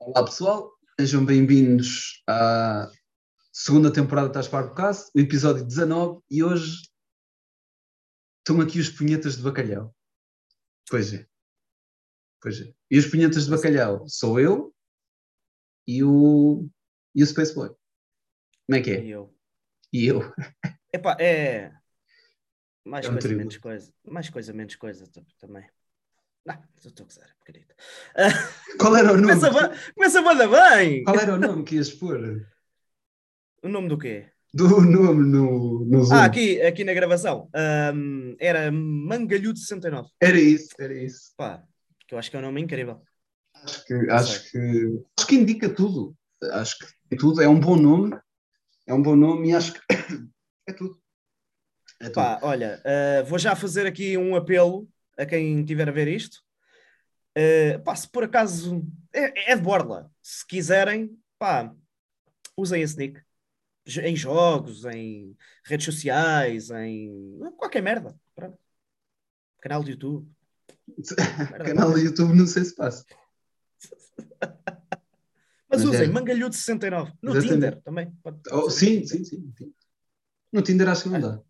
Olá pessoal, sejam bem-vindos à segunda temporada da Podcast, o episódio 19, e hoje estão aqui os punhetas de bacalhau. Pois é. Pois é. E os punhetas de bacalhau sou eu e o, e o Space Boy. Como é que é? E eu. E eu. Epá, é. Mais É um coisa, tributo. menos coisa. Mais coisa, menos coisa também. Não, estou a gozar, pequenito. Qual era o nome? Começa, a bem! Qual era o nome que ias pôr? O nome do quê? Do nome no, no Zoom. Ah, aqui, aqui na gravação. Ahm, era Mangalhudo 69. Era isso, era isso. Pá, que eu acho que é um nome incrível. Acho que, acho que, acho que indica tudo. Acho que tudo. É um bom nome. É um bom nome e acho que é tudo. É tudo. Pá, olha, ah, vou já fazer aqui um apelo a quem tiver a ver isto. Ah, pá, se por acaso é, é de borla, se quiserem, pá, usem a Sneak Jo- em jogos, em redes sociais, em qualquer merda. Pronto. Canal de YouTube. Canal do YouTube não sei se passa. Mas Mas usem é. Mangalhudo 69 no Exatamente. Tinder também. Pode- Oh, sim, sim, sim, sim. No Tinder acho que não dá.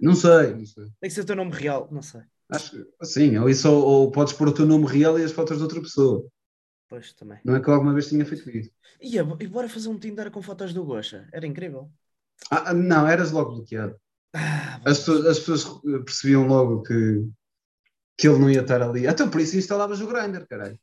Não sei, não sei. Tem que ser o teu nome real, não sei. Acho que sim, ou, isso, ou, ou podes pôr o teu nome real e as fotos de outra pessoa. Pois também. Não é que eu alguma vez tinha feito isso. E, a- e bora fazer um Tinder com fotos do Gosha. Era incrível. Ah, ah, não, eras logo bloqueado. Ah, As pessoas, as pessoas eh, percebiam logo que, que ele não ia estar ali. Até por isso instalavas o Grindr, caralho.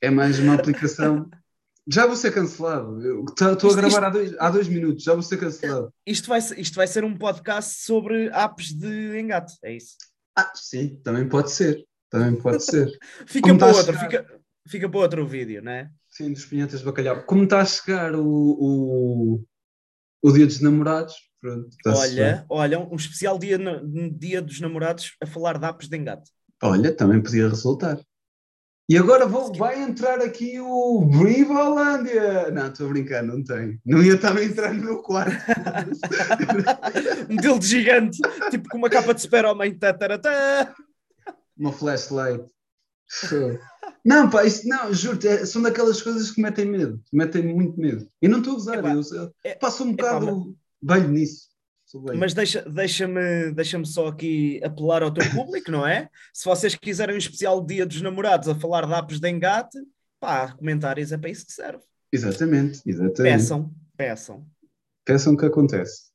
É mais uma aplicação. Já vou ser cancelado. Estou a Isto- gravar há dois, há dois minutos, já vou ser cancelado. Isto vai, ser- isto vai ser um podcast sobre apps de engate, é isso. Ah, sim, também pode ser. Também pode ser. Fica Como para outro, chegar? fica, fica para outro vídeo, não é? Sim, dos pinhetas de bacalhau. Como está a chegar o, o, o dia dos namorados, pronto. Olha, olha, um especial dia, dia dos namorados a falar de apps de engate. Olha, também podia resultar. E agora vou, vai entrar aqui o Viva Holândia! Não, estou a brincar, não tem. Não ia estar a entrar no meu quarto. Um dildo gigante, tipo com uma capa de super-homem. Tá, taratá. Uma flashlight. Não, pá, isso, não, juro são daquelas coisas que metem medo, metem muito medo. E não estou a usar, Epá, eu, eu é- passo um bocado velho nisso. Mas deixa- deixa-me deixa só aqui apelar ao teu público, não é? Se vocês quiserem um especial dia dos namorados a falar de apps de engate, pá, comentários é para isso que serve. Exatamente, exatamente. Peçam, peçam. Peçam que acontece.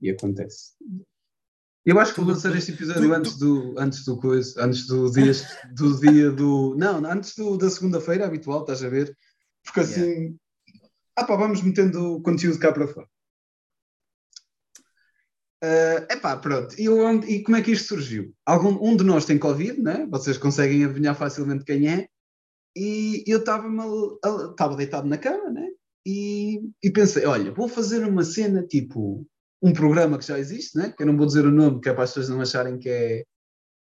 E acontece. Eu acho que vou lançar este episódio antes do antes do coisa, antes do dia do dia do não, antes do, da segunda-feira habitual, estás a ver? Porque assim, ah pá, vamos metendo conteúdo cá para fora. É epá, pronto. E, onde- e como é que isto surgiu? Algum, um de nós tem Covid, né? Vocês conseguem adivinhar facilmente quem é. E eu estava deitado na cama, né? E, e pensei, olha, vou fazer uma cena tipo um programa que já existe, né? Que eu não vou dizer o nome, que é para as pessoas não acharem que é,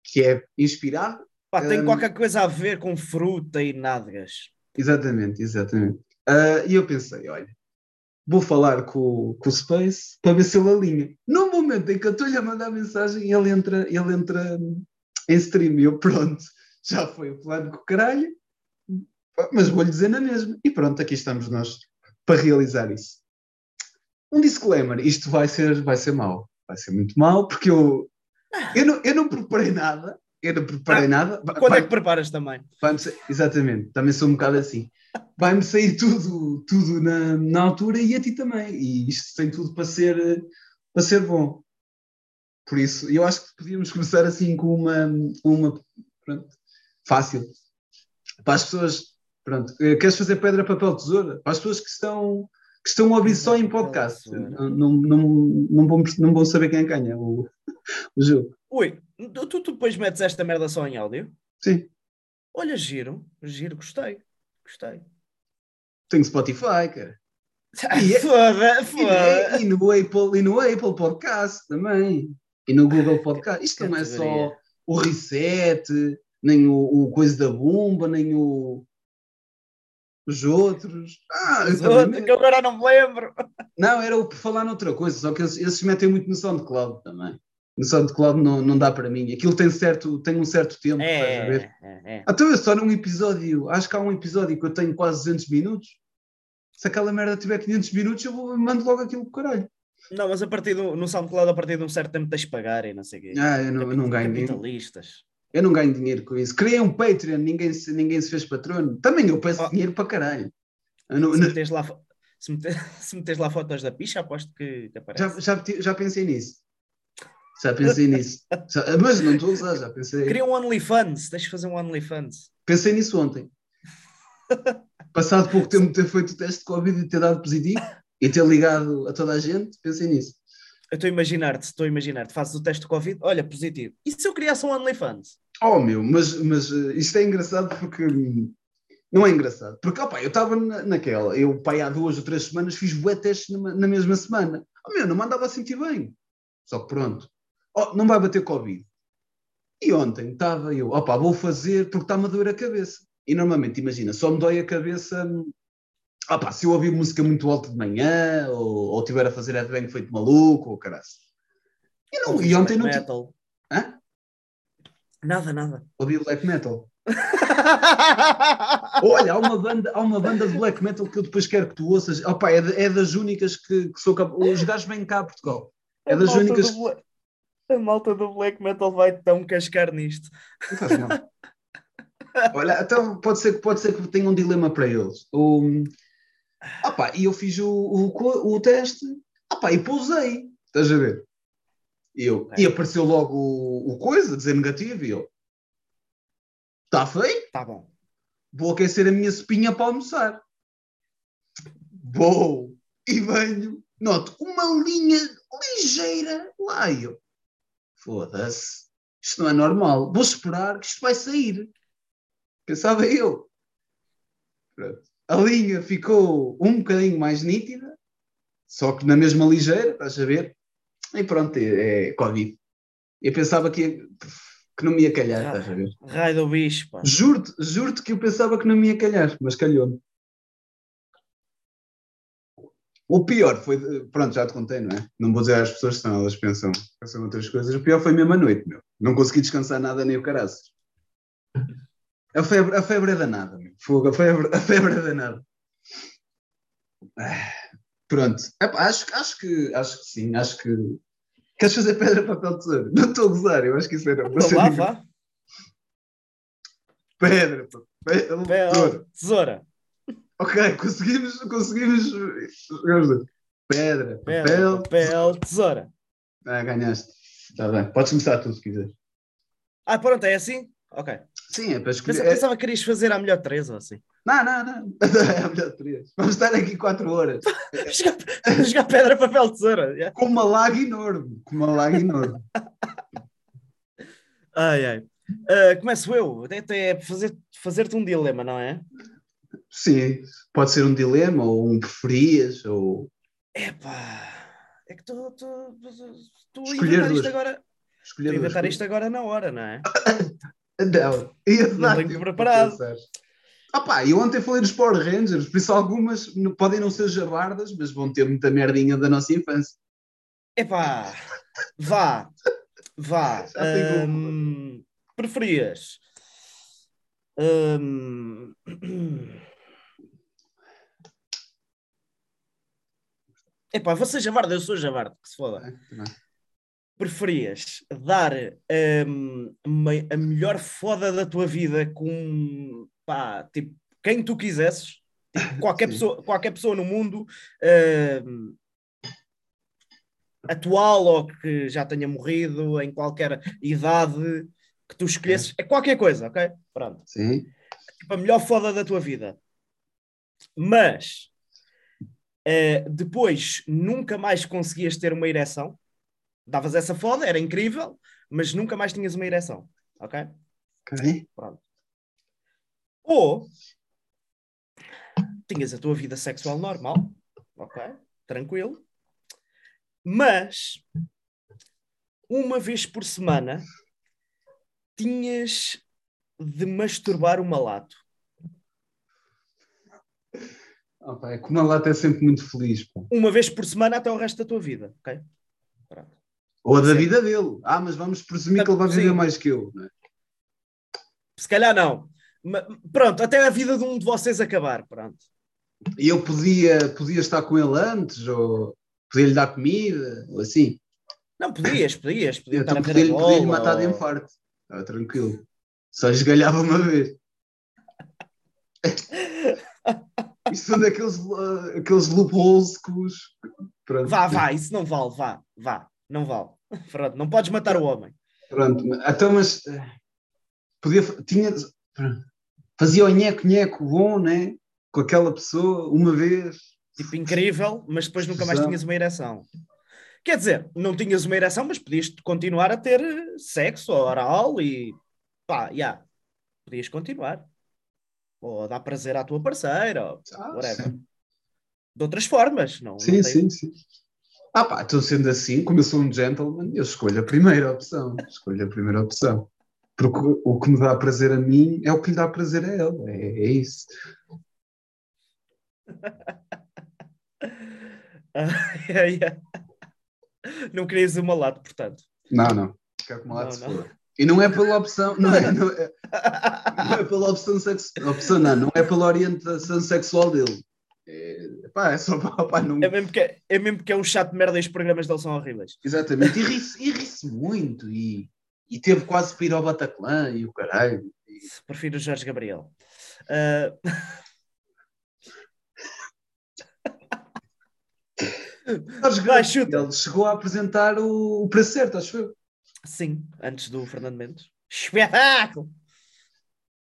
que é inspirado. Pá, tem Hum. qualquer coisa a ver com fruta e nádegas. Exatamente, exatamente. Ah, e eu pensei, olha, vou falar com, com o Space para ver se ele alinha. No momento em que eu estou-lhe a mandar mensagem, ele entra, ele entra em stream e eu, pronto, já foi o plano com o caralho, mas vou-lhe dizer na mesma. E pronto, aqui estamos nós para realizar isso. Um disclaimer, isto vai ser, vai ser mau. Vai ser muito mau, porque eu, eu, não, eu não preparei nada. Eu não preparei Ah, nada. Quando Vai- é que preparas também? Exatamente, também sou um bocado assim. Vai-me sair tudo, tudo na, na altura e a ti também. E isto tem tudo para ser, para ser bom. Por isso, eu acho que podíamos começar assim com uma, uma pronto, fácil. Para as pessoas, pronto, eh, queres fazer pedra, papel, tesoura? Para as pessoas que estão, que estão a ouvir só em podcast, não, não, não, não, vão, não vão saber quem ganha o, o jogo. Ui, tu, tu depois metes esta merda só em áudio? Sim, Olha, giro, giro, gostei. Gostei. tenho Spotify, cara. E é- Foda, E, foda. e no Apple, e no Apple Podcast também. E no Google Podcast. Isto não é só o reset, nem o, o coisa da bomba, nem o, os outros. Ah, Os outros, que eu agora não me lembro. Não, era o por falar noutra coisa, só que eles, eles metem muito no SoundCloud também. No SoundCloud não, não dá para mim. Aquilo tem, certo, tem um certo tempo, estás a ver? É, é, é. Então eu só num episódio, acho que há um episódio que eu tenho quase 200 minutos. Se aquela merda tiver 500 minutos, eu vou, mando logo aquilo para caralho. Não, mas a partir do, no SoundCloud, a partir de um certo tempo, tens de pagar e não sei o quê. Ah, eu não, eu não ganho dinheiro. Capitalistas. Eu não ganho dinheiro com isso. Criei um Patreon, ninguém se, ninguém se fez patrono. Também eu peço Oh. dinheiro para caralho. Não- Se não- lá, se se lá fotos da picha, aposto que, que aparece. já, já, já pensei nisso. Já pensei nisso. Já- mas não estou a usar, já pensei. Cria um OnlyFans, tens de fazer um OnlyFans. Pensei nisso ontem. Passado pouco tempo de ter feito o teste de Covid e ter dado positivo e ter ligado a toda a gente, pensei nisso. Eu estou a imaginar-te, estou a imaginar-te, fazes o teste de Covid, olha, positivo. E se eu criasse um OnlyFans? Oh meu, mas, mas eh, isto é engraçado porque não é engraçado. Porque opa, eu estava na, naquela, eu pai, há duas ou três semanas fiz bué testes numa- na mesma semana. Oh meu, não me andava a sentir bem. Só que pronto, oh, não vai bater Covid. E ontem estava eu, opa, vou fazer porque está-me a doer a cabeça. E normalmente, imagina, só me dói a cabeça hum, opa, se eu ouvir música muito alta de manhã ou, ou estiver a fazer headbang feito maluco ou caralho. E, não, e ontem não metal. Hã? Nada, nada. ouvi black metal. Olha, há uma, banda, há uma banda de black metal que eu depois quero que tu ouças. Opa, é, de- é das únicas que, que sou capaz. Os gajos vêm cá a Portugal. É A das únicas. do A malta do Black Metal vai tão cascar nisto. Mal. Olha, então pode ser, que- pode ser que tenha um dilema para eles. O, opa, e eu fiz o, o, o teste opa, e pousei. Estás a ver? E, eu, Ok. e apareceu logo o, o coisa, dizer negativo, e eu. Está feio? Tá bom. vou aquecer a minha sopinha para almoçar. Vou e venho, noto uma linha ligeira lá e eu. Foda-se, isto não é normal. Vou esperar que isto vai sair. Pensava eu. Pronto. A linha ficou um bocadinho mais nítida, só que na mesma ligeira, estás a ver? E pronto, é, é Covid. Eu pensava que, ia- que não me ia calhar, estás a ver? Raio do bicho, pá. Juro-te, juro-te que eu pensava que não me ia calhar, mas calhou-me. O pior foi, pronto, já te contei, não é? Não vou dizer às pessoas, senão elas pensam, pensam outras coisas. O pior foi mesmo a noite, meu. Não consegui descansar nada nem o caraças. A febre, a febre é danada, meu. Fogo, a febre, a febre é danada. Pronto. Acho, acho, que, acho que sim, acho que. Queres fazer pedra, papel, tesoura? Não estou a gozar, eu acho que isso era. Então vá, vá. Pedra, papel, Papel, tesoura. tesoura. Ok, conseguimos, conseguimos. Pedra, Papel, papel. papel, tesoura. Ah, ganhaste. Está bem. Podes começar tu se quiseres. Ah, pronto, é assim? Ok. Sim, é para escolher. Pensava, pensava que querias fazer a melhor três ou assim. Não, não, não. É a melhor de três. Vamos estar aqui quatro horas. jogar, jogar pedra, papel, tesoura. yeah. Com uma laga enorme. Com uma laga enorme. Ai, ai. Ah, começo eu. Até, fazer, fazer-te um dilema, não é? Sim, pode ser um dilema, ou um preferias, ou Epá. É que tu, tu, inventar isto agora. Duas inventar isto agora na hora, não é? Não, ia Não tenho tempo preparado. Ah pá, eu ontem falei dos Power Rangers, por isso algumas podem não ser jabardas, mas vão ter muita merdinha da nossa infância. Epá. Vá. Vá. Hum, preferias? Hum, Epá, você javarda, eu sou javarda, que se foda. É, preferias dar me- a melhor foda da tua vida com pá, tipo, quem tu quisesses, tipo, qualquer, Sim. pessoa, qualquer pessoa no mundo hum, atual ou que já tenha morrido em qualquer idade que tu escolhesses, é qualquer coisa, ok? Pronto. Sim, Tipo, a melhor foda da tua vida. Mas eh, depois nunca mais conseguias ter uma ereção. Davas essa foda, era incrível, mas nunca mais tinhas uma ereção. Ok? ok. Ou tinhas a tua vida sexual normal, ok? Tranquilo. Mas uma vez por semana tinhas de masturbar o malato. Ah, pá, é uma lata é sempre muito feliz. Pá. Uma vez por semana até o resto da tua vida, ok? Pronto. Ou da vida dele. Ah, mas vamos presumir que ele vai viver Sim. mais que eu. não é? Se calhar não. Ma- Pronto, até a vida de um de vocês acabar. Pronto. E eu podia, podia estar com ele antes, ou podia-lhe dar comida, ou assim. Não, podias, podias. Podia estar Então podia-lhe podia matar de ou- infarto. Estava tranquilo. Só esgalhava uma vez. Isto são daqueles uh, aqueles loopholes que os. Pronto. Vá, vá, isso não vale, vá, vá, não vale. Pronto, não podes matar o homem. Pronto. Então, mas. eh, Podia. Tinha. Fazia o nheco-nheco bom, né? Com aquela pessoa, uma vez. Tipo, incrível, mas depois nunca mais tinhas uma ereção. Quer dizer, não tinhas uma ereção, mas podias continuar a ter sexo oral e pá, já, podias continuar. Ou dar prazer à tua parceira, ou Ah, whatever. sim. De outras formas, não, não Sim, tem- sim, sim. Ah pá, então sendo assim, como eu sou um gentleman, eu escolho a primeira opção. Escolho a primeira opção. Porque o que me dá prazer a mim é o que lhe dá prazer a ele. É, é isso. Não querias uma lata, portanto. Não, não. Quero que lá Não, se não. for. E não é pela opção, não é, não é, não é pela opção sexual, opção não, não é pela orientação sexual dele. É, pá, é só pá, não, É mesmo, que, é mesmo que é um chato de merda e os programas dele são horríveis. exatamente, e ri-se e ri-se muito, e, e teve quase para ir ao Bataclan e o caralho. Prefiro o Jorge Gabriel. Ah, Jorge Vai. Ele chegou a apresentar o, o preço certo, acho eu. Sim, antes do Fernando Mendes. Espetáculo!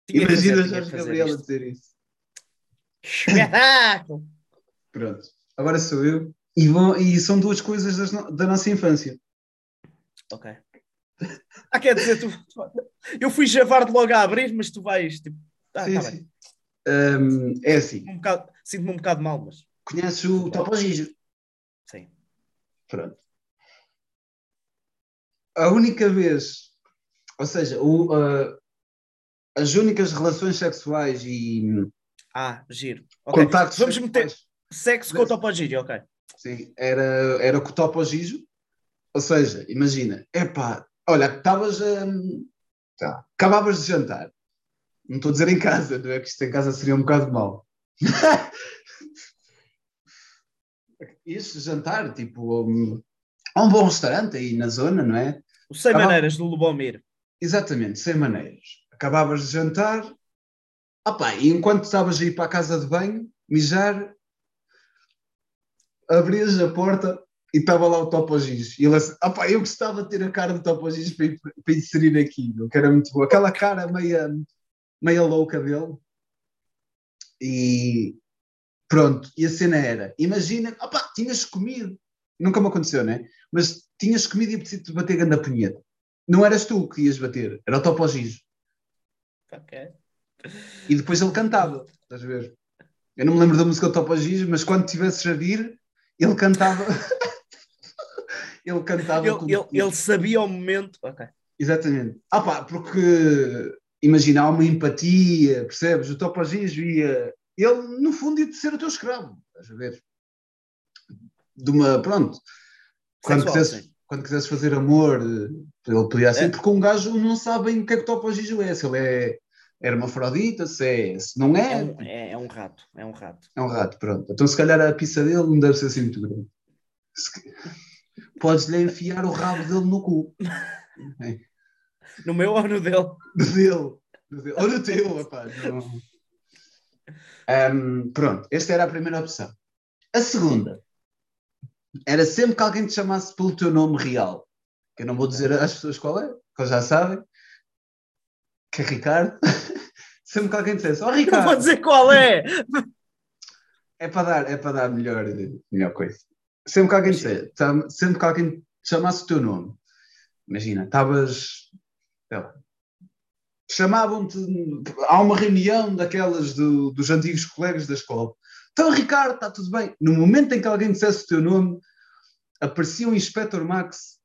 Tinha Imagina Jorge Gabriel a isto. dizer isso. Espetáculo! Pronto, agora sou eu. E, vão, e são duas coisas das da nossa infância. Ok. Ah, quer dizer, tu, tu- eu fui javar-te logo a abrir, mas tu vais tipo. Ah, sim, tá sim. Hum, é assim, Um bocado- Sinto-me um bocado mal, mas conheces o Topo sim. Pronto. A única vez, ou seja, o, ah, as únicas relações sexuais e Ah, giro. Ok. contactos Vamos meter sexo com o topogírio, ok. sim, era, era com o Topo. Ou seja, imagina, epá, olha, estavas a. tá, acabavas de jantar. Não estou a dizer em casa, não é que isto em casa seria um bocado mau. Isto jantar, tipo, um, a um bom restaurante aí na zona, não é? O Sem bom. Maneiras do Lubomir. Exatamente, sem maneiras. Acabavas de jantar, pá, e enquanto estavas a ir para a casa de banho, mijar, abrias a porta e estava lá o Topo Giz. E ele assim, pá, eu gostava de ter a cara do Topo Giz para, para inserir aqui, meu, que era muito boa. Aquela cara meia, meia louca dele. E pronto, e a cena era, imagina, pá, tinhas comido, nunca me aconteceu, né? Mas tinhas comido e apetecia-te bater grande a punheta. Não eras tu que ias bater, era o Topo. Ok. E depois ele cantava, estás a ver? Eu não me lembro da música do Topo mas quando estivesses a vir, ele cantava. ele cantava. Ele, com- ele, ele sabia o momento. Ok. Exatamente. Ah pá, porque imagina, há uma empatia, percebes? O Topo Giz ia. Ele, no fundo, ia ser o teu escravo, estás a ver? De uma. Pronto. Quando sim. Quando quisesses fazer amor, ele podia ser, É. porque um gajo não sabe o que é que o Topo Giz é. Se ele é hermafrodita, se, é, se não é, É um, é, é um rato. É um rato. é um rato, pronto. Então, se calhar a pizza dele não deve ser assim muito grande. Se- Podes-lhe enfiar o rabo dele no cu. No meu ou no dele? Do dele. Do dele. Ou no teu, rapaz. Ahm, pronto, esta era a primeira opção. A segunda era sempre que alguém te chamasse pelo teu nome real. Que eu não vou dizer às pessoas qual é, que já sabem. Que é Ricardo. sempre que alguém dissesse, oh Não Ricardo. vou dizer qual é! É para dar, é para dar melhor, melhor coisa. Sempre que alguém dissesse, sempre que alguém te chamasse o teu nome, imagina, estavas. Chamavam-te. Há uma reunião daquelas do- dos antigos colegas da escola. Então, Ricardo, está tudo bem. No momento em que alguém dissesse o teu nome, aparecia o Inspector Max.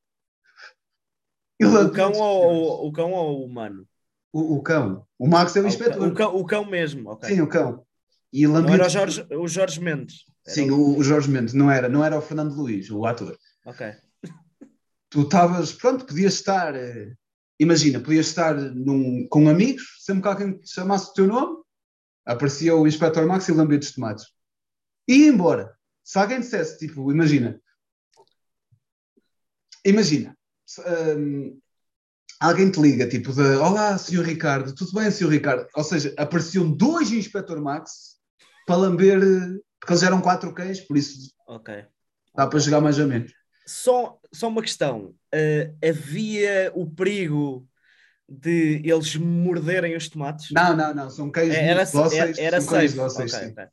Ele O cão ou o, cão ou o humano? o, o cão. O Max é o Ah, o, inspetor. cão, o, cão, o cão mesmo, ok. Sim, o cão. E ele era o Jorge, o Jorge Mendes. Era Sim, o, o Jorge Mendes, não era, não era o Fernando Luís, o ator. Ok. tu estavas, pronto, podias estar, eh, imagina, podias estar num, com amigos, sempre que alguém te chamasse o teu nome, aparecia o Inspector Max e lambia dos tomates. E ia embora. Se alguém dissesse, tipo, imagina, imagina, um, alguém te liga, tipo, de Olá, senhor Ricardo, tudo bem, senhor Ricardo? Ou seja, apareciam dois Inspector Max para lamber, porque eles eram quatro cães, por isso Ok. dá para jogar mais ou menos. Só, só uma questão. Uh, havia o perigo de eles morderem os tomates? Não, não, não, são cães É, Era, dóceis, era, era são cães dóceis, Ok, sim. ok.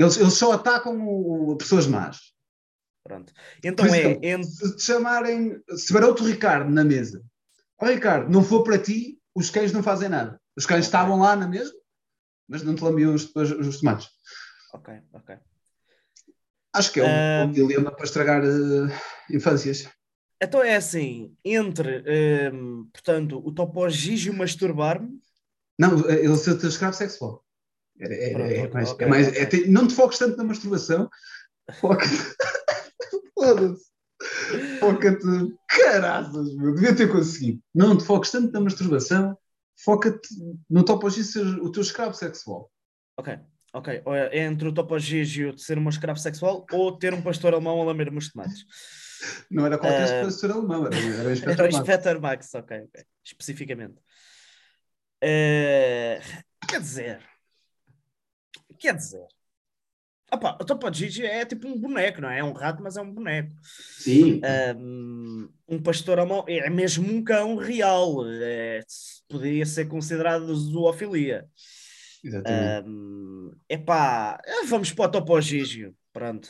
Eles, eles só atacam o, pessoas más. Pronto. Então Por é. exemplo, Se te chamarem, se tiver outro Ricardo na mesa, ó Ricardo, não for para ti, os cães não fazem nada. Os cães estavam lá na mesa, mas não te lambiam os, os, os tomates. Ok, ok. Acho que é um, um dilema para estragar eh, infâncias. Então é assim: entre, um, portanto, o Topo Gigi masturbar-me. Não, eh, ele ser teu escravo sexual. É, é- Pronto, é mais, é mais- é não te foques tanto na masturbação, foca Foda-se. Foca-te. Caraças, meu, devia ter conseguido. Não te foques tanto na masturbação, foca-te no topo G ser o teu escravo sexual. Ok, ok. É entre o Topo Gigi e o de ser um escravo sexual ou ter um pastor alemão a lamber-me os tomates. Não era qualquer Ah. professor alemão, era, era o Era o inspector Max. Inspector Max, ok, ok. Especificamente. Eh, quer dizer. Quer dizer. Opa, o Topo Gigi é tipo um boneco, não é? É um rato, mas é um boneco. Sim. Um, um pastor alemão é mesmo um cão real. É, poderia ser considerado zoofilia. Exatamente. Um, epá, vamos para o Topo Gigi. Pronto.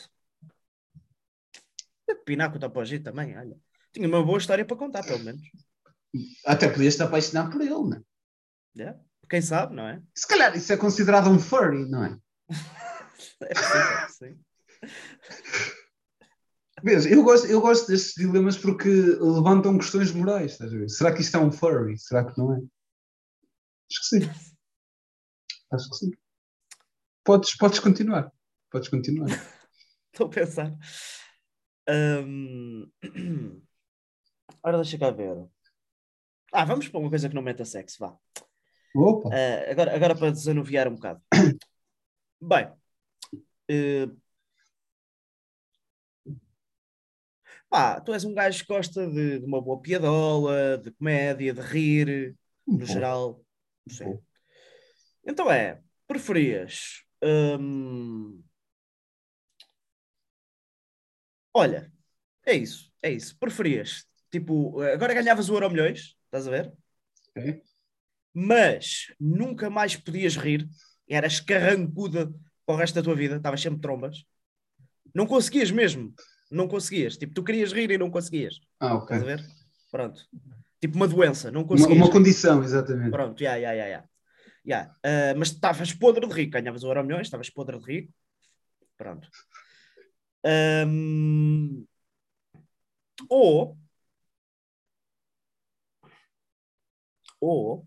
Pinar com o Topo Gigi também, olha. Tinha uma boa história para contar, pelo menos. Até podias te apaixonar por ele, não é? Yeah. Quem sabe, não é? Se calhar isso é considerado um furry, não é? É possível, sim. Vês, eu gosto, eu gosto destes dilemas porque levantam questões morais, estás a ver? Será que isto é um furry? Será que não é? Acho que sim. Acho que sim. Podes, podes continuar. Podes continuar. Estou a pensar. Hum, Ora, deixa cá ver. Ah, vamos para uma coisa que não meta sexo, vá. Opa! Ah, agora, agora para desanuviar um bocado. Bem, eh, pá, tu és um gajo que gosta de, de uma boa piadola, de comédia, de rir, no Bom, geral. Sim. bom. Então é, preferias. hum, Olha, é isso, é isso. Preferias, tipo, agora ganhavas o Euro Milhões, estás a ver? Ok. Mas nunca mais podias rir, eras carrancuda para o resto da tua vida, estavas sempre trombas. Não conseguias mesmo, não conseguias. Tipo, tu querias rir e não conseguias, Ah, ok. estás a ver? Pronto. Tipo uma doença, não Uma, conseguias. uma rir. condição, exatamente. Pronto, já, já, já, já. Mas estavas podre de rico, ganhavas o Euro Milhões, estavas podre de rico. Pronto. Ahm, Ou. Ou.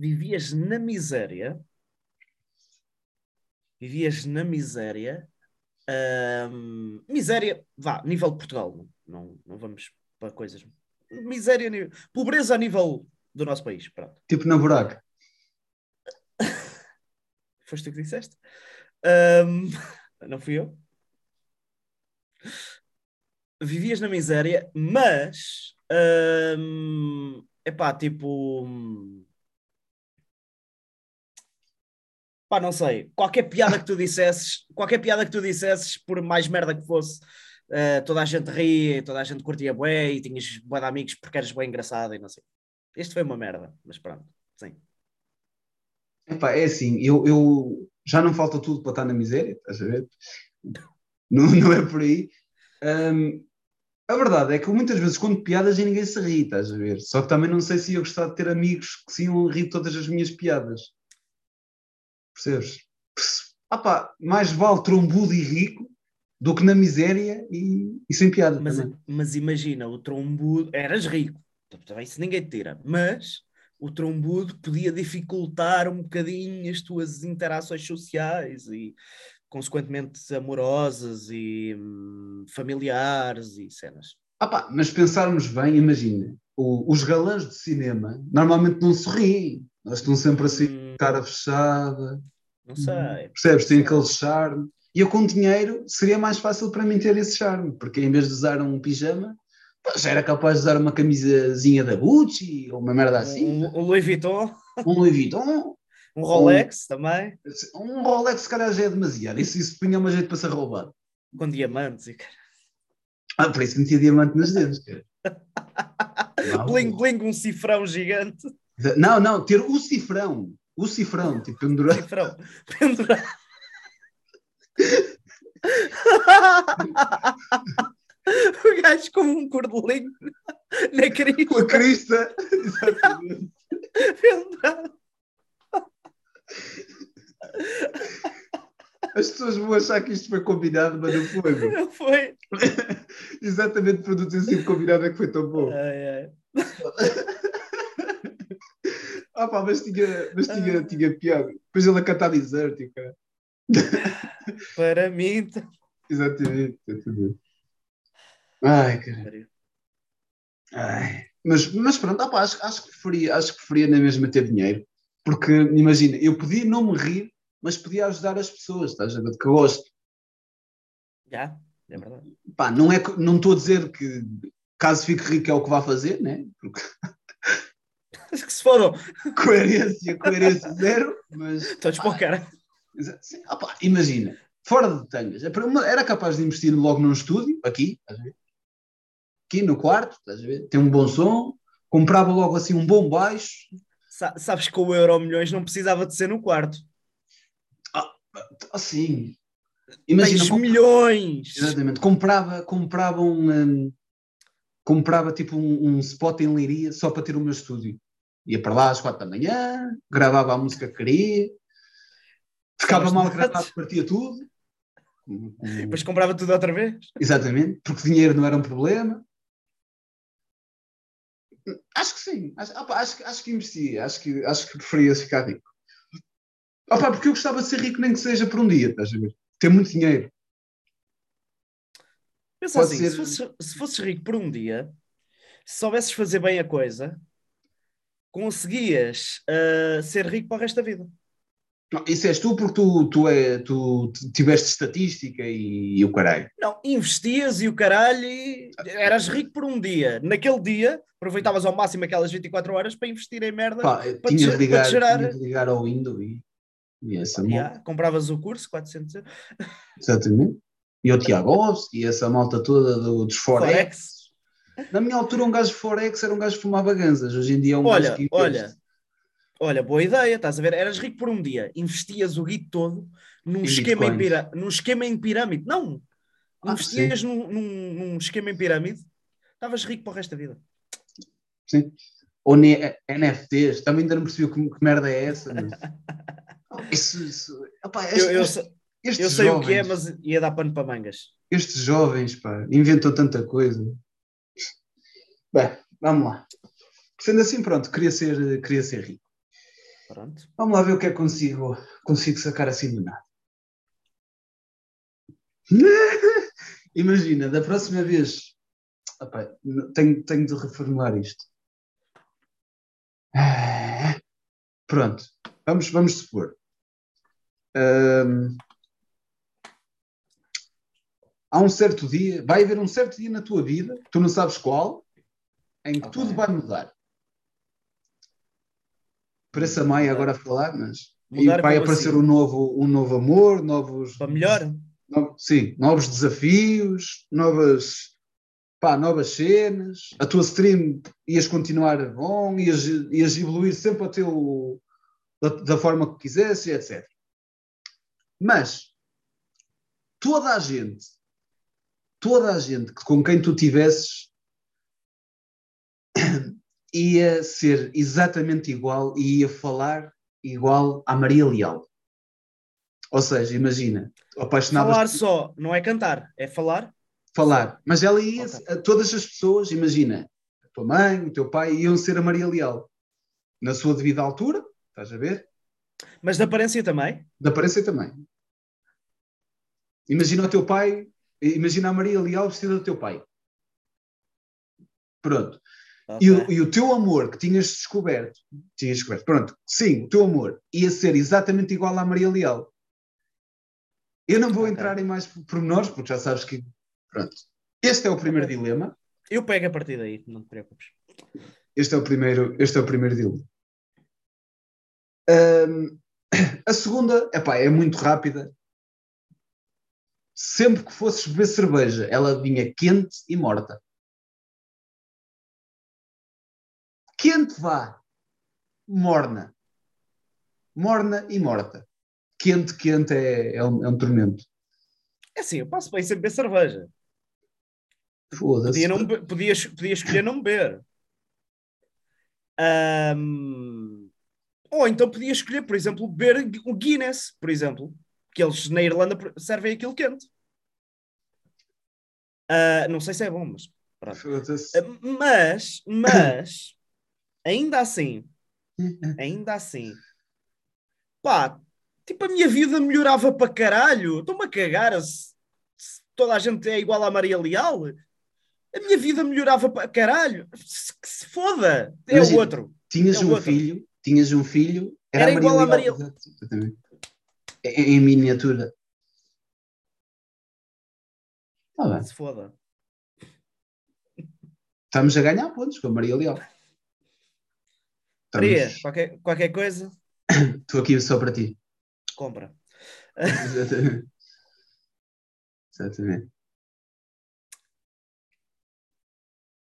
Vivias na miséria. Vivias na miséria. Ahm, miséria, vá, nível de Portugal. Não, não, vamos para coisas. Miséria, pobreza a nível do nosso país. Pronto. Tipo na buraca. Foste tu que disseste? Ahm, não fui eu. Vivias na miséria, mas é epá, tipo. Pá, não sei. Qualquer piada que tu dissesses, qualquer piada que tu dissesses, por mais merda que fosse, eh, toda a gente ria, toda a gente curtia bué e tinhas bué de amigos porque eras bem engraçado e não sei. Isto foi uma merda, mas pronto, sim. Epá, é assim, eu, eu já não falta tudo para estar na miséria, estás a ver? Não, não é por aí. Hum, a verdade é que eu muitas vezes conto piadas e ninguém se ri, estás a ver? Só que também não sei se ia gostar de ter amigos que se iam rir todas as minhas piadas. Percebes? Pá, mais vale trombudo e rico do que na miséria e, e sem piada Mas, mas imagina, o trombudo, eras rico, também isso ninguém te tira, mas o trombudo podia dificultar um bocadinho as tuas interações sociais e, consequentemente, amorosas e hum, familiares e cenas. Ah pá, mas pensarmos bem, imagina, o- os galãs de cinema normalmente não sorriem, eles estão sempre assim. Cara fechada, Não sei. percebes? Tem aquele charme. E eu com dinheiro seria mais fácil para mim ter esse charme, porque em vez de usar um pijama, já era capaz de usar uma camisazinha da Gucci ou uma merda assim, Um, um Louis Vuitton, um Louis Vuitton, um Rolex também, um Rolex, se calhar já é demasiado. Isso, isso punha uma jeito para ser roubado. com diamantes e cara. Ah, por isso metia diamante nos dedos, cara. Bling bling, um cifrão gigante. Não, não, ter o cifrão. O cifrão, tipo, pendurado. Cifrão. Pendurado. o gajo com um cordelinho na crista. Com a crista. Exatamente. pendurado. As pessoas vão achar que isto foi combinado, mas não foi. meu. Não foi? Exatamente por não ter sido combinado é que foi tão bom. Ai, ai. Ah pá, mas tinha, mas tinha, tinha piada. Depois ele a cantar cara. Para mim. tá- Exatamente, exatamente. Ai, cara. Ai. Mas, mas pronto, ah acho, acho, que preferia, acho que preferia na mesma ter dinheiro. Porque, imagina, eu podia não me rir, mas podia ajudar as pessoas, estás a ver? Que eu gosto. Já, é verdade. Pá, não é que- não estou a dizer que caso fique rico é o que vai fazer, né? Porque Mas que se fodam. coerência, coerência zero, mas Todos para o cara. Exa- sim, opá, imagina, fora de tangas, é era capaz de investir logo num estúdio, aqui, estás a ver? Aqui no quarto, estás a ver? Tem um bom som, comprava logo assim um bom baixo, Sa- Sabes que o Euro Milhões não precisava de ser no quarto. assim. Imagina, milhões! exatamente, comprava, comprava um, hum, comprava tipo um, um spot em Leiria só para ter o meu estúdio. Ia para lá às quatro da manhã, gravava a música que queria, ficava mal gravado, partia tudo. Depois comprava tudo outra vez. Exatamente, porque dinheiro não era um problema. Acho que sim, acho, opa, acho, que- acho que investia, acho que, acho que preferia ficar rico. Opa, porque eu gostava de ser rico nem que seja por um dia, estás a ver? Ter muito dinheiro. Pensa Pode assim, ser- se, fosses, se fosses rico por um dia, se soubesses fazer bem a coisa, conseguias ah, ser rico para o resto da vida. Não, isso és tu porque tu, tu, é, tu tiveste estatística e, e o caralho. Não, investias e o caralho e eras rico por um dia. Naquele dia, aproveitavas ao máximo aquelas 24 horas para investir em merda. Pá, Para tinha, te- de ligar, gerar- tinha de ligar ao Windows e, e essa malta. Yeah, compravas o curso, 400 euros. Exatamente. E o Tiago Ovski e essa malta toda do, dos Forex. Forex. Na minha altura, um gajo de Forex era um gajo que fumava ganzas. Hoje em dia é um Olha, gajo que olha, investe. olha, boa ideia, estás a ver? Eras rico por um dia, investias o guito todo num, Em esquema em, pira... num esquema em pirâmide. Não, Ah, investias num, num- num esquema em pirâmide, estavas rico para o resto da vida. Sim. Ou ne- NFTs, também ainda não percebi que, que merda é essa. Mas... Isso, isso, opá, estes, Eu, eu, estes eu sei o jovens, que é, mas ia dar pano para mangas. Estes jovens, pá, inventam tanta coisa. Bem, vamos lá. Sendo assim, pronto, queria ser, queria ser rico. Pronto. Vamos lá ver o que é que consigo, consigo sacar assim do nada. Imagina, da próxima vez. Opá, tenho, tenho de reformular isto. Pronto, vamos, vamos supor. Há um certo dia, vai haver um certo dia na tua vida, tu não sabes qual, em que Ok. tudo vai mudar. Parece a Maia agora a falar, mas e vai aparecer assim? um novo, um novo amor, novos, Para melhor? no- sim, novos desafios, novas, pá, novas cenas. A tua stream ias continuar bom, ias, ias evoluir sempre ao teu, da, da forma que quisesse, etc. Mas toda a gente, toda a gente com quem tu tivesses ia ser exatamente igual e ia falar igual à Maria Leal. Ou seja, imagina, apaixonavas Falar só, não é cantar, é falar. falar. Mas ela ia, Ok. a todas as pessoas, imagina, a tua mãe, o teu pai, iam ser a Maria Leal. na sua devida altura, estás a ver? Mas de aparência também? De aparência também. Imagina o teu pai, imagina a Maria Leal vestida do teu pai. Pronto. Ok. E, o, e o teu amor que tinhas descoberto, tinhas descoberto, pronto, sim, o teu amor ia ser exatamente igual à Maria Leal. Eu não vou Ok. entrar em mais pormenores, porque já sabes que, pronto. Este é o primeiro Ok. dilema. Eu pego a partir daí, não te preocupes. Este é o primeiro, este é o primeiro dilema. Ahm, a segunda, epá, é muito rápida. Sempre que fosses beber cerveja, ela vinha quente e morta. Quente vá. Morna. Morna e morta. Quente, quente é, é, um, é um tormento. É assim, eu passo bem sem beber cerveja. Foda-se. Podia, não podia, podia escolher não beber. Ahm, Ou então podia escolher, por exemplo, beber o Guinness, por exemplo. Que eles na Irlanda servem aquilo quente. Ah, não sei se é bom, mas pronto. Ah, Mas, mas, ainda assim, ainda assim, pá, tipo, a minha vida melhorava para caralho. Estou-me a cagar se, se toda a gente é igual à Maria Leal. A minha vida melhorava para caralho. Se, que se foda. É o outro. Tinhas É um outro. filho, tinhas um filho, era, Era igual à Maria Leal. Em, em miniatura. Tá bem. Se foda. Estamos a ganhar pontos com a Maria Leal. Maria, qualquer, qualquer coisa, Estou aqui só para ti. compra. Exatamente. Exatamente.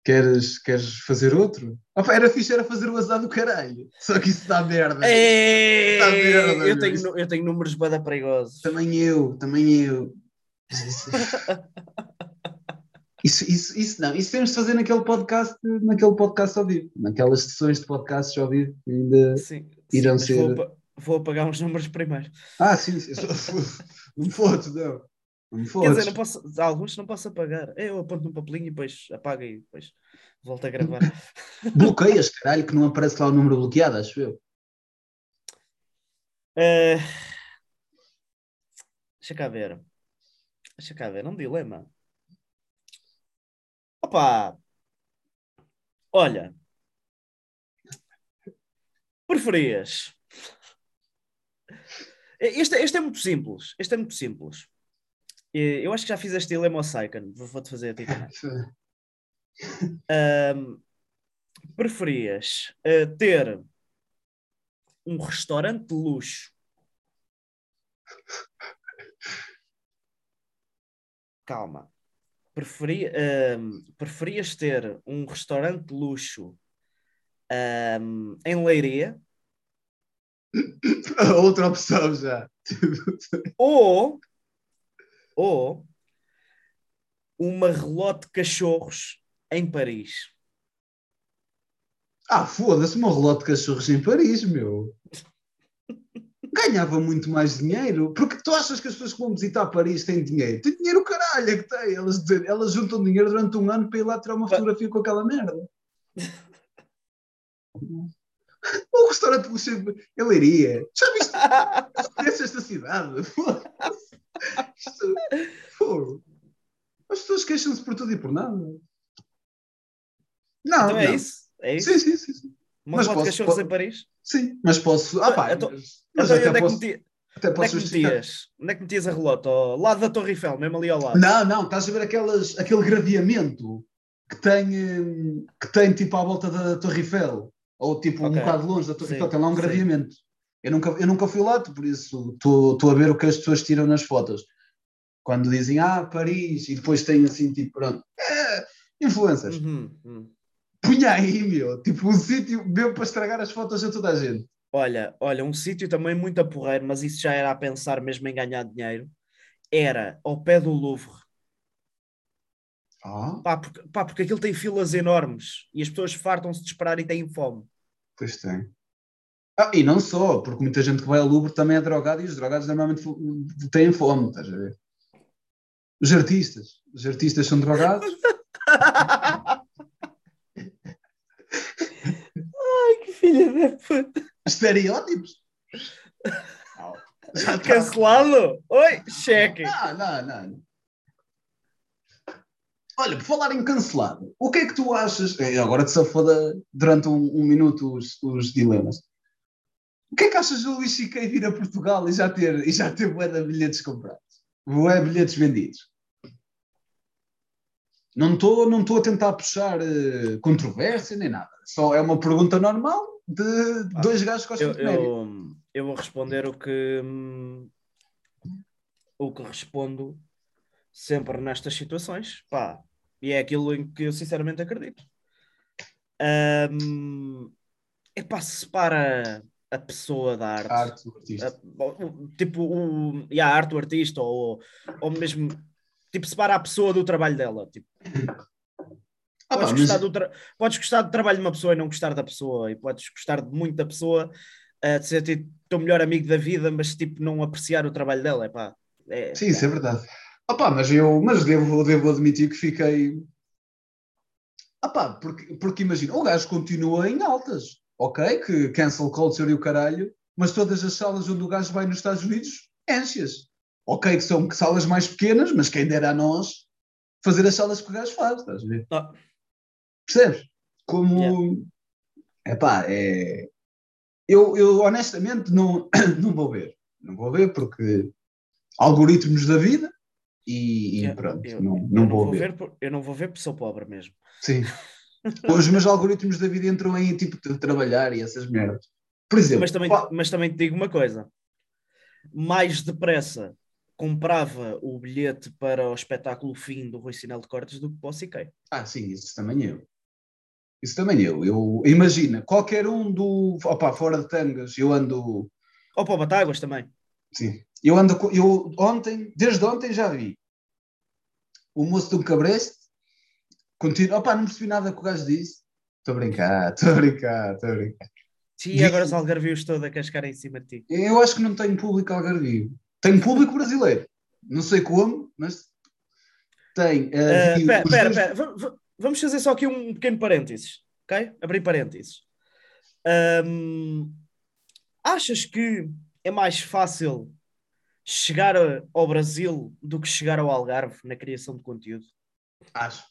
Queres, queres fazer outro? Opa, era fixe, era fazer o azar do caralho. Só que isso dá merda. Tá merda, eu, tenho, Isso- eu tenho números bada perigosos. Também eu, também eu. Isso, isso, isso não, isso temos de fazer naquele podcast, naquele podcast ao vivo, naquelas sessões de podcasts ao vivo ainda. Sim, Irão sim, vou, ser- apa- vou apagar uns números primeiro. Ah, sim, sim. Não me fodes, não. Não me Quer fodes. dizer, não posso, alguns não posso apagar. Eu aponto num papelinho e depois apago e depois volto a gravar. Bloqueias, caralho, que não aparece lá o número bloqueado, acho eu. Eh, Deixa cá ver. Deixa cá ver, um dilema. Opa! Olha. Preferias. Este, este é muito simples. Este é muito simples. Eu acho que já fiz este dilema ao Saiken. Vou- Vou-te fazer a ti também. Ahm, preferias eh, ter um restaurante de luxo? Calma. Preferia, ahm, preferias ter um restaurante de luxo ahm, em Leiria Outra opção já. ou, ou uma relote de cachorros em Paris? Ah, foda-se, uma relote de cachorros em Paris, meu. Ganhava muito mais dinheiro. Porque tu achas que as pessoas que vão visitar Paris têm dinheiro? Tem dinheiro, caralho, é que tem. Elas, elas juntam dinheiro durante um ano para ir lá tirar uma fotografia com aquela merda. O restaurante luxo em Leiria. Já viste? Conheces esta cidade? Isto- fogo. As pessoas queixam-se por tudo e por nada. Não, então é não. isso? É isso? Sim, sim, sim. sim. Uma Mas relote de posso- cachorros em Paris? Sim, mas posso. Ah, pá, Então- mas, mas Então, até, onde é, que posso, meti- até onde é posso que justificar. metias? Onde é que metias a relote? Ao lado da Torre Eiffel, mesmo ali ao lado. Não, não, estás a ver aquelas, aquele gradeamento que tem, hum, que tem tipo à volta da Torre Eiffel, ou tipo Ok. um bocado longe da Torre Sim, Eiffel, tem lá um sim. gradeamento. Eu nunca, eu nunca fui lá, por isso estou estou a ver o que as pessoas tiram nas fotos. Quando dizem, ah, Paris, e depois tem assim, tipo, pronto, é, influências. Uhum, uhum. Punha aí, meu, tipo, um sítio mesmo para estragar as fotos a toda a gente. Olha, olha, um sítio também muito a porreiro, mas isso já era a pensar mesmo em ganhar dinheiro. Era ao pé do Louvre. Ah, Pá, porque, pá, porque aquilo tem filas enormes e as pessoas fartam-se de esperar e têm fome. pois tem. Ah, e não só, porque muita gente que vai ao Louvre também é drogado e os drogados normalmente têm fome, estás a ver? Os artistas. Os artistas são drogados. Ai, que filha da estereótipos. Já Cancelado? Oi, cheque. Não, não, não. Olha, por falar em cancelado, o que é que tu achas? Eh, agora te safoda durante um, um, minuto os, os, dilemas. O que é que achas do Luís C.K. vir a Portugal e já ter, e já ter bué de bilhetes comprados? Bué bilhetes vendidos? Não estou não a tentar puxar uh, controvérsia nem nada. Só é uma pergunta normal de ah, dois gajos que gostam eu, de comédia. Eu, eu vou responder o que, hum, o que respondo sempre nestas situações. Pá, e é aquilo em que eu sinceramente acredito. Um, é para separa a pessoa da arte. A arte do artista. A, tipo, o, e a arte do artista, ou, ou mesmo tipo, separa a pessoa do trabalho dela. Tipo. Ah, podes, gostar mas... do tra... podes gostar do trabalho de uma pessoa e não gostar da pessoa, e podes gostar muito da pessoa, uh, de ser tipo, teu melhor amigo da vida, mas tipo, não apreciar o trabalho dela. É pá. É, Sim, isso é verdade. Opa, mas eu mas devo, devo admitir que fiquei. Opa, porque, porque imagina, o gajo continua em altas, ok? Que cancel culture e o caralho, mas todas as salas onde o gajo vai nos Estados Unidos, enche-as. Ok, que são salas mais pequenas, mas quem dera a nós fazer as salas que o gajo faz, estás a ver? Ah. Percebes? Como. É pá, é. Eu, eu honestamente não, não vou ver. Não vou ver porque algoritmos da vida, e, e pronto, eu, não, não, vou, vou ver. ver. Eu não vou ver porque sou pobre mesmo. Sim. Os meus algoritmos da vida entram em tipo de trabalhar e essas merdas. Por exemplo. Mas também, pá... mas também te digo uma coisa: mais depressa comprava o bilhete para o espetáculo fim do Rui Sinal de Cortes do que para o CK. Ah, sim, isso também eu. Isso também eu. Eu imagina, qualquer um do. Opa, fora de tangas, eu ando. Ou para o Batáguas também. Sim. Eu ando. Eu ontem, desde ontem já vi o moço do Cabreste continua. Opa, não percebi nada que o gajo disse. Estou a brincar, estou a brincar, estou a brincar. Sim, agora os algarvios todos a cascar em cima de ti. Eu acho que não tenho público algarvio. Tenho público brasileiro. Não sei como, mas tem. Uh, uh, pera, pera, Vamos fazer só aqui um pequeno parênteses, ok? Abrir parênteses. Um, achas que é mais fácil chegar ao Brasil do que chegar ao Algarve na criação de conteúdo? Acho.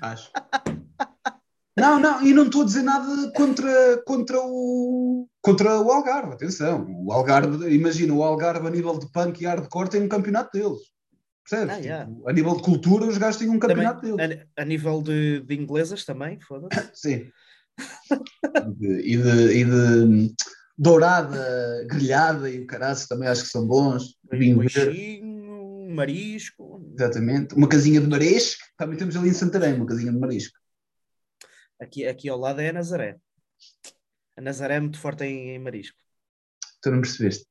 Acho. não, não, e não estou a dizer nada contra, contra, o, contra o Algarve, atenção. O Algarve, imagina, o Algarve a nível de punk e hardcore tem um campeonato deles. Percebes? Ah, yeah. tipo, a nível de cultura, os gajos têm um campeonato também, deles. A, a, nível de, de inglesas também, foda-se. Sim. e, de, e de dourada, grelhada e o caraço também acho que são bons. Vinho marisco. Exatamente. Uma casinha de marisco. Também temos ali em Santarém uma casinha de marisco. Aqui, aqui ao lado é a Nazaré. A Nazaré é muito forte em, em marisco. Tu não percebeste.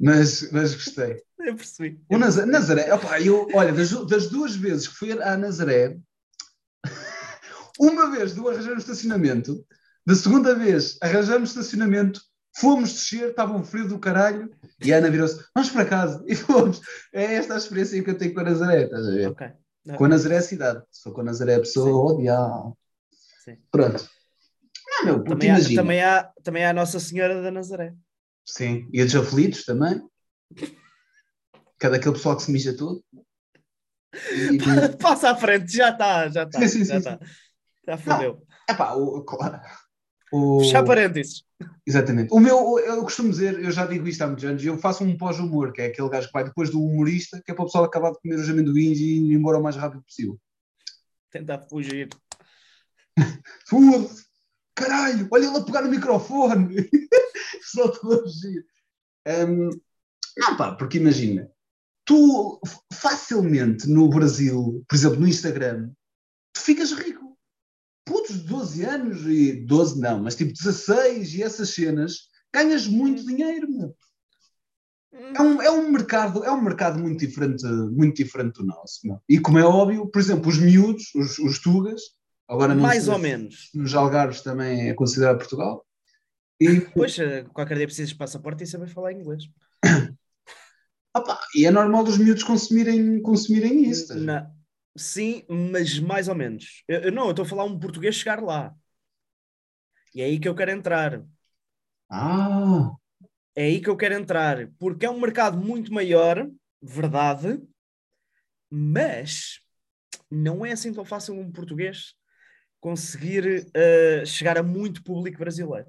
Mas, mas gostei. Eu percebi. O Nazaré, Nazaré opa, eu, olha, das, das duas vezes que fui à Nazaré, uma vez do arranjar um estacionamento, da segunda vez arranjamos estacionamento Fomos descer, estava um frio do caralho, e a Ana virou-se, vamos para casa, e fomos. É esta a experiência que eu tenho com a Nazaré, estás a ver? Okay. Okay. Com a Nazaré é a cidade, só com a Nazaré é a pessoa, oh, Sim. Pronto. Não, meu, também, há, também, há, também há a Nossa Senhora da Nazaré. Sim, e a dos aflitos também. Cada aquele pessoal que se mija todo. E... Passa à frente, já está, já está. Já, está. já fodeu. É pá, claro. O... Fechar parênteses. Exatamente. O meu, eu costumo dizer, eu já digo isto há muitos anos, eu faço um pós-humor, que é aquele gajo que vai depois do humorista, que é para o pessoal acabar de comer os amendoins e ir embora o mais rápido possível. Tentar fugir. Foda-se! Caralho, olha ele a pegar no microfone! Só estou a fugir. Um, não, pá, porque imagina, tu facilmente no Brasil, por exemplo, no Instagram, tu ficas rico putos de 12 anos, e 12 não, mas tipo 16 e essas cenas, ganhas muito hum. dinheiro, meu. É um, é um mercado, é um mercado muito diferente, muito diferente do nosso. Meu. E como é óbvio, por exemplo, os miúdos, os, os tugas, agora mais ou menos. Nos Algarves também é considerado Portugal. E, pois, eh, qualquer dia precisas de passaporte e saber falar inglês. Opa, e é normal os miúdos consumirem, consumirem isso. Não, Sim, mas mais ou menos. Eu, eu não, eu estou a falar um português chegar lá. E é aí que eu quero entrar. Ah, É aí que eu quero entrar, porque é um mercado muito maior, verdade, mas não é assim tão fácil um português conseguir eh, chegar a muito público brasileiro.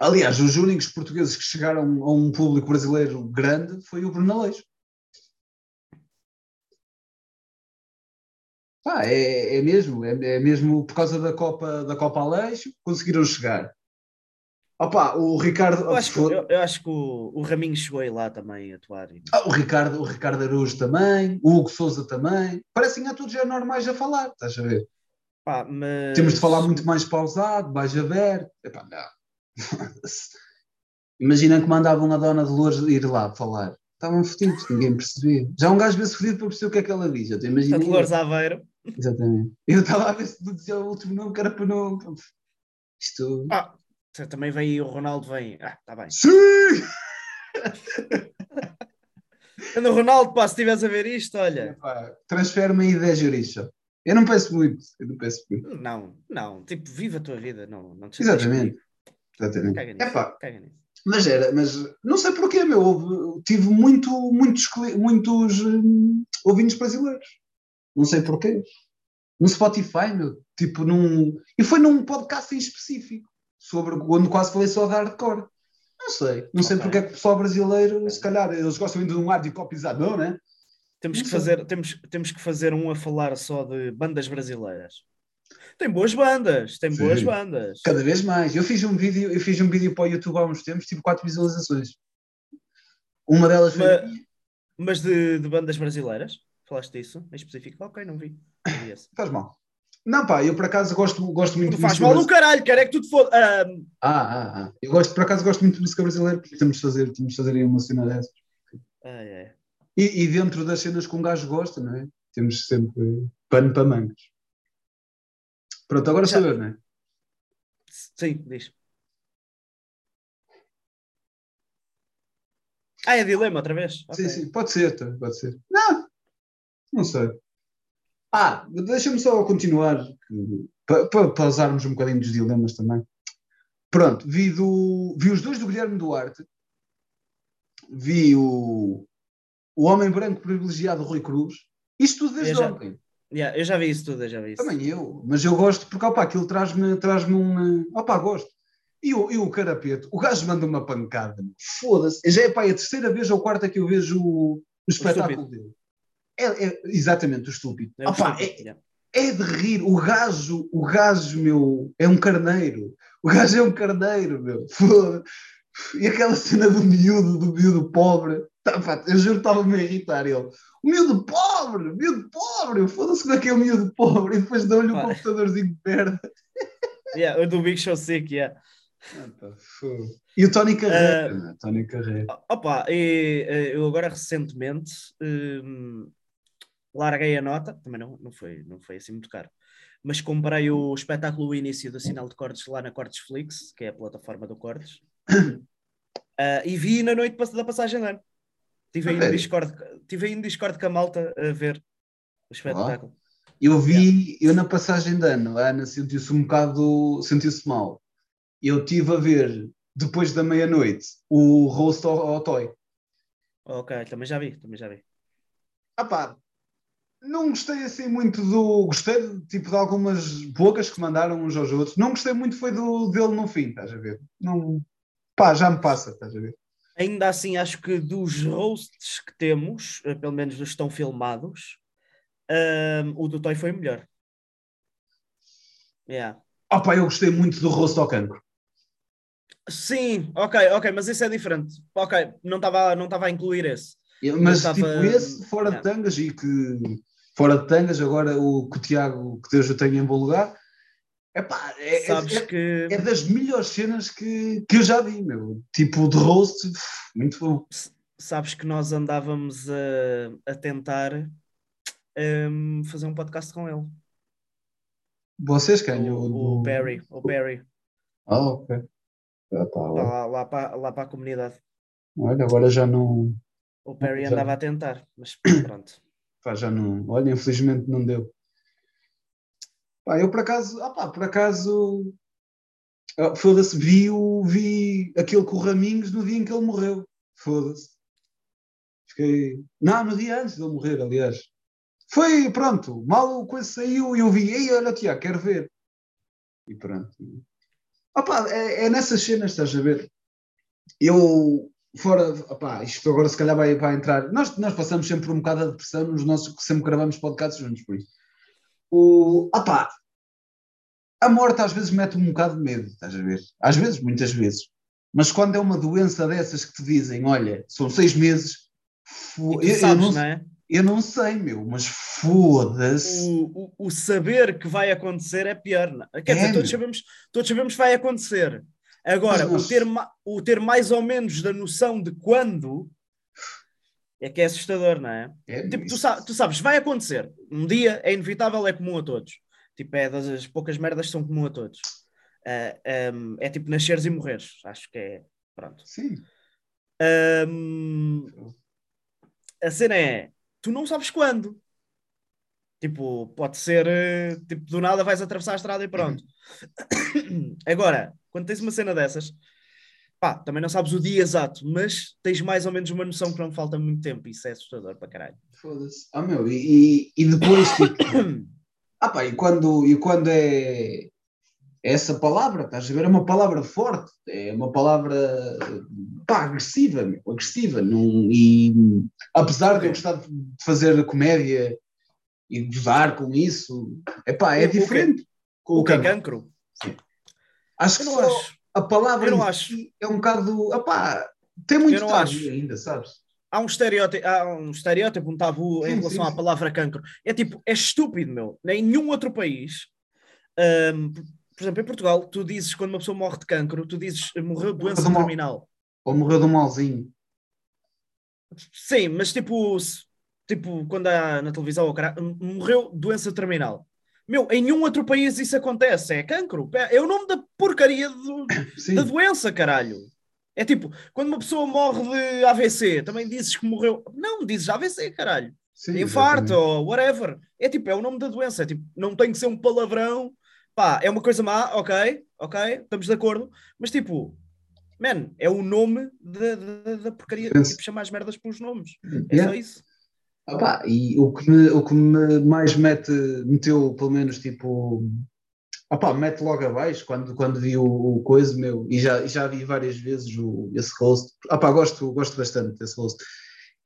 aliás, os únicos portugueses que chegaram a um público brasileiro grande foi o Bruno Aleixo. Pá, é, é mesmo, é, é mesmo por causa da Copa, da Copa Aleixo, conseguiram chegar. Opa, o Ricardo, Eu acho que, eu, eu acho que o, o Raminho chegou aí lá também a atuar. Ah, o Ricardo, o Ricardo Araújo também, o Hugo Souza também. Parecem a todos já normais a falar, estás a ver? Pá, mas... Temos de falar muito mais pausado, mais aberto. Epá, não. Imagina que mandavam a Dona Dolores ir lá falar. Estavam fodidos, ninguém percebia. Já um gajo vê-se fodido para perceber o que é que ela diz. Eu imagino. Dolores Aveiro. Exatamente. Eu estava a ver se dizia o último nome que era para não. Isto. Ah, também vem aí o Ronaldo, vem. Ah, tá bem. Sim! Anda, Ronaldo, pá, se estivesse a ver isto, olha. Transfere-me aí 10 euros. Eu não peço muito. Eu não peço muito. Não, não, tipo, viva a tua vida, não, não te Exatamente. Exatamente. Caga nisso. Epá, Caga nisso. Mas era, mas não sei porquê, meu. Houve, tive muito, muitos, muitos hum, ouvintes brasileiros. Não sei porquê. No Spotify, meu. Tipo, num. E foi num podcast em específico. Sobre quando quase falei só de hardcore. Não sei. Não sei Ok. porque é que o pessoal brasileiro, se calhar, eles gostam muito de um hardcore pisadão, né? Temos que, sei. fazer, temos, temos que fazer um a falar só de bandas brasileiras. Tem boas bandas, tem boas Sim. bandas. Cada vez mais. Eu fiz um vídeo, eu fiz um vídeo para o YouTube há uns tempos, tive quatro visualizações. Uma delas foi. Mas, mas de, de bandas brasileiras? Falaste disso em específico? Ok, não vi. Não. Faz mal. Não, pá, eu por acaso gosto, gosto muito Tu de faz mal no caralho, quero é que tu te foda. Ah, Ah, ah, ah. Eu gosto, por acaso gosto muito de música brasileira, porque temos de fazer, temos de fazer aí uma cena dessa. ah, é. E, e dentro das cenas que um gajo gosta, não é? Temos sempre pano para mangas. Pronto, agora sou eu, não é? Sim, diz. Ah, é dilema outra vez? Ok. Sim, sim, pode ser, tá, pode ser. Não, não sei. Ah, deixa-me só continuar, para, para, para usarmos um bocadinho dos dilemas também. Pronto, vi, do, vi os dois do Guilherme Duarte, vi o, o Homem Branco Privilegiado Rui Cruz, isto tudo desde Eu já- ontem. Yeah, eu já vi isso tudo, eu já vi isso. Também eu, mas eu gosto porque opa, aquilo traz-me traz um. eh, Opa, gosto. E o, e o Carapeto, o gajo manda uma pancada. Foda-se. Já é pá, é a terceira vez ou quarta que eu vejo o, o espetáculo dele. É, é- exatamente, o estúpido. É o Opa, estúpido, é, yeah. é de rir. O gajo, o gajo, meu, é um carneiro. O gajo é um carneiro, meu. Foda. E aquela cena do miúdo, do miúdo pobre. Tá, pá, eu juro que estava-me a irritar ele. O miúdo pobre, o miúdo pobre. Foda-se como é que é o miúdo pobre. E depois dão-lhe um computadorzinho de merda. Yeah, o do Big Show Sick, yeah. Ah. E o Tony Carreira. Né? Tony Carreira. Opa, e, eh, eu agora recentemente hum, larguei a nota, também não, não, foi, não foi assim muito caro, mas comprei o espetáculo O Início do Sinal de Cortes lá na Cortes Flix, que é a plataforma do Cortes, Ah, e vi na noite da passagem de ano. Estive aí, no? Discord, tive aí no Discord com a malta a ver o espetáculo. Eu vi, eu na passagem de ano, a Ana sentiu-se um bocado, sentiu-se mal. Eu estive a ver, depois da meia-noite, o roast ao, ao Toy. Ok, também já vi, também já vi. Ah pá, não gostei assim muito do. Gostei tipo, de algumas poucas que mandaram uns aos outros. Não gostei muito foi do dele no fim, estás a ver? Não, pá, já me passa, estás a ver? Ainda assim, acho que dos roasts que temos, eh, pelo menos dos que estão filmados, hum, o do Toy foi o melhor. Yeah. Ah pá, eu gostei muito do roast ao cancro. Sim, ok, ok, mas isso é diferente. Ok, não estava não estava a incluir esse. Eu- Mas tipo, tava- esse fora de Yeah. tangas e que fora de tangas, agora o que o Tiago, que Deus o tenha em bom lugar, epá, é, é, Sabes é, que é das melhores cenas que, que eu já vi, meu. Tipo, de roast, uf, muito bom. sabes que nós andávamos a, a tentar hum, fazer um podcast com ele. Vocês ganham O, o Barry, o Barry, Ah, ok. Ah, pá, olha. lá, lá, para, lá para a comunidade. olha, agora já não. O Barry Já. andava a tentar, mas pronto. Pá, já não. Olha, infelizmente não deu. Pá, eu por acaso, ah pá, por acaso Ah, Foda-se, vi, vi aquele com o Raminhos no dia em que ele morreu. Foda-se. Fiquei. Não, no dia antes de ele morrer, aliás. Foi, pronto, mal o coisa saiu e eu vi, ei, olha, Tiago, quero ver. E pronto. Opa, é, é nessas cenas, estás a ver? Eu, fora, opá, isto agora se calhar vai, vai entrar. Nós, nós passamos sempre um bocado de depressão nos nossos, sempre gravamos podcasts juntos, por isso. O, opá, a morte às vezes mete um bocado de medo, estás a ver? Às vezes, muitas vezes. Mas quando é uma doença dessas que te dizem, olha, são seis meses, eu, eu sabes, não, não é? eu não sei, meu, mas foda-se. O, o, o saber que vai acontecer é pior. não? Quer É, dizer, todos sabemos, todos sabemos que vai acontecer. Agora, Mas o, ter, o ter mais ou menos da noção de quando é que é assustador, não é? É, Tipo, tu, sa- tu sabes, vai acontecer. Um dia é inevitável, é comum a todos. Tipo, é das poucas merdas que são comum a todos. Ah, ahm, é tipo nasceres e morreres. Acho que é. Pronto. Sim. Ahm, a cena é, tu não sabes quando. Tipo, pode ser, eh, tipo, do nada vais atravessar a estrada e pronto. Agora, quando tens uma cena dessas, pá, também não sabes o dia exato, mas tens mais ou menos uma noção que não falta muito tempo. Isso é assustador para caralho. Foda-se. Ah, meu, e, e- depois, tipo, ah, pá, e quando, e quando é essa palavra, estás a ver? É uma palavra forte, é uma palavra pá, agressiva, meu, agressiva. Não, e apesar de eu gostar de fazer comédia e gozar com isso, epá, é o quê? diferente. Com O que é cancro. cancro? Acho que Eu não só acho. A palavra Eu não em acho. é um bocado, epá, tem muito tabu acho. ainda, sabes? Há um estereótipo, há um, estereótipo, um tabu em Sim, relação sim, à palavra cancro. É tipo, é estúpido, meu. Em nenhum outro país, ahm, por- exemplo, em Portugal, tu dizes quando uma pessoa morre de cancro, tu dizes morreu de doença mal. terminal. Ou morreu de um malzinho. Sim, mas tipo, tipo quando há na televisão, morreu doença terminal. Meu, em nenhum outro país isso acontece. É cancro. É o nome da porcaria do- da doença, caralho. É tipo, quando uma pessoa morre de AVC, também dizes que morreu. Não, dizes AVC, caralho. sim, infarto ou whatever. É tipo, é o nome da doença. É tipo, não tem que ser um palavrão. Pá, é uma coisa má, ok, ok, estamos de acordo. Mas tipo, man, é o nome da, da, da porcaria. Tipo, chamar as merdas pelos nomes. É Yeah. só isso. Ah pá, e o que, me, o que me mais mete, meteu, pelo menos, tipo, ah pá, mete logo abaixo quando, quando vi o, o coisa, meu, e já, já vi várias vezes o, esse rosto. Ah pá, gosto, gosto bastante desse rosto.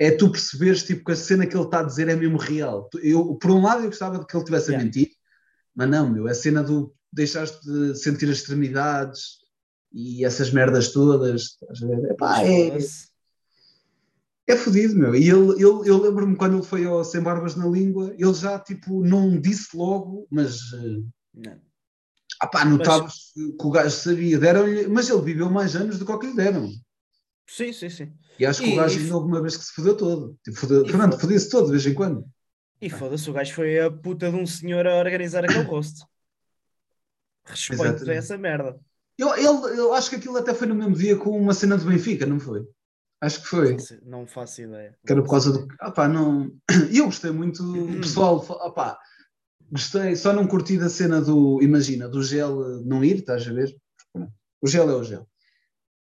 É tu perceberes, tipo, que a cena que ele está a dizer é mesmo real. Eu, por um lado, eu gostava de que ele tivesse a Yeah. mentir, mas não, meu, a cena do deixaste de sentir as extremidades e essas merdas todas, estás a ver? Epá, é. É fodido, meu. E ele, ele, eu lembro-me quando ele foi ao Sem Barbas na Língua, ele já, tipo, não disse logo, mas, eh, Não. ah pá, notava-se que o gajo sabia. Deram-lhe, mas ele viveu mais anos do que o que lhe deram. Sim, sim, sim. E acho que E- o gajo e- ainda houve uma vez que se fodeu todo. Tipo, fodeu, Fernando, fodia-se todo de vez em quando. E foda-se, o gajo foi a puta de um senhor a organizar aquele rosto. Respeito Exatamente. a essa merda. Eu, ele, eu acho que aquilo até foi no mesmo dia com uma cena do Benfica, não foi? Acho que foi. Não faço ideia. Que era por causa do. Ah pá, não. E eu gostei muito. O pessoal. Ah pá, gostei. Só não curti da cena do. Imagina, do gel eh, não ir, estás a ver? O gel é o gel.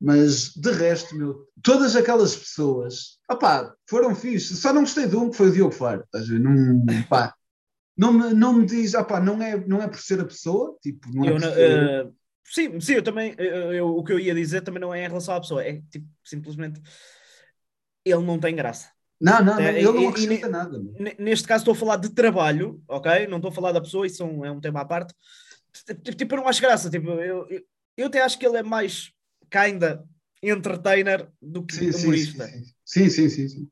Mas de resto, meu, todas aquelas pessoas, ah pá, foram fixe. Só não gostei de um que foi o Diogo Faro, estás a ver? Não, pá, não, me, não me diz, ah pá, não é, não é por ser a pessoa, tipo, não é Eu por ser. eh, sim, sim, eu também. eu- eu- o que eu ia dizer também não é em relação à pessoa, é tipo, simplesmente ele não tem graça. não, não, não, é, ele não e- e- acrescenta nada. Neste caso estou a falar de trabalho, ok? Não estou a falar da pessoa, isso é um, é um tema à parte. Tipo, eu não acho graça. Tipo, eu, eu, eu até acho que ele é mais kinda entertainer do que Sim, humorista. sim, sim. Sim, sim, sim, sim.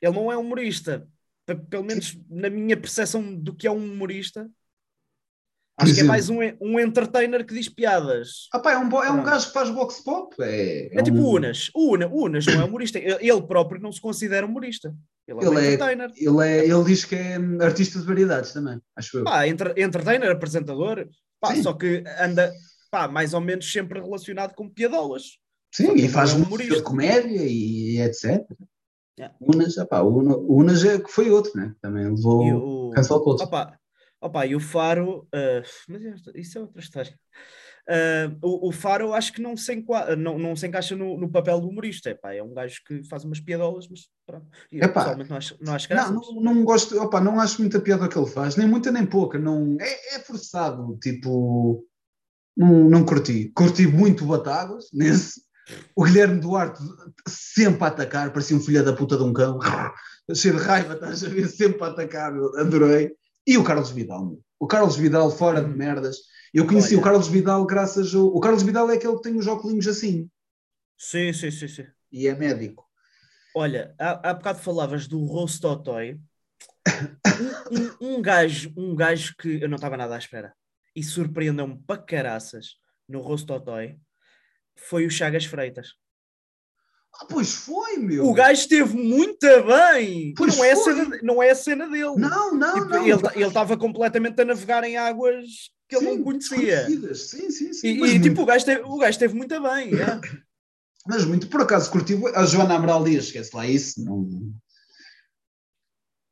Ele não é humorista. P- Pelo menos na minha percepção do que é um humorista. Por Acho que é mais um, um entertainer que diz piadas. Ah pá, é um, é um gajo que faz box pop. É, É, tipo um- o Unas. O Unas, o Unas não é humorista. Ele próprio não se considera humorista. Ele é um Ele é, entertainer. ele, é, ele diz que é artista de variedades também, acho eu. Pá, entre, entertainer, apresentador, pá, Sim. só que anda pá, mais ou menos sempre relacionado com piadolas. Sim, e ele faz é humorista. de comédia e etc. Yeah. Unas, opá, o Una- o Unas é que foi outro, né? Também levou E o, cancel culture. opa, opa, e o Faro, ah, mas é isso é outra história. Uh, o, o Faro acho que não se, enqua... não, não se encaixa no, no papel do humorista. Epá, é um gajo que faz umas piadolas, mas pronto. Eu, Epá, pessoalmente não acho, não acho graça. Não, não, gosto, opa, não acho muita piada que ele faz, nem muita nem pouca. Não, é, é forçado, tipo. Não, não curti. Curti muito Batáguas nesse. O Guilherme Duarte sempre a atacar, parecia um filho da puta de um cão. Cheio de raiva, estás a ver? Sempre a atacar, adorei. E o Carlos Vidal, o Carlos Vidal fora de merdas. Eu conheci Olha. o Carlos Vidal graças ao. O Carlos Vidal é aquele que tem os óculos assim Sim, sim, sim, sim. e é médico. Olha, há, há bocado falavas do roast Totoy. Um, um, um gajo, um gajo que eu não estava nada à espera e surpreendeu-me para caraças no roast Totoy foi o Chagas Freitas. Ah, pois foi, meu. O gajo esteve muito bem. Pois não, é a foi. cena, não é a cena dele. Não, não, Tipo, não. ele ele estava completamente a navegar em águas que ele Sim, não conhecia. Sim, sim, sim. E, e, tipo, o gajo, esteve, o gajo esteve muito bem. é. mas muito, por acaso, curti. A Joana Amaral Dias, esquece lá isso. Não...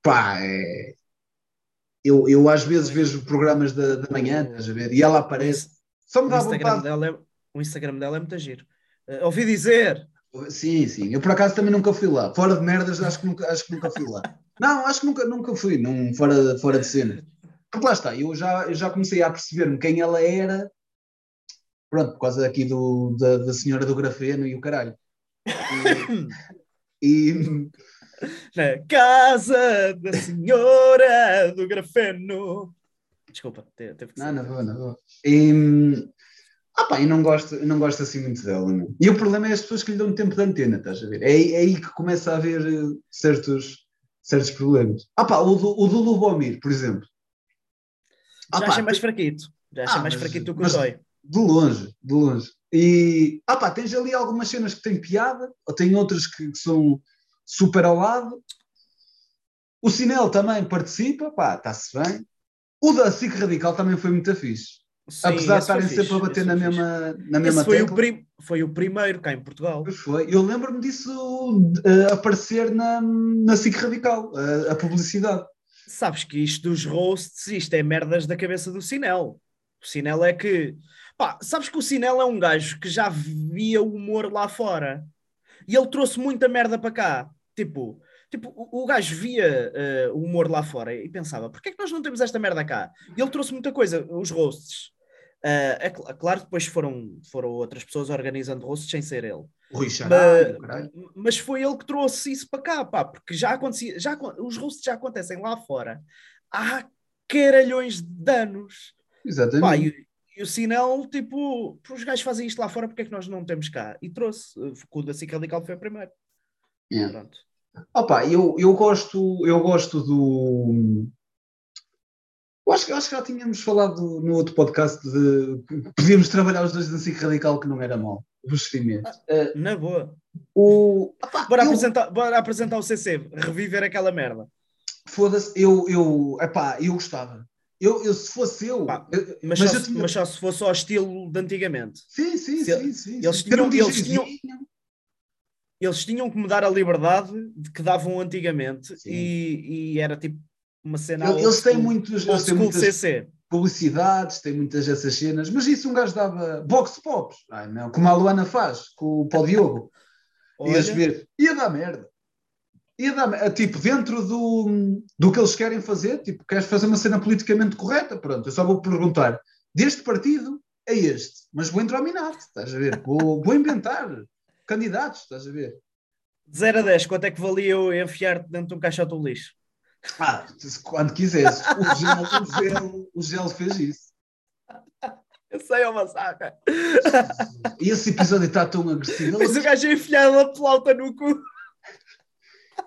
Pá, é. Eu, eu às vezes vejo programas da, da manhã, estás a ver? E ela aparece. Só me O dá Instagram, vontade. dela é, o Instagram dela é muito giro. Uh, ouvi dizer, Sim, sim. Eu por acaso também nunca fui lá. Fora de merdas, acho que nunca, acho que nunca fui lá. Não, acho que nunca, nunca fui, não, fora, fora de cena. Porque lá está, eu já, eu já comecei a perceber-me quem ela era, pronto, por causa aqui do, da, da senhora do grafeno e o caralho. E, e- na casa da senhora do grafeno. Desculpa, te- teve que ser. não, não vou, não vou. E, ah pá, eu não gosto, eu não gosto assim muito dela. Não. E o problema é as pessoas que lhe dão tempo de antena, estás a ver? É, aí- é aí que começa a haver eh, certos, certos problemas. Ah pá, o do, o do Lubomir, por exemplo. Ah Já pá, achei mais fraquito. Já achei Ah, mais mas- fraquito do que o Toy. De longe, de longe. E ah pá, tens ali algumas cenas que têm piada, ou tem outras que, que são super ao lado. O Sinel também participa, pá, está-se bem. O da SIC Radical também foi muito fixe. Sim, Apesar de esse foi estarem sempre a bater esse na foi mesma, na Esse mesma foi o, tecla. prim- foi o primeiro cá em Portugal. Foi. Eu lembro-me disso eh, aparecer na, na SIC Radical, a, a publicidade. Sabes que isto dos roasts, isto é merdas da cabeça do Sinel. O Sinel é que. Pá, sabes que o Sinel é um gajo que já via o humor lá fora. E ele trouxe muita merda para cá. Tipo, tipo o, o gajo via eh, o humor lá fora e pensava: porquê é que nós não temos esta merda cá? E ele trouxe muita coisa, os roasts. Eh, é cl- claro depois foram, foram outras pessoas organizando roasts sem ser ele. O Rui o caralho. Mas foi ele que trouxe isso para cá, pá, porque já acontecia, já, os roasts já acontecem lá fora há caralhões de anos. Pá, Exatamente. e, e o Sinel, tipo, os gajos fazem isto lá fora, porque é que nós não temos cá? E trouxe, o da SIC Radical foi o primeiro. Yeah. Pronto. Opa, eu, eu gosto, eu gosto do. Eu acho, eu acho que já tínhamos falado no outro podcast de que podíamos trabalhar os dois na SIC Radical, que não era mal. Os cimentos. Uh, Na boa. o, opá, Bora, eu- apresentar, bora apresentar o CC, reviver aquela merda. Foda-se, eu, eu, epá, eu gostava. Eu, eu, se fosse eu. Pá, eu- Mas, mas só, eu se- tinha- mas só se fosse ao estilo de antigamente. Sim, sim, se- sim, sim. eles sim. tinham- um eles tinham-. Eles tinham que me dar a liberdade de que davam antigamente e, e era tipo uma cena. Eles têm muitos. old Eles têm school muitas CC. publicidades, têm muitas essas cenas, mas isso um gajo dava box pops, Ai, não, como a Luana faz, com o Paulo Diogo. Ias ver, ia dar merda. Ia dar merda. Tipo, dentro do, do que eles querem fazer, tipo, queres fazer uma cena politicamente correta? Pronto, eu só vou perguntar, deste partido é este, mas vou introminar estás a ver? Vou, vou inventar candidatos, estás a ver? de 0 a 10, quanto é que valia eu enfiar-te dentro de um caixote do lixo? Ah, quando quiseres. O gel, o gel, o gel fez isso. Eu sei, é uma saca. E esse episódio está tão agressivo. Mas o gajo a enfiar a flauta no cu.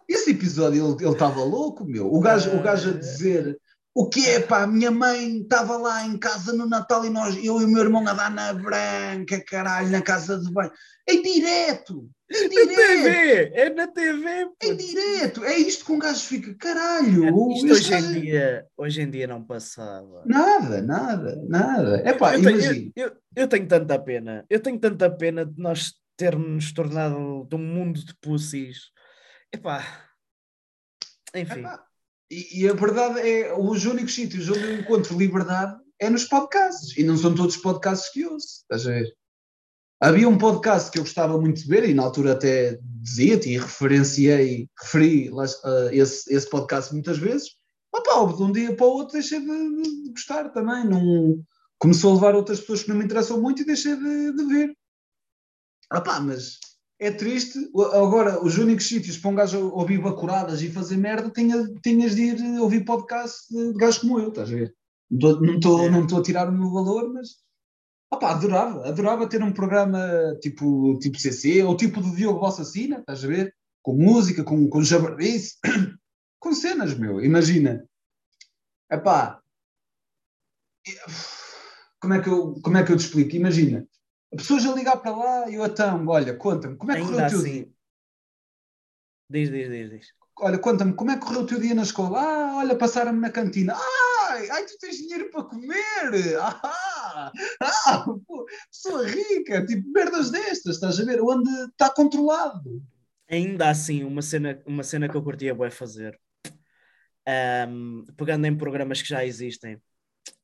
Esse episódio ele ele estava louco, meu. O gajo, o gajo a dizer o que é, pá, minha mãe estava lá em casa no Natal e nós, eu e o meu irmão a dar na branca, caralho, na casa de banho. Em direto! Na! TV! É na TV! Em direto! É isto que um gajo fica, caralho! Isto este hoje gajo- em, dia, hoje em dia não passava. Nada, nada, nada. É pá, eu, tenho, eu, eu- eu tenho tanta pena. Eu tenho tanta pena de nós termos tornado de um mundo de pussies. Epá. Enfim. Epá, E, e a verdade é, os únicos sítios onde eu encontro liberdade é nos podcasts. E não são todos os podcasts que ouço, estás a ver? Havia um podcast que eu gostava muito de ver, e na altura até dizia-te e referenciei, referi uh, esse, esse podcast muitas vezes. Opa, de um dia para o outro deixei de, de, gostar também. Não, começou a levar outras pessoas que não me interessam muito e deixei de, de ver. Opa, mas é triste. Agora, os únicos sítios para um gajo ouvir bacuradas e fazer merda, tinha, tinhas de ir ouvir podcast de, de gajos como eu, estás a ver? Não estou não não a tirar o meu valor, mas opa, adorava, adorava ter um programa tipo, tipo CC ou tipo do Diogo Bossacina, estás a ver? Com música, com, com jabardice, com cenas, meu. Imagina. Epá, como é que eu, como é que eu te explico? Imagina, a pessoa já ligar para lá e eu então, olha, conta-me, como é que correu o teu assim. dia? Diz, diz, diz, diz. Olha, conta-me, como é que correu o teu dia na escola? Ah, olha, passaram-me na cantina. Ai, ai, tu tens dinheiro para comer! Ah, ah pô, pessoa rica, tipo, merdas destas, estás a ver? Onde está controlado. Ainda assim, uma cena, uma cena que eu curtia é fazer, um, pegando em programas que já existem,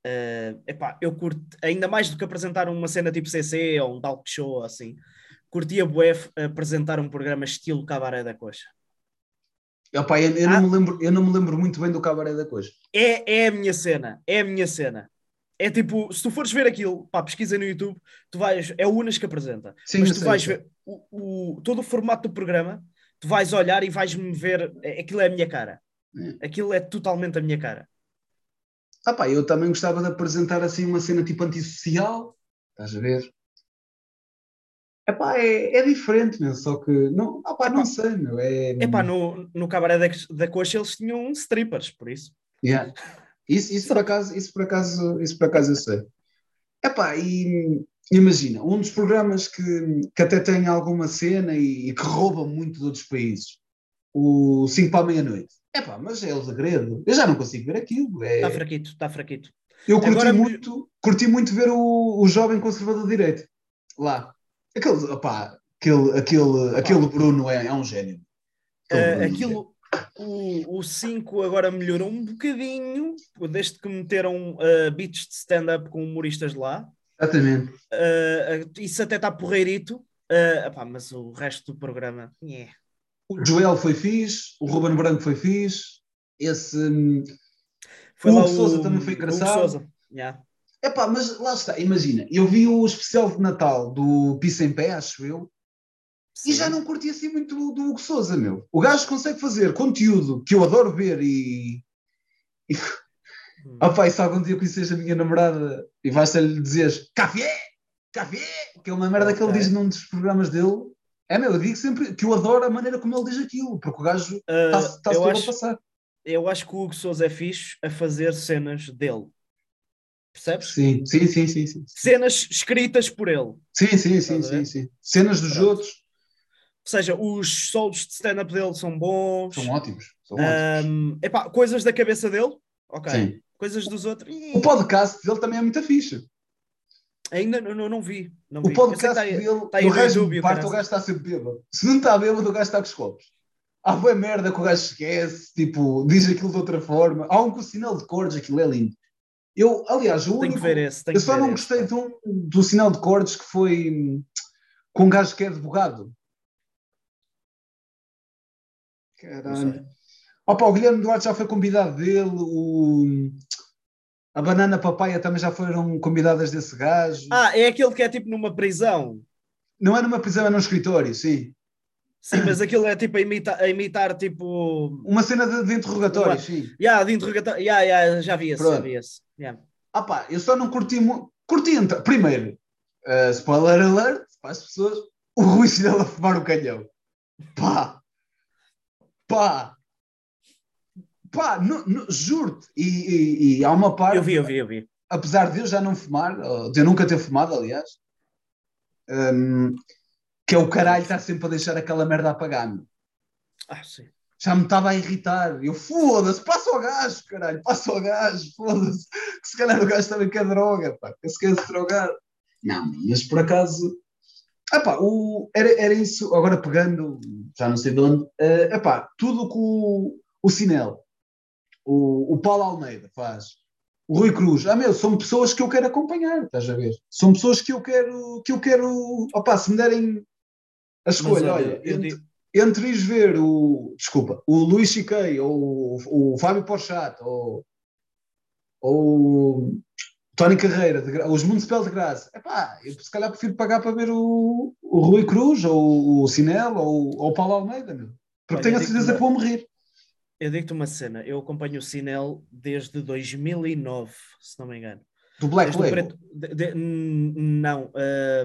Uh, epá, eu curto, ainda mais do que apresentar uma cena tipo CC ou um talk show assim, curtia bué apresentar um programa estilo Cabaré da Coxa. Epá, eu, eu, ah, não me lembro, eu não me lembro muito bem do Cabaré da Coxa. É, é a minha cena, é a minha cena. É tipo, se tu fores ver aquilo, pá, pesquisa no YouTube, tu vais, é o Unas que apresenta, Sim, mas tu sei, vais ver o, o, todo o formato do programa, tu vais olhar e vais-me ver, é, aquilo é a minha cara. É. Aquilo é totalmente a minha cara. Ah pá, eu também gostava de apresentar assim uma cena tipo antissocial, estás a ver? Epá, é, é diferente, meu, só que não, ah pá, não sei, meu. É... Epá, no, no cabaré da, da coxa eles tinham strippers, por isso. Yeah. Isso, isso, por acaso, isso, por acaso, isso por acaso eu sei. Epá, e imagina, um dos programas que, que até tem alguma cena e, e que rouba muito de outros países, o 5 para a meia-noite. É pá, mas é o segredo. Eu já não consigo ver aquilo. Está é... fraquito, está fraquito. Eu curti, Agora... muito, curti muito ver o, o jovem conservador direito lá. Aquele, opá, aquele, aquele, aquele Bruno é, é um gênio. Uh, aquilo, o 5 agora melhorou um bocadinho, desde que meteram uh, beats de stand-up com humoristas lá. Exatamente. Uh, isso até está porreirito, uh, opá, mas o resto do programa. Yeah. O Joel foi fixe, o Ruben Branco foi fixe, esse. Hum, foi o Hugo Souza também foi engraçado. Yeah. Epá, mas lá está, imagina, eu vi o especial de Natal do Pisa em Pé, acho eu, Sim. e já não curti assim muito do, do Hugo Souza, meu. O gajo consegue fazer conteúdo que eu adoro ver e. e... Hum. Opa, e se algum dia conheces a minha namorada e vais-lhe dizer café, café, que é uma merda okay. que ele diz num dos programas dele, é meu, eu digo sempre que eu adoro a maneira como ele diz aquilo, porque o gajo está-se uh, tá acho, a passar. Eu acho que o Hugo Souza é fixe a fazer cenas dele. Percebes? Sim, sim, sim, sim, sim. Cenas escritas por ele. Sim, sim, sim, sim, sim. Cenas dos Pronto. outros. Ou seja, os solos de stand-up dele são bons. São ótimos. São ótimos. Um, epá, coisas da cabeça dele, ok. Sim. Coisas dos outros. O podcast dele também é muito fixe. Ainda não, não vi. Não o vi. podcast tá, dele, tá o gajo parte, o gajo está sempre bêbado. Se não está bêbado, o gajo está com os copos. Há boa merda que o gajo esquece, tipo, diz aquilo de outra forma. Há um com sinal de cordes, aquilo é lindo. Eu, aliás, o único, esse, eu só não gostei esse, de um, do sinal de cordes que foi com um gajo que é advogado. Caralho. Opa, o Guilherme Duarte já foi convidado dele, o, a banana papaya também já foram convidadas desse gajo. Ah, é aquele que é tipo numa prisão. Não é numa prisão, é num escritório, sim. Sim, mas aquilo é tipo a imitar, a imitar tipo. Uma cena de, de interrogatório, Uma... sim. Yeah, de interrogatório. Yeah, yeah, já vi esse, Pronto. já vi esse. Yeah. Ah pá, eu só não curti muito. Curti então. Primeiro, uh, spoiler alert para as pessoas, o Rui dele a fumar o canhão. Pá! Pá! Pá, juro-te. E, e, e, há uma parte. Eu vi, eu vi, eu vi. Apesar de eu já não fumar, de eu nunca ter fumado, aliás, um, que é o caralho estar sempre a deixar aquela merda apagando. Ah, sim. Já me estava a irritar. Eu foda-se, passa o gajo, caralho, passa o gajo, foda-se. Que se calhar o gajo também quer droga, pá, que se quer se drogar. Não, mas por acaso. Epá, o, era, era isso, agora pegando, já não sei de onde, uh, epá, tudo com o, o Sinel o, o Paulo Almeida faz, o Rui Cruz, ah meu, são pessoas que eu quero acompanhar, estás a ver? São pessoas que eu quero, que eu quero, opá, se me derem a escolha, olha, olha, entre, digo- entre ires ver o, desculpa, o Luís Chiquei ou o, o Fábio Porchat ou, ou o Tony Carreira, de Gra- os Municipal de Graça, epá, eu se calhar prefiro pagar para ver o, o Rui Cruz ou o Sinel ou, ou o Paulo Almeida, meu. Porque Olha, tenho a certeza uma- que vou morrer. Eu digo-te uma cena, eu acompanho o Sinel desde 2009, se não me engano. Do Black Label. preto- de- de- não,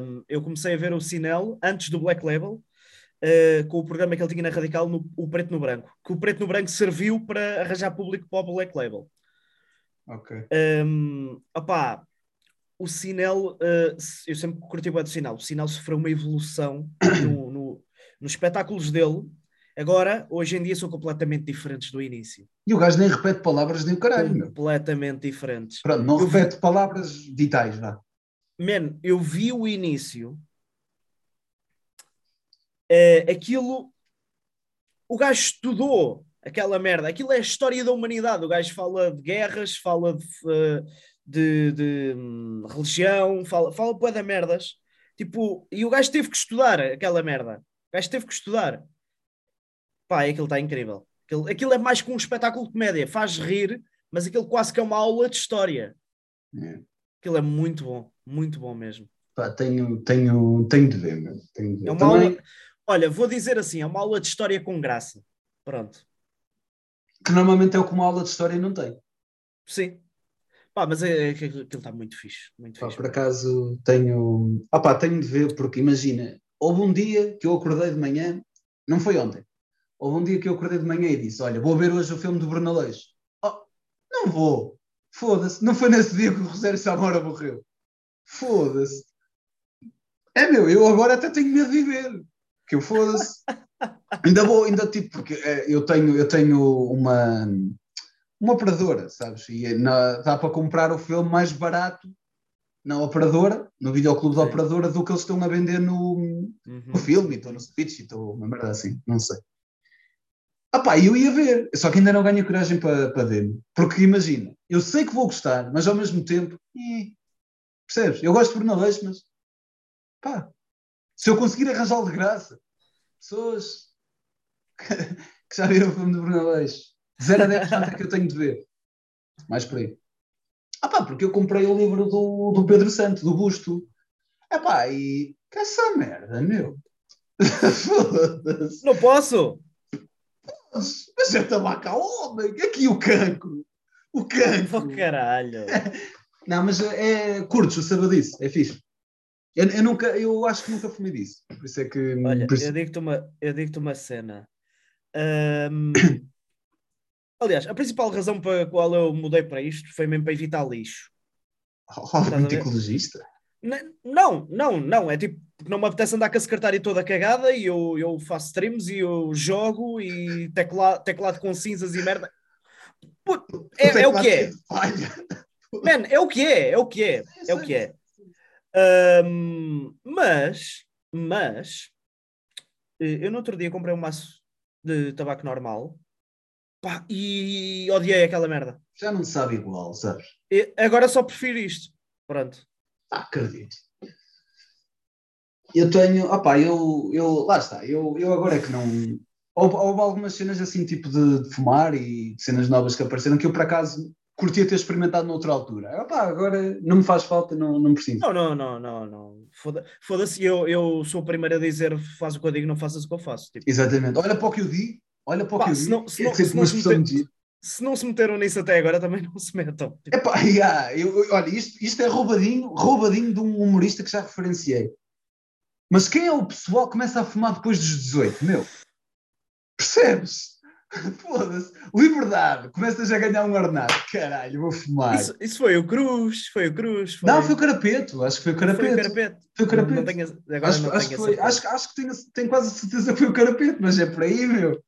hum, eu comecei a ver o Sinel antes do Black Label, uh, com o programa que ele tinha na Radical, no, o Preto no Branco. Que o Preto no Branco serviu para arranjar público para o Black Label. Ok. Um, opá, o Sinel, uh, eu sempre curti bem do Sinel. O Sinel sofreu uma evolução no- no- nos espetáculos dele. Agora, hoje em dia, são completamente diferentes do início. E o gajo nem repete palavras nem o caralho, meu. Completamente diferentes. Pronto, não Eu vi- repete palavras vitais, vá. Man, eu vi o início. Eh, aquilo. O gajo estudou aquela merda. Aquilo é a história da humanidade. O gajo fala de guerras, fala de, eh, de, de, hum, religião, fala, fala de merdas. Tipo, e o gajo teve que estudar aquela merda. O gajo teve que estudar. Pá, aquilo está incrível. Aquilo, aquilo é mais que um espetáculo de comédia. Faz rir, mas aquilo quase que é uma aula de história. É. Aquilo é muito bom. Muito bom mesmo. Pá, tenho, tenho, tenho de ver, meu. Tenho de ver. É Também, aula- Olha, vou dizer assim, é uma aula de história com graça. Pronto. que normalmente é o que uma aula de história não tem. Sim. Pá, mas é, é, que aquilo está muito fixe. Muito Pá, fixe. por acaso tenho. Ah, pá, tenho de ver, porque imagina, houve um dia que eu acordei de manhã, não foi ontem, houve um dia que eu acordei de manhã e disse: Olha, vou ver hoje o filme do Bruno Aleixo. Oh, não vou, foda-se, não foi nesse dia que o Rosário Samora morreu. Foda-se. É meu, eu agora até tenho medo de ver, que eu foda-se. ainda vou, ainda tipo, porque eh, eu tenho, eu tenho uma, uma operadora, sabes? E na- dá para comprar o filme mais barato na operadora, no videoclube da operadora, do que eles estão a vender no, Uhum. no filme, então no speech, então uma merda assim, não sei. Ah pá, eu ia ver, só que ainda não ganho coragem para para ver, porque imagina, eu sei que vou gostar, mas ao mesmo tempo, eh, percebes? Eu gosto de Aleixo, mas pá, se eu conseguir arranjá-lo de graça, pessoas que, que já viram o filme de Aleixo, 0 a 10% é que eu tenho de ver, mais por aí. Ah pá, porque eu comprei o livro do, do Pedro Santo, do Busto. Ah pá, e que essa merda, meu. Não posso! Mas é tabaco ao homem, aqui o cancro. O cancro. Oh, caralho! Não, mas é, curtos o sabadiço, é fixe. Eu, eu nunca, eu acho que nunca fumei disso. Por isso é que. Olha, isso- eu digo-te uma, eu digo uma cena. Ahm, aliás, a principal razão para a qual eu mudei para isto foi mesmo para evitar lixo. Oh, a muito ver? ecologista. N- Não, não, não. É tipo, porque não me apetece andar com a secretária toda cagada e eu, eu faço streams e eu jogo e teclado, teclado com cinzas e merda. Puto, é, é o que é. Man, é o que é, é o que é, é o que é. Ahm, mas, mas, eh, eu no outro dia comprei um maço de tabaco normal pá, e odiei aquela merda. já não sabe igual, sabes? E agora só prefiro isto. Pronto. Ah, acredito. Eu tenho, opá, eu, eu, lá está, eu, eu agora é que não. Houve, houve algumas cenas assim, tipo de, de fumar e cenas novas que apareceram que eu por acaso curtia ter experimentado noutra altura. Opá, agora não me faz falta, não, não preciso. Não, não, não, não, não. Foda- Foda-se, eu, eu sou o primeiro a dizer faz o que eu digo, não faças o que eu faço. Tipo, Exatamente. Olha para o que eu digo, olha para o Pá, que eu se digo. não- se é sempre uma expressão de se não se meteram nisso até agora, também não se metam. Tipo, Epá, yeah, eu, olha, isto, isto é roubadinho, roubadinho de um humorista que já referenciei. Mas quem é o pessoal que começa a fumar depois dos 18? Meu, percebes? Foda-se. Liberdade, começas a ganhar um ordenado. Caralho, vou fumar. isso, isso foi o Cruz, foi o Cruz. Foi, Não, foi o Carapeto, acho que foi o foi Carapeto. o Carapete. Foi o Carapeto. Não, não tenho, agora acho, não acho que foi, acho, acho que tenho, tenho quase certeza que foi o Carapeto, mas é por aí, meu.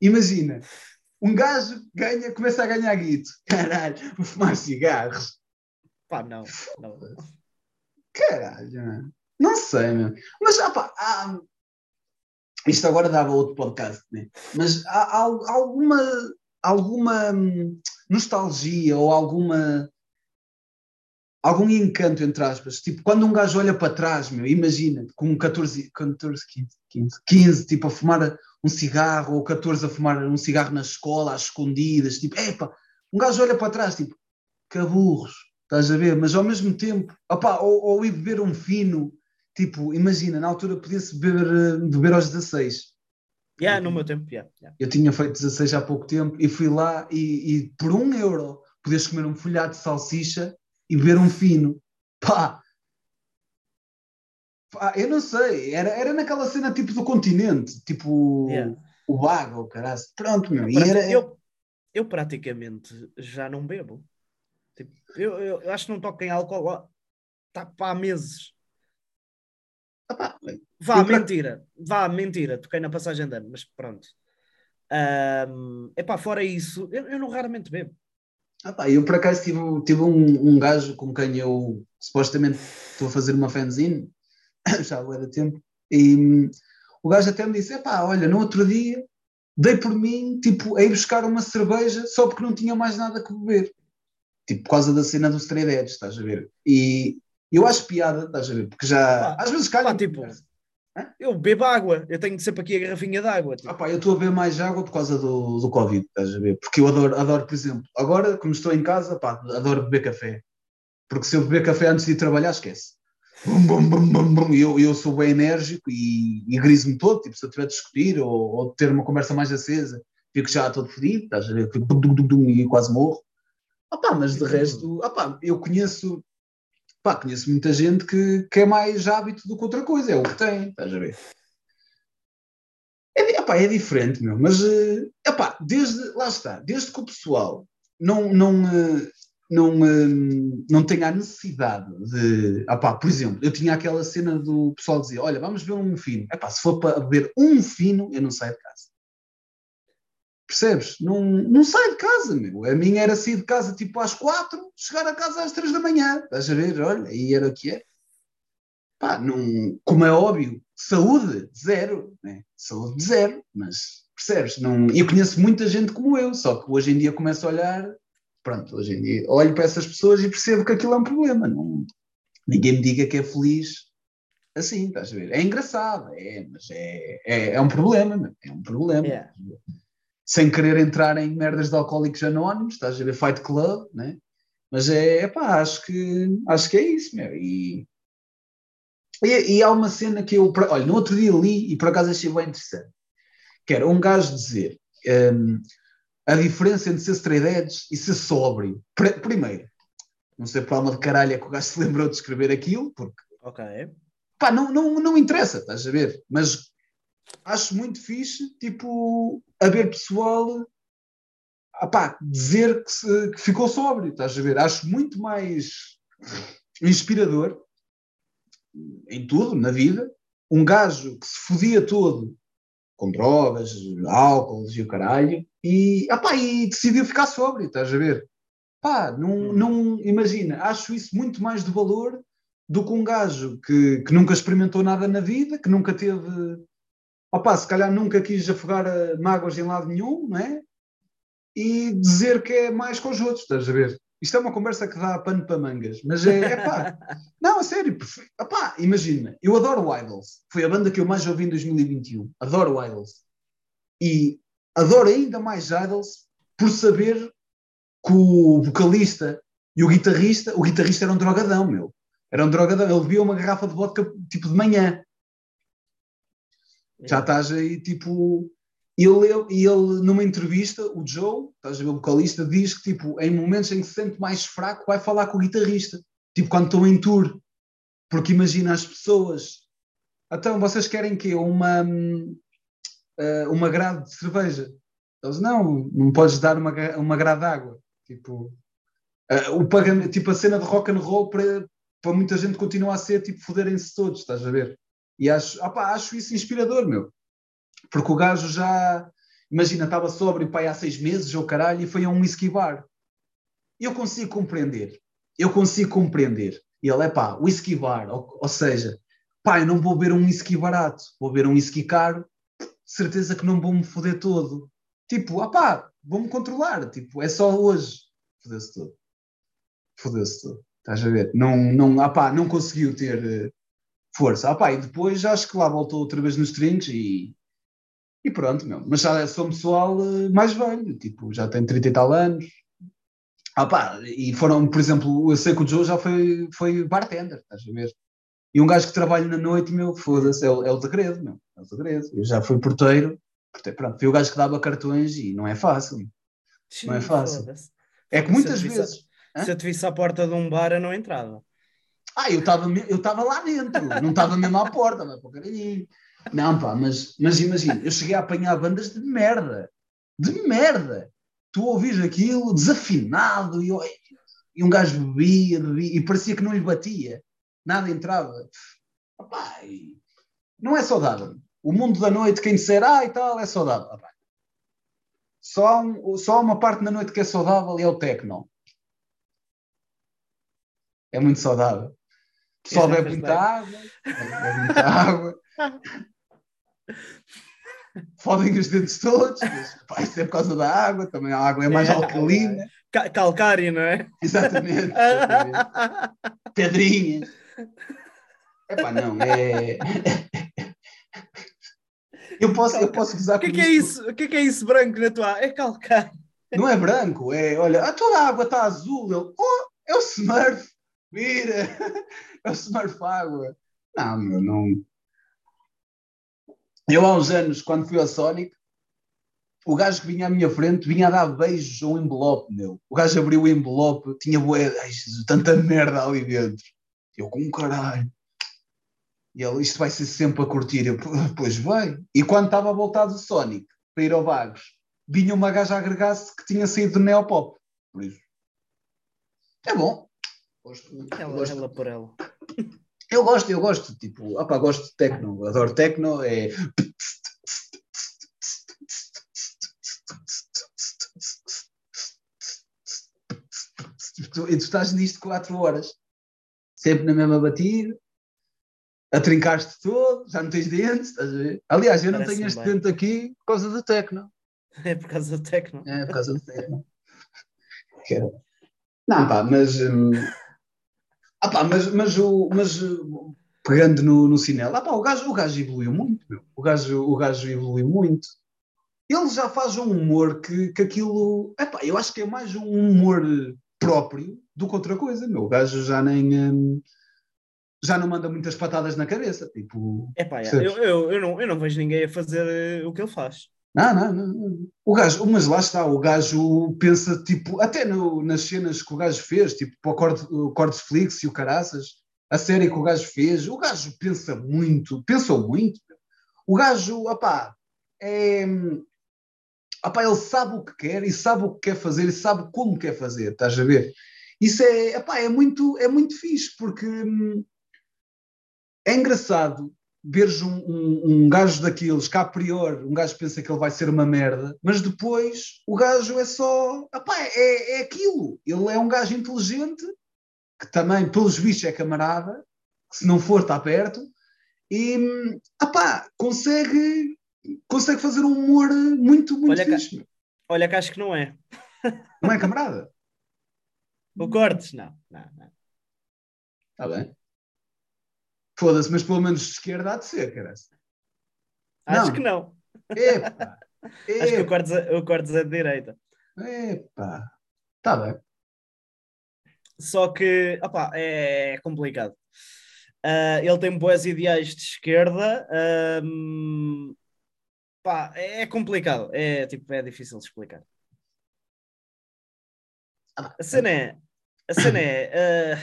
Imagina, um gajo ganha, começa a ganhar guito. Caralho, vou fumar cigarros. Pá, não, não. Caralho, mano. não sei, meu. Mas, ah, pá, há- isto agora dava outro podcast, né? Mas há, há alguma, alguma hum, nostalgia ou alguma algum encanto, entre aspas. Tipo, quando um gajo olha para trás, meu, imagina, com 14, 14 15, 15, 15, tipo, a fumar um cigarro, ou 14 a fumar um cigarro na escola, às escondidas, tipo, epa, um gajo olha para trás, tipo, caburros, estás a ver? Mas ao mesmo tempo, opa, ou, ou ir beber um fino, tipo, imagina, na altura podia-se beber, eh, beber aos 16. Yeah, no meu tempo, yeah, yeah. Eu tinha feito 16 há pouco tempo e fui lá e, e por um euro podias comer um folhado de salsicha e beber um fino. Pá! Pá, eu não sei, era, era naquela cena tipo do continente, tipo Yeah. o bago, o caralho. Pronto, meu. E Prati- era, eu, eu praticamente já não bebo. Tipo, eu, eu- eu acho que não toco em álcool tá, pá, há meses. Opá, Vá, Eu pra- mentira. Vá, mentira. Toquei na passagem de ano, mas pronto. Ahm, epá, fora isso, eu, eu não raramente bebo. opá, eu por acaso tive, tive um, um gajo com quem eu supostamente estou a fazer uma fanzine, já há de tempo, e hum, o gajo até me disse: epá, olha, no outro dia dei por mim, tipo, a ir buscar uma cerveja só porque não tinha mais nada que beber. Tipo, por causa da cena dos Stray Dead, estás a ver? E eu acho piada, estás a ver? Porque já, Pá, às vezes calha. pá, tipo, Eu bebo água. Eu tenho sempre aqui a garrafinha de água. tipo. Ah, pá, eu estou a beber mais água por causa do, do Covid, estás a ver? Porque eu adoro, adoro, por exemplo, agora, como estou em casa, pá, adoro beber café. Porque se eu beber café antes de ir trabalhar, esquece. Bum, bum, bum, bum, bum. Eu, eu sou bem enérgico e, e griso-me todo, tipo, se eu tiver a discutir ou, ou ter uma conversa mais acesa, fico já todo fedido, estás a ver? Fico dum, dum, dum, e quase morro. Ah, pá, mas de resto, ah, pá, eu conheço, pá, conheço muita gente que, que é mais hábito do que outra coisa, é o que tem, estás a ver? É, epá, é diferente, meu, mas eh, epá, desde, lá está, desde que o pessoal não, não, eh, não, eh, não tenha a necessidade de, epá, por exemplo, eu tinha aquela cena do pessoal dizer, olha, vamos beber um fino, epá, se for para beber um fino, eu não saio de casa. Percebes? Não, não saio de casa, meu. A minha era sair de casa tipo às quatro, chegar a casa às três da manhã. Estás a ver? Olha, aí era o que é. Pá, não, como é óbvio, saúde, zero. Né? Saúde, zero. Mas percebes? Não, eu conheço muita gente como eu, só que hoje em dia começo a olhar. Pronto, hoje em dia olho para essas pessoas e percebo que aquilo é um problema. Não, ninguém me diga que é feliz assim, estás a ver? É engraçado, é, mas é, é, é um problema, é um problema. Yeah. Sem querer entrar em merdas de alcoólicos anónimos, estás a ver Fight Club, né? Mas é, pá, acho que, acho que é isso, meu. E, e, e há uma cena que eu, olha, no outro dia li e por acaso achei bem interessante, que era um gajo dizer hum, a diferença entre ser straight edge e ser sóbrio. Pr- primeiro, não sei por alma de caralho é que o gajo se lembrou de escrever aquilo, porque Ok. pá, não, não, não interessa, estás a ver? Mas acho muito fixe, tipo, haver pessoal ah, pá, dizer que, se- que ficou sóbrio, estás a ver? Acho muito mais inspirador em tudo, na vida, um gajo que se fodia todo com drogas, álcool e o caralho, e, ah, pá, e decidiu ficar sóbrio, estás a ver? Pá, não, não imagina, acho isso muito mais de valor do que um gajo que, que nunca experimentou nada na vida, que nunca teve, opá, se calhar nunca quis afogar mágoas em lado nenhum, não é? E dizer que é mais com os outros, estás a ver? Isto é uma conversa que dá pano para mangas, mas é, é pá, não, a sério, opá, imagina, eu adoro o Idols, foi a banda que eu mais ouvi em 2021, adoro o Idols, e adoro ainda mais Idols por saber que o vocalista e o guitarrista, o guitarrista era um drogadão, meu. Era um drogadão. Ele bebia uma garrafa de vodka tipo de manhã. Já estás aí, tipo. Ele, e ele, numa entrevista, o Joe, estás a ver, o vocalista, diz que, tipo, em momentos em que se sente mais fraco, vai falar com o guitarrista. Tipo, quando estão em tour. Porque imagina as pessoas. Então, vocês querem que Uma. eh, uma grade de cerveja. Eles, não, não podes dar uma, uma grade de água. Tipo, eh, o pagamento, tipo, a cena de rock and roll para, para muita gente continua a ser tipo foderem-se todos, estás a ver? E acho, opá, acho isso inspirador, meu. Porque o gajo já, imagina, estava sóbrio pai há seis meses ou caralho e foi a um whisky bar. Eu consigo compreender. Eu consigo compreender. E ele é pá, whisky bar, ou, ou seja, pá, eu não vou beber um whisky barato, vou beber um whisky caro, certeza que não vou me foder todo. Tipo, ah pá, vou-me controlar, tipo, é só hoje. Fodeu-se tudo. Fodeu-se tudo. Estás a ver? Não, não, ah pá, não conseguiu ter eh, força. Ah pá, e depois acho que lá voltou outra vez nos trinques e, e pronto, meu. Mas já sou pessoal eh, mais velho, tipo, já tem 30 e tal anos. Ah pá, e foram, por exemplo, eu sei que o Joe já foi, foi bartender, estás a ver? E um gajo que trabalha na noite, meu, foda-se, é, o- é o segredo, meu. É o segredo. Eu já fui porteiro, porteiro, pronto, fui o gajo que dava cartões e não é fácil. meu. Não é fácil. É que Se muitas visse- vezes. Hã? Se eu te visse à porta de um bar, eu não entrava. Ah, eu estava eu tava lá dentro, não estava mesmo à porta, mas para o caralhinho. Não, pá, mas, mas imagina, eu cheguei a apanhar bandas de merda. De merda. Tu ouvis aquilo desafinado e, eu- e um gajo bebia, bebia e parecia que não lhe batia. Nada entrava. Opá, não é saudável. O mundo da noite, quem disser, ah, e tal, é saudável. Opá. Só, um- só uma parte da noite que é saudável e é o techno. É muito saudável. O pessoal bebe muita água, bebe muita água. Fodem os dentes todos, mas pá, é por causa da água, também a água é mais É, alcalina. Ca- Calcário, não é? Exatamente. exatamente. Pedrinhas. Epá, não, é. Eu posso, eu posso gozar O que é que é isso? O que é que é isso branco na tua? É calcário. Não é branco, é, olha, a toda a água está azul. Ele, oh, é o Smurf, vira, é o Smurf água. Não, meu, não. Eu há uns anos, quando fui ao Sonic, o gajo que vinha à minha frente vinha a dar beijos a um envelope, meu. O gajo abriu o envelope, tinha bué, ai, tanta merda ali dentro. Eu com um caralho. E ele, isto vai ser sempre a curtir. Eu, "Pô, pois vai. E quando estava a voltar do Sonic, para ir ao Vagos, vinha uma gaja a agregar-se que tinha saído do Neopop. Por isso. É bom. Gosto, Ela, gosto. ela por ela. Eu gosto, eu gosto, tipo, opá, gosto de techno, adoro techno, é... Tu- E tu estás nisto 4 horas, sempre na mesma batida, a trincar-te todo, já não tens dentes, estás a ver? Aliás, eu não Parece-me tenho este bem. dente aqui por causa do techno. É por causa do tecno. É, por causa do techno. Não, pá, mas. hum, ah, pá, mas, mas, o, mas uh, pegando no, no ah, pá, o, gajo, o gajo evoluiu muito, meu. O gajo, o gajo evoluiu muito. Ele já faz um humor que, que aquilo. Epá, eu acho que é mais um humor próprio do que outra coisa, meu. O gajo já nem. hum, já não manda muitas patadas na cabeça. Tipo. É Percebes? eu, eu, eu, não, eu não vejo ninguém a fazer eh, o que ele faz. Não, não, não. O gajo, mas lá está, o gajo pensa, tipo, até no- nas cenas que o gajo fez, tipo, para o Cord- o e o Caraças, a série que o gajo fez, o gajo pensa muito, pensou muito. O gajo, opá, é. Opá, ele sabe o que quer e sabe o que quer fazer e sabe como quer fazer, estás a ver? Isso é, opá, é, muito, é muito fixe, porque hum, é engraçado veres um, um, um gajo daqueles que a priori um gajo pensa que ele vai ser uma merda, mas depois o gajo é só. Epá, é, é aquilo. Ele é um gajo inteligente, que também, pelos bichos, é camarada, que se não for, está perto, e epá, consegue, consegue fazer um humor muito, muito Olha cá. fixe. meu. Olha que acho que não é. Não é camarada? O Cortes, não. não, não. Está bem. Foda-se, mas pelo menos de esquerda há de ser, cara. Acho Não. que não. Epá! Acho que o Cortes, é- o Cortes é de direita. Epá! Está bem. Só que, opá, é complicado. Ah, ele tem boas ideais de esquerda. ahm, pá, é complicado. É, tipo, é difícil de explicar. A cena é... A cena é...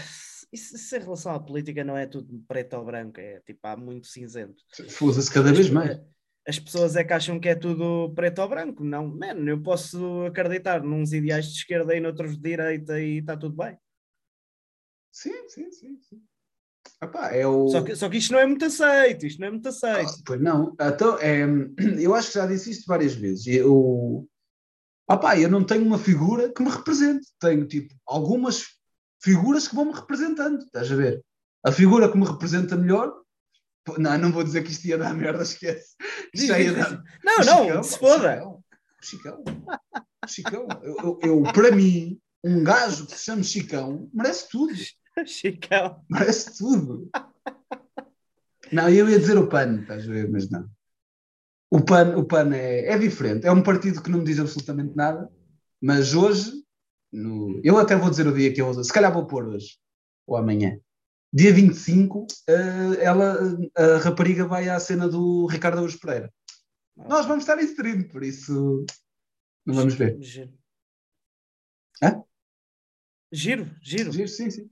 ah, isso, isso em relação à política não é tudo preto ou branco. É tipo, há muito cinzento. Foda-se cada vez mais. As pessoas é que acham que é tudo preto ou branco. Não, man, eu posso acreditar nos ideais de esquerda e noutros de direita e está tudo bem. Sim, sim, sim. sim. Epá, é o... Só que, só que isto não é muito aceito, isto não é muito aceito. Ah, Pois não. Então, é, eu acho que já disse isto várias vezes. Eu, opá, eu não tenho uma figura que me represente. Tenho, tipo, algumas figuras que vão me representando. Estás a ver? A figura que me representa melhor... Não, não vou dizer que isto ia dar merda, esquece. Diz, Já ia dar-. Não, O não, Chicão, se foda. Chicão, Chicão. Eu, eu- para mim, um gajo que se chama Chicão merece tudo. Chicão. Parece tudo. Não, eu ia dizer o PAN, estás a ver, mas não. O PAN, o PAN é, é diferente. É um partido que não me diz absolutamente nada, mas hoje, no, eu até vou dizer o dia que eu vou, se calhar vou pôr hoje, ou amanhã. Dia 25, uh, ela, a rapariga vai à cena do Ricardo Augusto Pereira. Nós vamos estar em stream, por isso não vamos ver. Giro. Hã? Giro, giro. Giro, sim, sim.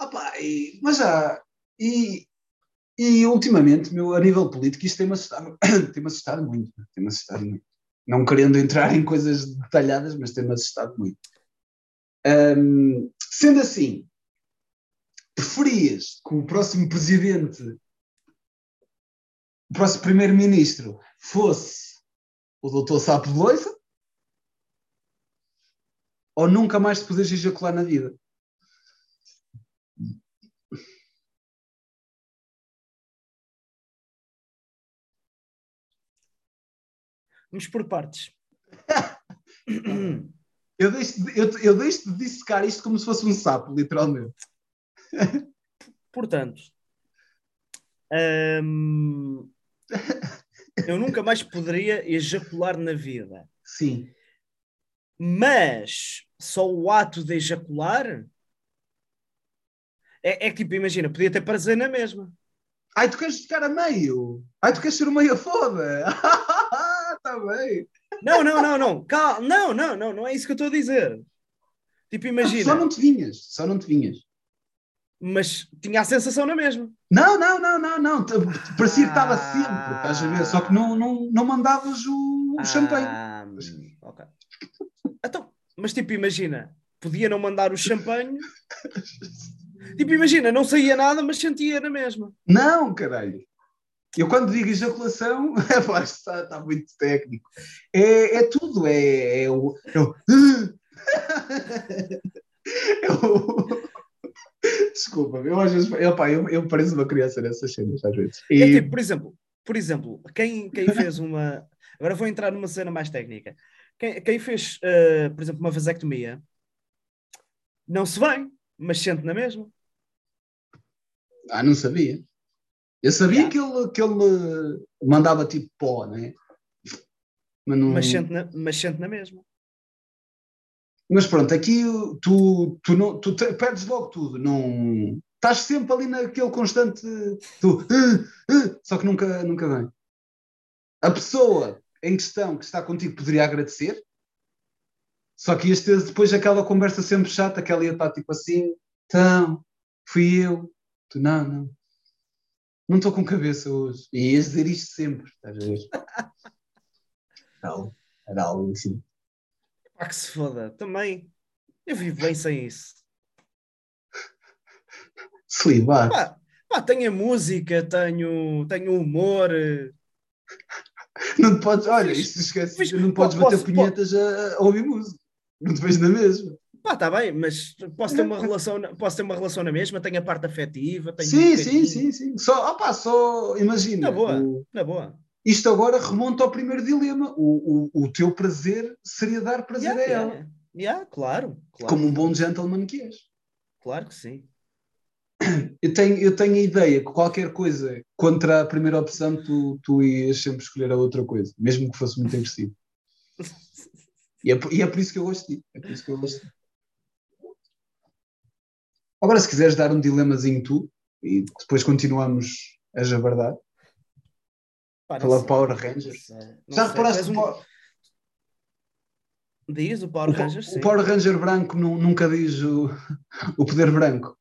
Opa, e, mas já, e, e ultimamente, meu, a nível político, isto tem-me assustado, tem assustado muito. Tem-me assustado muito. Não querendo entrar em coisas detalhadas, mas tem-me assustado muito. Um, sendo assim, preferias que o próximo presidente, o próximo primeiro-ministro, fosse o doutor Sapo de Loiça? Ou nunca mais te poderes ejacular na vida? Vamos por partes. eu, deixo de, eu, eu deixo de dissecar isto como se fosse um sapo, literalmente. Portanto, hum, eu nunca mais poderia ejacular na vida. Sim. Mas só o ato de ejacular é, é tipo, imagina, podia ter prazer na mesma. Ai, tu queres ficar a meio? Ai, tu queres ser uma meia foda? Está bem. Não, não, não, não. Calma. Não, não, não, não é isso que eu estou a dizer. Tipo, imagina. Só não te vinhas, só não te vinhas. Mas tinha a sensação na mesma. Não, não, não, não, não. Parecia que estava sempre, estás a ver? Só que não, não, não mandavas o, o ah, champanhe. Ok. Então, mas tipo, imagina, podia não mandar o champanhe. tipo, imagina, não saía nada, mas sentia na mesma. Não, caralho. Eu quando digo ejaculação, é, está, está muito técnico. É, é tudo, é, é o. É o, é o Desculpa, eu às vezes eu, pá, eu, eu pareço uma criança nessas cenas, às vezes. E... É tipo, por exemplo, por exemplo, quem, quem fez uma. Agora vou entrar numa cena mais técnica. Quem, quem fez, uh, por exemplo, uma vasectomia não se vem, mas sente na mesma. Ah, não sabia. Eu sabia yeah. que, ele, que ele mandava tipo pó, né? Mas, não... mas, sente na, mas sente na mesma. Mas pronto, aqui tu, tu, não, tu te, perdes logo tudo, não estás sempre ali naquele constante tu, uh, uh, só que nunca, nunca vem. A pessoa em questão que está contigo poderia agradecer, só que ias ter depois aquela conversa sempre chata, que ela ia estar tipo assim, então, fui eu, tu não, não, não estou com cabeça hoje. E ias dizer isto sempre, estás a ver? Era algo, era algo assim. Pá, que se foda. Também. Eu vivo bem sem isso. Slibar. Pá, pá, tenho a música, tenho, tenho humor. Não te podes, olha, isto esquece, não podes bater punhetas a, a, ouvir música. Não te vejo na mesma. Pá, está bem, mas posso ter uma relação, posso ter uma relação na mesma, tenho a parte afetiva, tenho Sim, um sim, sim, sim. Só, opa, só imagina. Na boa, o, na boa. Isto agora remonta ao primeiro dilema. O, o, o teu prazer seria dar prazer yeah, a ela. Yeah, yeah, claro, claro. Como um bom gentleman que és. Claro que sim. Eu tenho, eu tenho a ideia que qualquer coisa contra a primeira opção, tu, tu ias sempre escolher a outra coisa, mesmo que fosse muito agressivo. e, é, e é por isso que eu gosto de ti. É por isso que eu gosto de Agora, se quiseres dar um dilemazinho tu, e depois continuamos a jabardar. Pá, Falar Power Rangers. Já reparaste um... Diz o Power Ranger, sim. O Power Ranger branco nunca diz o, o poder branco.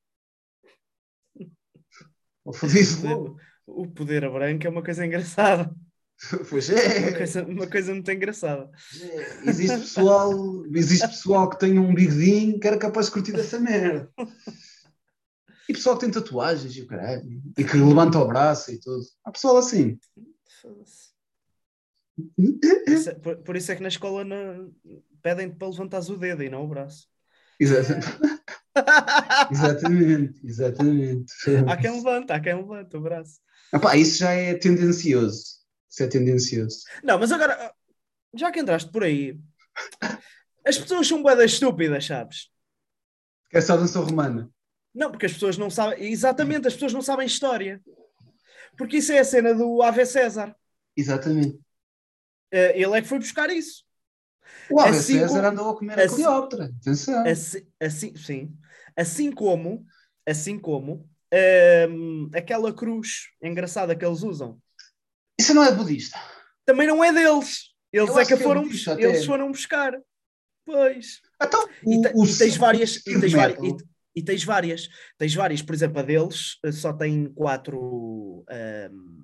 O, o poder branco é uma coisa engraçada. Pois é. Uma coisa, uma coisa muito engraçada. É. Existe pessoal, existe pessoal que tem um bigodinho que era capaz de curtir essa merda. E pessoal que tem tatuagens e o caralho, e que levanta o braço e tudo. Há pessoal assim. Por isso, é, por, por isso é que na escola pedem-te para levantares o dedo e não o braço. Exatamente. exatamente, exatamente. Há quem levanta, há quem levanta o braço. Epá, isso já é tendencioso. Isso é tendencioso. Não, mas agora, já que entraste por aí, as pessoas são boedas estúpidas, sabes? É só dança romana. Não, porque as pessoas não sabem. Exatamente, as pessoas não sabem história. Porque isso é a cena do Ave César. Exatamente. Uh, ele é que foi buscar isso. O Ave assim César como... andou a comer assim, a Cleópatra. Atenção. Assim, assim, sim. Assim como, assim como um, aquela cruz engraçada que eles usam. Isso não é budista. Também não é deles. Eles Eu é que, que foram, é budista, eles foram buscar. Pois. Então, e, o, e tens várias. E tens, várias e, tens várias. Tens várias, por exemplo, a deles eh, só tem quatro. Um,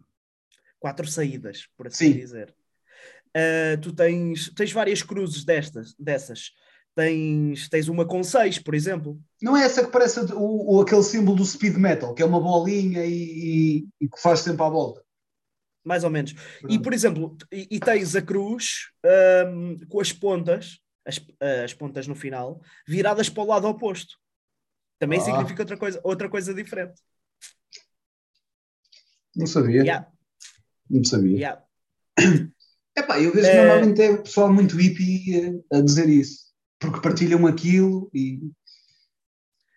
quatro saídas, por assim Sim. dizer. Uh, tu tens, tens várias cruzes destas, dessas. Tens, tens uma com seis, por exemplo. Não é essa que parece o, o aquele símbolo do speed metal, que é uma bolinha e, e, e que faz sempre à volta. Mais ou menos. E, por exemplo, e, e tens a cruz um, com as pontas, as, as pontas no final, viradas para o lado oposto. Também ah. significa outra coisa, outra coisa diferente. Não sabia. Yeah. Não sabia. Yeah. Epá, eu vejo é... normalmente é o pessoal muito hippie a, a, dizer isso, porque partilham aquilo e.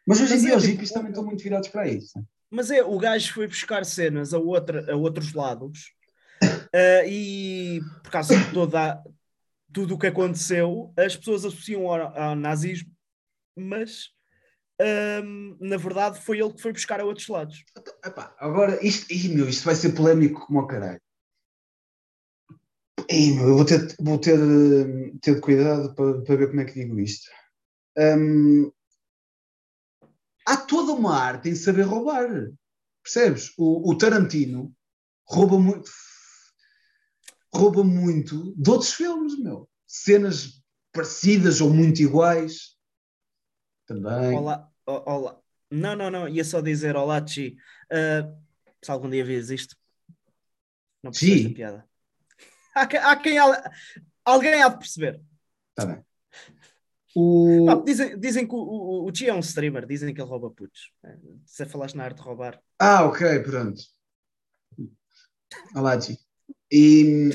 Mas hoje em dia é, os tipo, hippies também estão muito virados para isso. Mas é, o gajo foi buscar cenas a, outra, a outros lados uh, e por causa de toda tudo o que aconteceu, as pessoas associam ao, ao nazismo, mas um, na verdade foi ele que foi buscar a outros lados. Epá, agora, isto, meu, isto vai ser polémico como o caralho. Meu, eu vou ter, vou ter, ter de cuidado para, para ver como é que digo isto. Um, há toda uma arte em saber roubar. Percebes? O, o Tarantino rouba muito. Rouba muito de outros filmes, meu. Cenas parecidas ou muito iguais. Também. Olá, olá. Não, não, não. Ia só dizer olá, Chi. Uh, se algum dia vês isto, não precisa piada há, há quem alguém há de perceber. Está bem. O... Ah, dizem, dizem que o, o, o Chi é um streamer, dizem que ele rouba putos. É, se falaste na arte de roubar. Ah, ok, pronto. Olá, Chi. E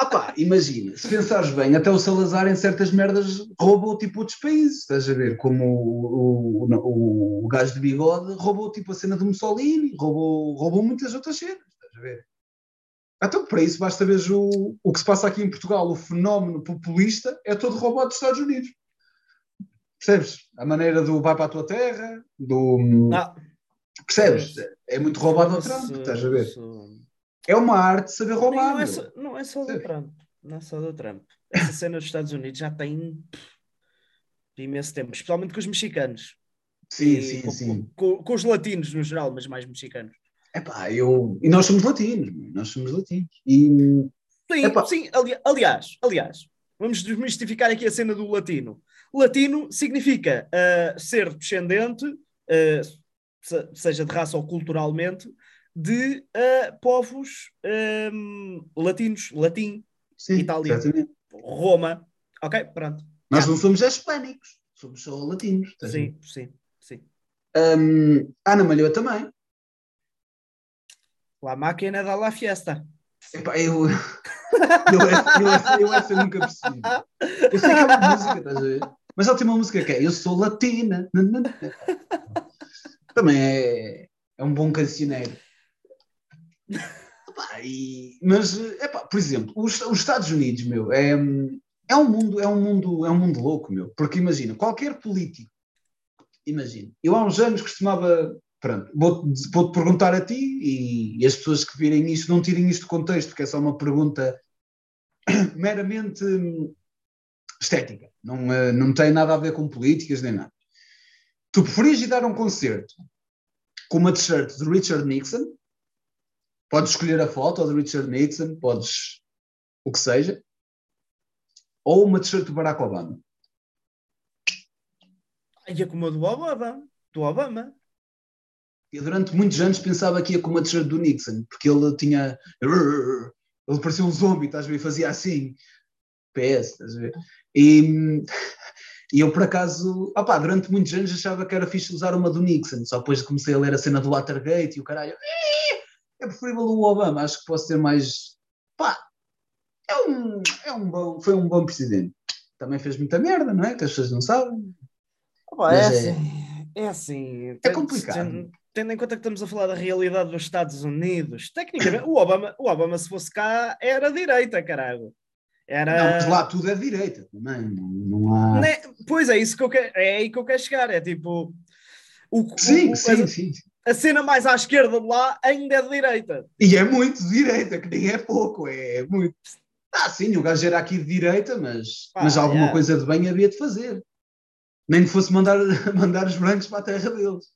opa, imagina, se pensares bem, até o Salazar em certas merdas roubou tipo outros países, estás a ver? Como o, o, o, o gajo de bigode roubou tipo a cena do Mussolini, roubou, roubou muitas outras cenas, estás a ver? Então, para isso, basta ver o, o que se passa aqui em Portugal. O fenómeno populista é todo roubado dos Estados Unidos. Percebes? A maneira do vai para a tua terra, do. Ah, percebes? É muito roubado ao Trump, estás a ver? É uma arte saber roubar. Não, é só, não é só do Trump. Não é só do Trump. Essa cena dos Estados Unidos já tem imenso tempo, especialmente com os mexicanos. Sim, e sim, com, sim. Com, com, os latinos no geral, mas mais mexicanos. Epá, eu... E nós somos latinos, nós somos latinos. E... Sim, Epá. sim, ali, aliás, aliás, vamos desmistificar aqui a cena do latino. Latino significa uh, ser descendente, uh, seja de raça ou culturalmente, de uh, povos um, latinos, latim, sim, Itália, exatamente. Roma. Ok, pronto. Nós não somos hispânicos, somos só latinos. Sim, sim, sim. Um, Ana Malhoa também. La máquina da la fiesta. Epá, eu, eu, essa, eu, essa, eu essa nunca percebi. Eu sei que é uma música, estás a ver? Mas ela tem uma música que é Eu sou latina. Também é, é um bom cancioneiro. Epá, e, mas, epá, por exemplo, os, os, Estados Unidos, meu, é, é um mundo, é um mundo, é um mundo louco, meu. Porque imagina, qualquer político, imagina, eu há uns anos costumava pronto, vou-te vou perguntar a ti e, e, as pessoas que virem isto não tirem isto de contexto, porque é só uma pergunta meramente hum, estética, não, eh, não tem nada a ver com políticas nem nada. Tu preferias ir dar um concerto com uma t-shirt de Richard Nixon? Podes escolher a foto de Richard Nixon, podes o que seja, ou uma t-shirt do Barack Obama? E é como a do Obama, do Obama. Eu durante muitos anos pensava que ia com uma t-shirt do Nixon, porque ele tinha. Ele parecia um zombie, estás a ver? Fazia assim. PS, estás a ver? E, e eu, por acaso, opá, durante muitos anos achava que era fixe usar uma do Nixon, só depois comecei a ler a cena do Watergate e o caralho. É preferível o Obama, acho que posso ser mais. Pá, é um, é um bom, foi um bom presidente. Também fez muita merda, não é? Que as pessoas não sabem. Opa, é, assim. é assim. É complicado. ten- Tendo em conta que estamos a falar da realidade dos Estados Unidos, tecnicamente, o Obama, o Obama, se fosse cá, era direita, caralho. Era. Não, mas lá tudo é direita também. Não, há. Né? Pois é, isso que eu quero, é aí que eu quero chegar. É tipo. O, Sim, o- sim, a, sim. A cena mais à esquerda de lá ainda é de direita. E é muito direita, que nem é pouco, é muito. Ah, sim, o gajo era aqui de direita, mas, Pá, mas alguma yeah. coisa de bem havia de fazer. Nem que fosse mandar, mandar os brancos para a terra deles.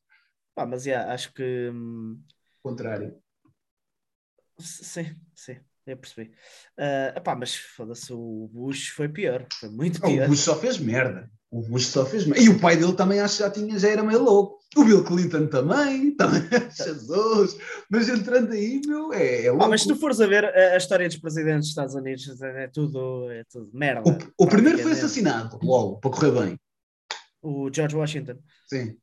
Pá, mas yeah, acho que. hum, contrário. sim, eu percebi. Ah, epá, mas foda-se, o Bush foi pior. Foi muito Ah, O pior. Bush só fez merda. O Bush só fez merda. E o pai dele também acho que já tinha, já era meio louco. O Bill Clinton também, também, Jesus. Mas entrando aí, meu, é, é louco. Pá, mas se tu fores a ver a, a história dos presidentes dos Estados Unidos, é, é tudo, é tudo merda. O, o primeiro foi assassinado, logo, para correr bem. O George Washington. Sim.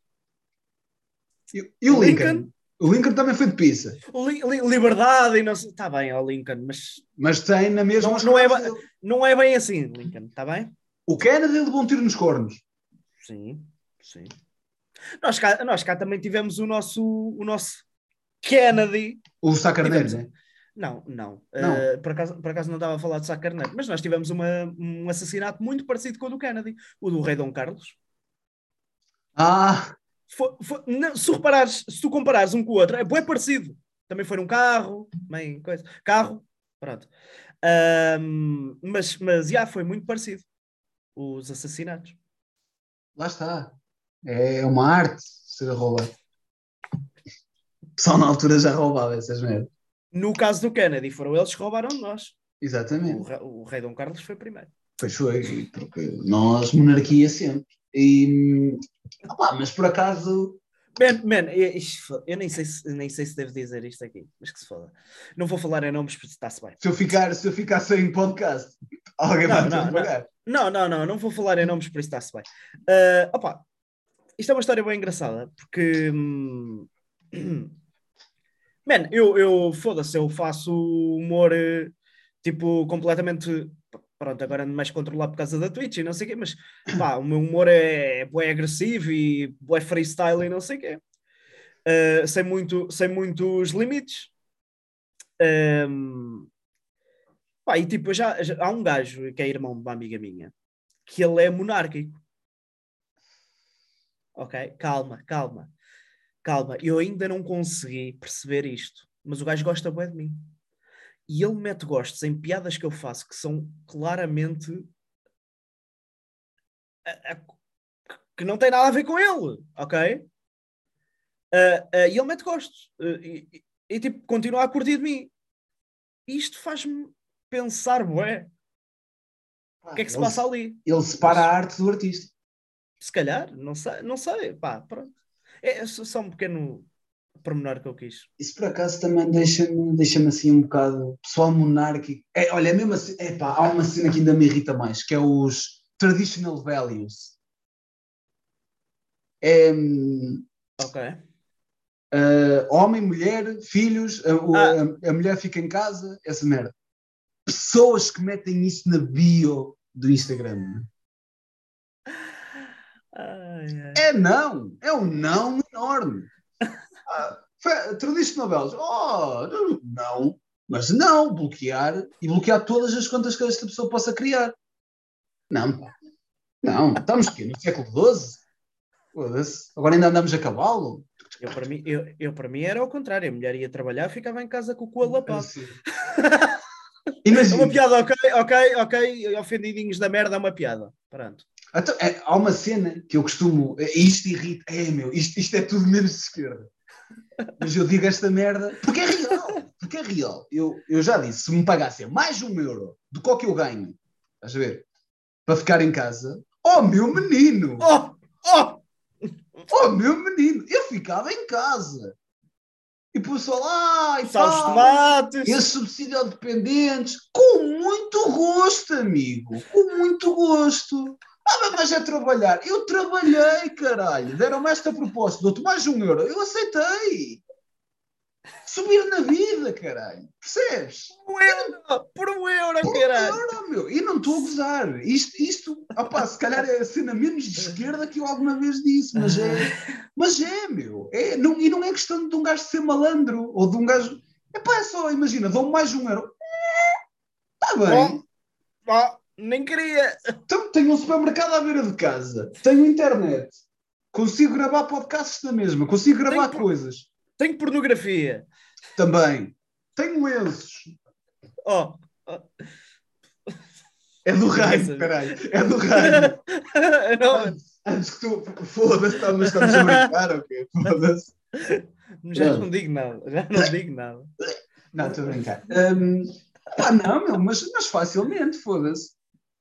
E, e o O Lincoln? Lincoln? O Lincoln também foi de pizza. Li- Li- liberdade e não sei. Está bem, ó Lincoln, mas Mas tem na mesma. Não- não é dele. não é bem assim, Lincoln, está bem? O Kennedy levou um tiro nos cornos. Sim, sim. Nós cá, nós cá também tivemos o nosso, o nosso Kennedy. O Sá Carneiro, Tivemos- né? Não, não. Não. Eh, por, acaso, por acaso não estava a falar de Sá Carneiro, mas nós tivemos uma- um assassinato muito parecido com o do Kennedy, o do rei Dom Carlos. Ah, Não, se, reparares, se tu comparares um com o outro, é bem parecido. Também foi num carro, bem, coisa. Carro, pronto. Ahm, mas, mas, já, foi muito parecido. Os assassinatos. lá está. É uma arte ser a roubar. O pessoal na altura já roubava essas merdas. No caso do Kennedy, foram eles que roubaram de nós. O, Exatamente. re- o rei Dom Carlos foi primeiro. Pois foi, porque nós, monarquia sempre. E, opá, mas por acaso, Man, man, eu, isto- eu nem sei, se, nem sei se devo dizer isto aqui, mas que se foda. Não vou falar em nomes porque está-se bem. se eu ficar, se eu ficar sem podcast, alguém Não, vai não, pagar. Não, não, não, não vou falar em nomes por isso está-se bem. Ah, opa, isto é uma história bem engraçada, porque. hum, Man, eu, eu foda-se, eu faço humor eh, tipo completamente. Pronto, agora ando mais controlado por causa da Twitch e não sei o quê, mas pá, o meu humor é, é bué agressivo e bué freestyle e não sei o quê. Ah, sem, muito, sem muitos limites. Ahm, pá, e tipo, já, já- há um gajo que é irmão de uma amiga minha que ele é monárquico. Ok? Calma, calma, calma. Eu ainda não consegui perceber isto, mas o gajo gosta bem de mim. E ele mete gostos em piadas que eu faço que são claramente a- a- que não tem nada a ver com ele, ok? Ah, ah, e ele mete gostos Ah, e, e- e, tipo continua a curtir de mim. Isto faz-me pensar, bué, o que é que se passa ali? Ele separa a arte do artista. Se calhar, não sei, não sei, pá, pronto. É só só um pequeno pormenor que eu quis. Isso por acaso também deixa-me deixa assim um bocado pessoal monárquico. É, olha, é mesmo assim, epá, há uma cena que ainda me irrita mais, que é os traditional values. É, Ok. ah, homem, mulher, filhos, a, Ah. a- a mulher fica em casa, essa merda. Pessoas que metem isso na bio do Instagram. Ai, ai. É não, é um não enorme. Ah, traditional values, oh, não, mas não, bloquear e bloquear todas as contas que esta pessoa possa criar. Não, pá. não, estamos aqui no século XII. Agora ainda andamos a cavalo. Eu, para mim, eu, eu, para mim era ao contrário. A mulher ia trabalhar, ficava em casa com o cu alapado. Assim. É Imagina, uma piada, ok, ok, ok. Ofendidinhos da merda é uma piada. Pronto. Então, é, há uma cena que eu costumo. é, Isto irrita. É, meu, isto, isto é tudo menos de esquerda. Mas eu digo esta merda porque é real. Porque é real. Eu, eu já disse: se me pagassem mais um euro do que o que eu ganho, estás a ver? Para ficar em casa, oh meu menino! Oh! Oh! Oh meu menino! Eu ficava em casa. E o pessoal, ah, e Sal os tomates! esses subsídio ao dependentes, com muito gosto, amigo, com muito gosto. Ah, mas a trabalhar. Eu trabalhei, caralho. Deram-me esta proposta, dou-te mais um euro. Eu aceitei. subir na vida, caralho. Percebes? Por um euro, por um euro, Por caralho. euro, meu. E não estou a gozar. Isto, isto opá, se calhar é a cena menos de esquerda que eu alguma vez disse, mas é, mas é meu. É, não, e não é questão de um gajo ser malandro ou de um gajo. Epá, é só, imagina, dão mais um euro. Está bem. Bom, bom, nem queria. Então, tenho um supermercado à beira de casa, tenho internet, consigo gravar podcasts na mesma, consigo gravar Tenho- coisas. Tenho pornografia. Também. Tenho lenços. Oh, É do raio, caralho. É do raio. não, Antes, que tu. Foda-se, tá- mas estamos a brincar, ok? Foda-se. já não digo nada. Já não digo nada. Não, estou a brincar. Hum, pá, não, meu, mas, mas facilmente, foda-se.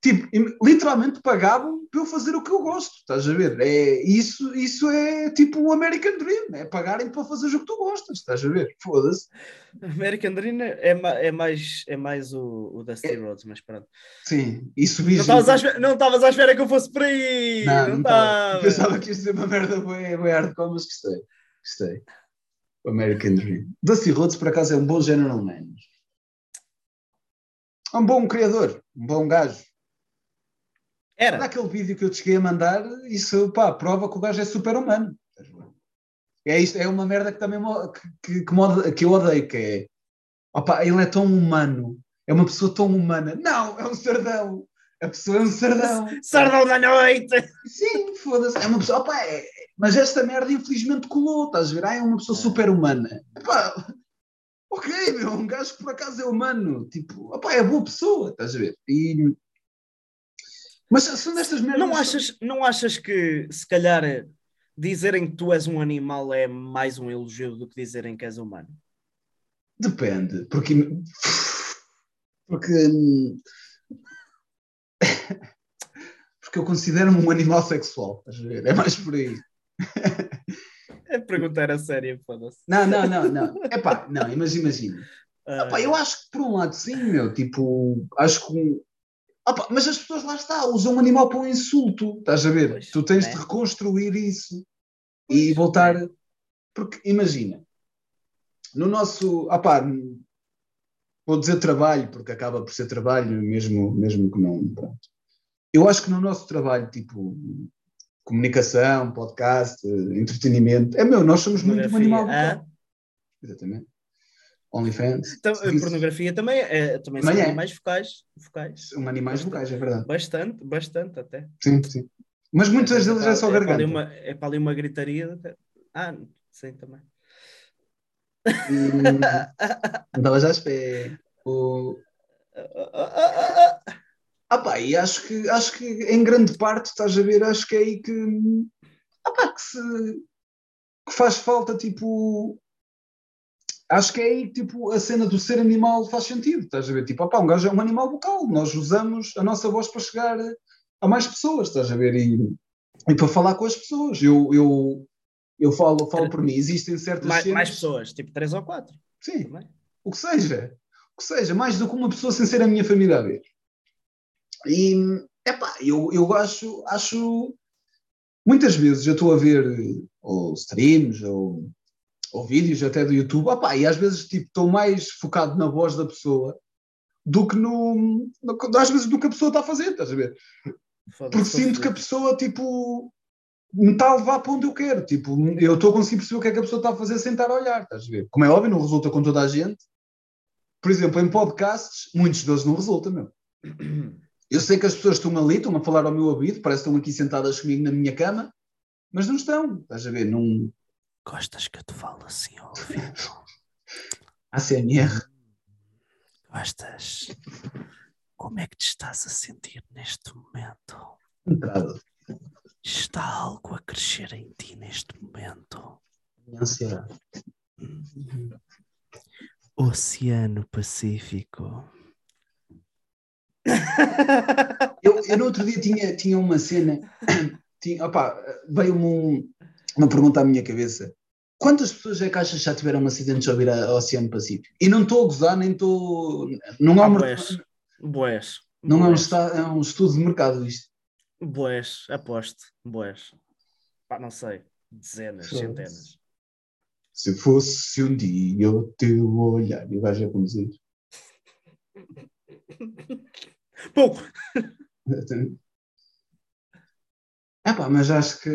Tipo, literalmente pagavam para eu fazer o que eu gosto, estás a ver? É, isso, isso é tipo o American Dream, é pagarem para fazer o que tu gostas, estás a ver? Foda-se. American Dream é, ma- é mais, é mais o, o Dusty Rhodes, mas pronto. Sim, e Não subis. estavas à não à espera que eu fosse por aí! Não, Não não! Pensava que ia ser uma merda bem, bem hardcore, mas gostei. Gostei. O American Dream. Dusty Rhodes, por acaso, é um bom general manager. É um bom criador, um bom gajo. Era. Naquele vídeo que eu te cheguei a mandar, isso pá, prova que o gajo é super humano. É, isto, é uma merda que também que, que, que, eu odeio, que é opá, ele é tão humano, é uma pessoa tão humana. Não, é um sardão. A pessoa é um sardão. Sardão da noite! Sim, foda-se. É uma pessoa. Opá, é- mas esta merda infelizmente colou, estás a ver? Ah, é uma pessoa É. super humana. Epá, ok, meu, um gajo que por acaso é humano. Tipo, opá, é boa pessoa, estás a ver? E... Mas são destas merdas. Não achas, não achas que, se calhar, dizerem que tu és um animal é mais um elogio do que dizerem que és humano? Depende, porque. Porque. Porque eu considero-me um animal sexual, estás a ver? É mais por aí. É perguntar a sério, foda-se. Não, não, não, não. Epá, não, mas imagina. Ah, Epá, eu acho que por um lado sim, meu, tipo, acho que. Um- Epá, mas as pessoas lá está, usam o animal para um insulto, estás a ver? Pois, tu tens né? de reconstruir isso e voltar. Porque imagina, no nosso. Opá, vou dizer trabalho, porque acaba por ser trabalho, mesmo, mesmo que não. Pronto. Eu acho que no nosso trabalho, tipo, comunicação, podcast, entretenimento, é meu, nós somos muito um animal Ah. Exatamente. OnlyFans. tam- serviços- pornografia também, é, também são é. animais focais. focais. São animais vocais, é verdade. Bastante, bastante até. Sim, sim. Mas muitas deles é só para ali garganta. uma- é para ali uma gritaria. Ah, sim, também. Hum, à espera. O... Ah pá, e acho que, acho que em grande parte, estás a ver, acho que é aí que, ah pá, que, se, que faz falta, tipo, acho que é aí que tipo, a cena do ser animal faz sentido, estás a ver, tipo, ah pá, um gajo é um animal vocal, nós usamos a nossa voz para chegar a mais pessoas, estás a ver, e, e para falar com as pessoas, eu, eu, eu falo, falo por mim, existem certas Mais, cenas, mais pessoas, tipo 3 ou 4. sim, Também. o que seja, o que seja, mais do que uma pessoa sem ser a minha família a ver. E, epá, eu, eu acho, acho, muitas vezes eu estou a ver eh, ou streams ou, ou vídeos até do YouTube, opá, e às vezes tipo, estou mais focado na voz da pessoa do que no, no- às vezes do que a pessoa está a fazer, estás a ver? Porque sinto que a pessoa, tipo, me está a levar para onde eu quero. Tipo, eu estou a conseguir perceber o que é que a pessoa está a fazer sem estar a olhar, estás a ver? Como é óbvio, não resulta com toda a gente. Por exemplo, em podcasts, muitos deles não resultam, meu. Eu sei que as pessoas estão ali, estão a falar ao meu ouvido, parece que estão aqui sentadas comigo na minha cama, mas não estão, estás a ver? Não... Gostas que eu te falo assim ao ouvido? ACMR. Gostas? Como é que te estás a sentir neste momento? Entrada. Está algo a crescer em ti neste momento? Ansiedade. Oceano Pacífico. Eu, eu no outro dia tinha, tinha uma cena, tinha, opá, veio-me um- uma pergunta à minha cabeça. Quantas pessoas é que achas que já tiveram um acidente de ouvir ao Oceano Pacífico? E não estou a gozar, nem estou. Não, é Ah, boés. Boés. não é, um, Boés. é um estudo de mercado isto. Boés, aposto. Boés. Pá, não sei. Dezenas, centenas. Se fosse um dia o teu olhar. E gajo a conduzir. Bom, É pá, mas acho que.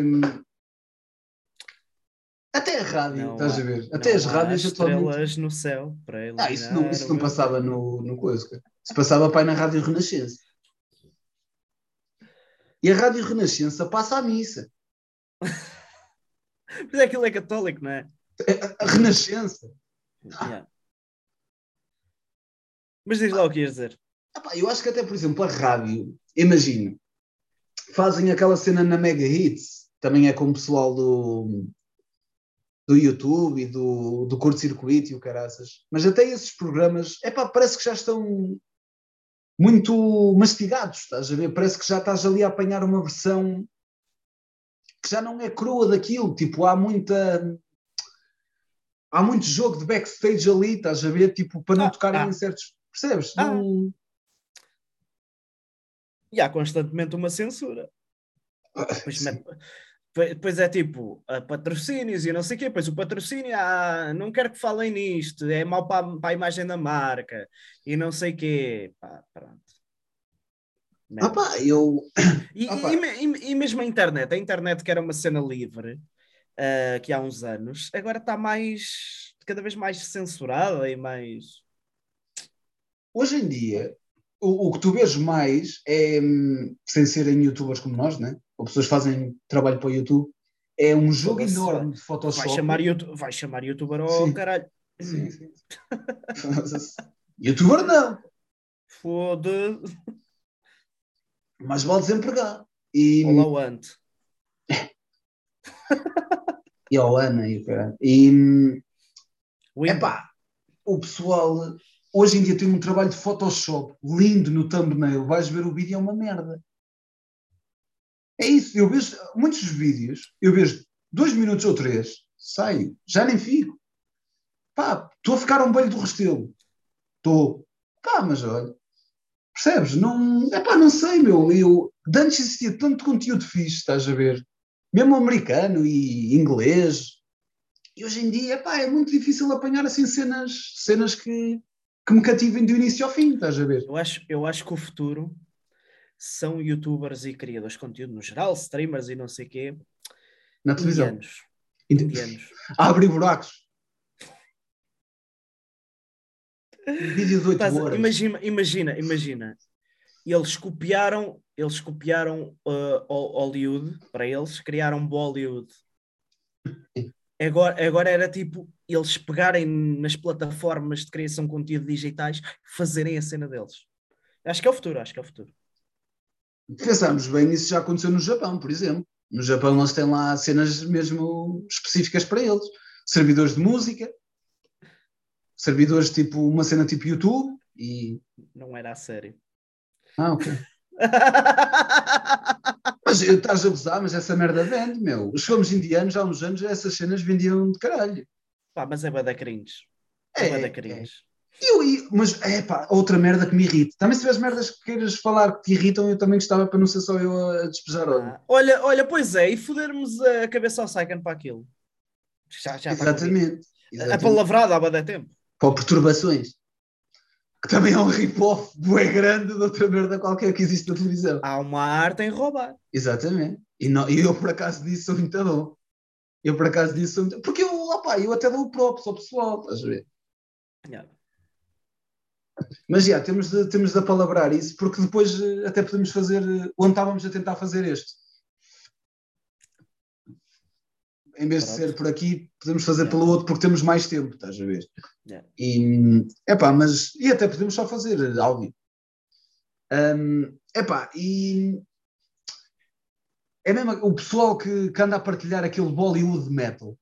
Até a rádio, não estás há- a ver? Até as rádios estrelas no céu para Ah, isso não, isso não passava no, no coisa. Isso passava pai na Rádio Renascença. E a Rádio Renascença passa à missa. Mas aquilo é católico, não é? A, a Renascença. Yeah. Mas diz lá o que ias dizer. Epá, eu acho que até, por exemplo, a rádio, imagina, fazem aquela cena na Mega Hits, também é com o pessoal do, do YouTube e do, do curto-circuito e o caraças. Mas até esses programas, epá, parece que já estão muito mastigados, estás a ver? Parece que já estás ali a apanhar uma versão que já não é crua daquilo, tipo, há muita... Há muito jogo de backstage ali, estás a ver? Tipo, para não Ah, tocarem ah. em certos... Percebes? Ah. Não... E há constantemente uma censura. Depois, Sim. Depois- é tipo a patrocínios e não sei o quê. Depois o patrocínio, ah, não quero que falem nisto, é mau para, a- para a imagem da marca e não sei o quê. Pá, pronto. Ah pá, eu... E, Ah, e, e- mesmo a internet, a internet que era uma cena livre ah, que há uns anos, agora está mais cada vez mais censurada e mais. Hoje em dia, o, o que tu vês mais é, hum, sem serem youtubers como nós, né? Ou pessoas que fazem trabalho para o YouTube, é um jogo Foda-se, enorme de Photoshop. Vai chamar, YouTube, vai chamar youtuber ao caralho. Sim, sim. Foda-se. Youtuber não, Foda. mas vale desempregado. E, Olá, o ante. e ao Ana e o caralho. E, epá, o pessoal hoje em dia tem um trabalho de Photoshop lindo no thumbnail, vais ver o vídeo é uma merda. É isso, eu vejo muitos vídeos, eu vejo dois minutos ou três, saio, já nem fico. Pá, estou a ficar um belho do restelo. Estou. Pá, mas olha, percebes? Não, epá, não sei, meu. Eu, antes existia tanto conteúdo fixe, estás a ver? Mesmo americano e inglês. E hoje em dia, epá, é muito difícil apanhar assim cenas, cenas que, que me cativem do início ao fim, estás a ver? Eu acho, eu acho que o futuro são youtubers e criadores de conteúdo no geral, streamers e não sei o quê, Na televisão. indianos. indianos. A abrir buracos. Vídeo de 8 Estás a- horas. imagina, imagina, imagina. Eles copiaram, eles copiaram uh, Hol- Hollywood para eles, criaram Bollywood. Agora, agora era tipo eles pegarem nas plataformas de criação de conteúdo digitais, fazerem a cena deles. Acho que é o futuro, acho que é o futuro. Pensamos bem, isso já aconteceu no Japão, por exemplo. No Japão eles têm lá cenas mesmo específicas para eles. Servidores de música, servidores tipo uma cena tipo YouTube e. Não era a sério. Ah, ok. Mas eu- estás a gozar, mas essa merda vende, meu. Os filmes indianos há uns anos essas cenas vendiam de caralho. Pá, mas é bada cringe. É, É, bada é. cringe. E eu- e- mas é pá, outra merda que me irrita. Também se tiveres merdas que queiras falar que te irritam, eu também gostava para não ser só eu a despejar. Ah, olha, olha, pois é, e fodermos a cabeça ao Saiken para aquilo. Já, já. Exatamente. A palavrada há bada tempo. Para perturbações. Que também é um rip-off bué grande de outra merda qualquer que existe na televisão. Há uma arte em roubar. Exatamente. E, não, eu por acaso disso sou muito bom. Eu por acaso disso sou muito Porque eu, opá, eu até dou o próprio ao pessoal, estás a ver? Yeah. Mas já, temos de, temos de apalabrar isso, porque depois eh, até podemos fazer eh, onde estávamos a tentar fazer este. Em vez de Pronto. ser por aqui, podemos fazer Yeah. pelo outro porque temos mais tempo, estás a ver? Yeah. E, epá, mas, e até podemos só fazer eh, áudio. Um, epá, e é mesmo o pessoal que, que anda a partilhar aquele Bollywood metal.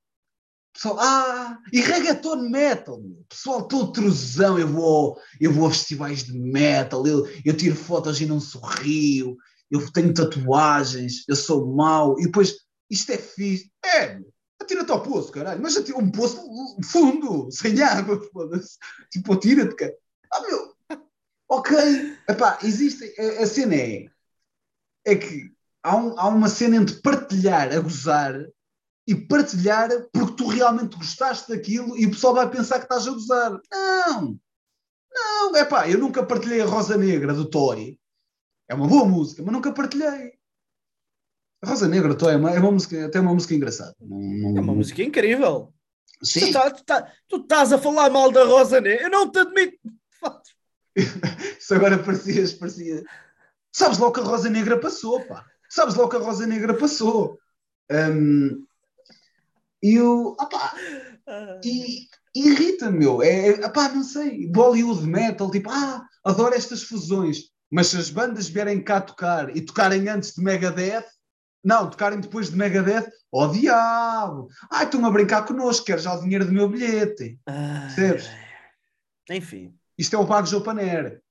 Pessoal, ah, e reggaeton metal, meu. pessoal todo truzão, eu vou, eu vou a festivais de metal, eu, eu tiro fotos e não sorrio, eu tenho tatuagens, eu sou mau, e depois, isto é fixe, é, atira-te ao poço, caralho, mas atira um poço fundo, sem água, foda-se, tipo, atira-te, cara. Ah, meu, ok, epá, existe, a, a cena é, é que há, um- há uma cena entre partilhar a gozar e partilhar porque realmente gostaste daquilo e o pessoal vai pensar que estás a gozar. Não! Não, é pá, eu nunca partilhei a Rosa Negra do Toy. É uma boa música, mas nunca partilhei. A Rosa Negra do Toy é uma, é uma música, até uma música engraçada. Não, não, É uma música incrível. Tu, Sim, tá- tu tá- tu estás a falar mal da Rosa Negra. Eu não te admito. isso agora parecias, parecia. Sabes logo que a Rosa Negra passou, pá. Sabes logo que a Rosa Negra passou. Hum, e o. opá, Ah, e irrita-me, meu. É, é, pá, não sei. Bollywood metal, tipo, ah, adoro estas fusões. Mas se as bandas vierem cá tocar e tocarem antes de Megadeth, não, tocarem depois de Megadeth, ó diabo! Ai, estão a brincar connosco, quero já o dinheiro do meu bilhete. ai, Percebes? Enfim, Isto é o Pago Jopaner.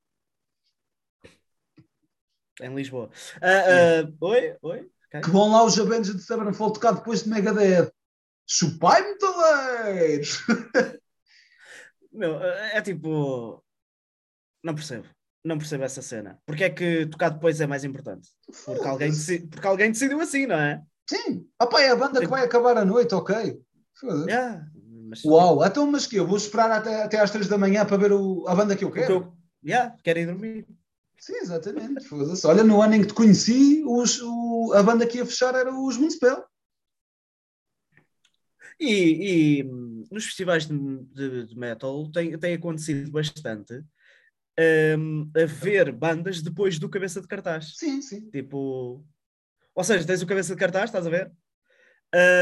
em Lisboa. Ah, ah, oi, oi. ok. Que vão lá os Avengers de Sevenfold tocar depois de Megadeth. Chupai-me taleiros! Meu, é tipo. Não percebo. Não percebo essa cena. Porque é que tocar depois é mais importante? Porque alguém, deci- porque alguém decidiu assim, não é? Sim. Opá, é a banda que vai acabar a noite, ok. Foda-se. Yeah, mas, Uau, então mas que eu vou esperar até, até às 3 da manhã para ver o- a banda que eu quero? eu- yeah, quero ir dormir. Sim, exatamente. Olha, no ano em que te conheci, os- o- a banda que ia fechar era os Municipal. E, e, hum, nos festivais de, de- de metal tem, tem acontecido bastante hum, a ver bandas depois do cabeça de cartaz. Sim, sim. Tipo, ou seja, tens o cabeça de cartaz, estás a ver?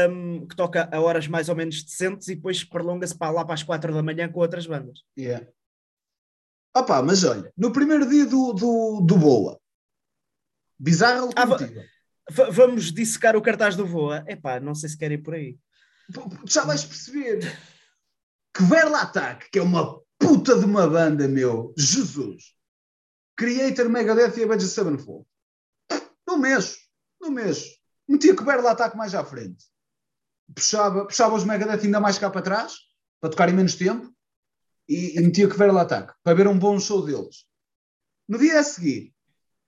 Hum, que toca a horas mais ou menos decentes e depois prolonga-se para lá para as quatro da manhã com outras bandas. Yeah. Opa, mas olha, no primeiro dia do, do, do Boa, bizarra Ah, vamos dissecar o cartaz do Voa. Epá, não sei se querem ir por aí. Já vais perceber que Verla Attack, que é uma puta de uma banda, meu, Jesus, Creator, Megadeth e Avenged Sevenfold. Não mexo, não mexo. Metia que Verla Attack mais à frente. Puxava, puxava os Megadeth ainda mais cá para trás, para tocarem menos tempo, e, e metia que Verla Attack, para ver um bom show deles. No dia a seguir,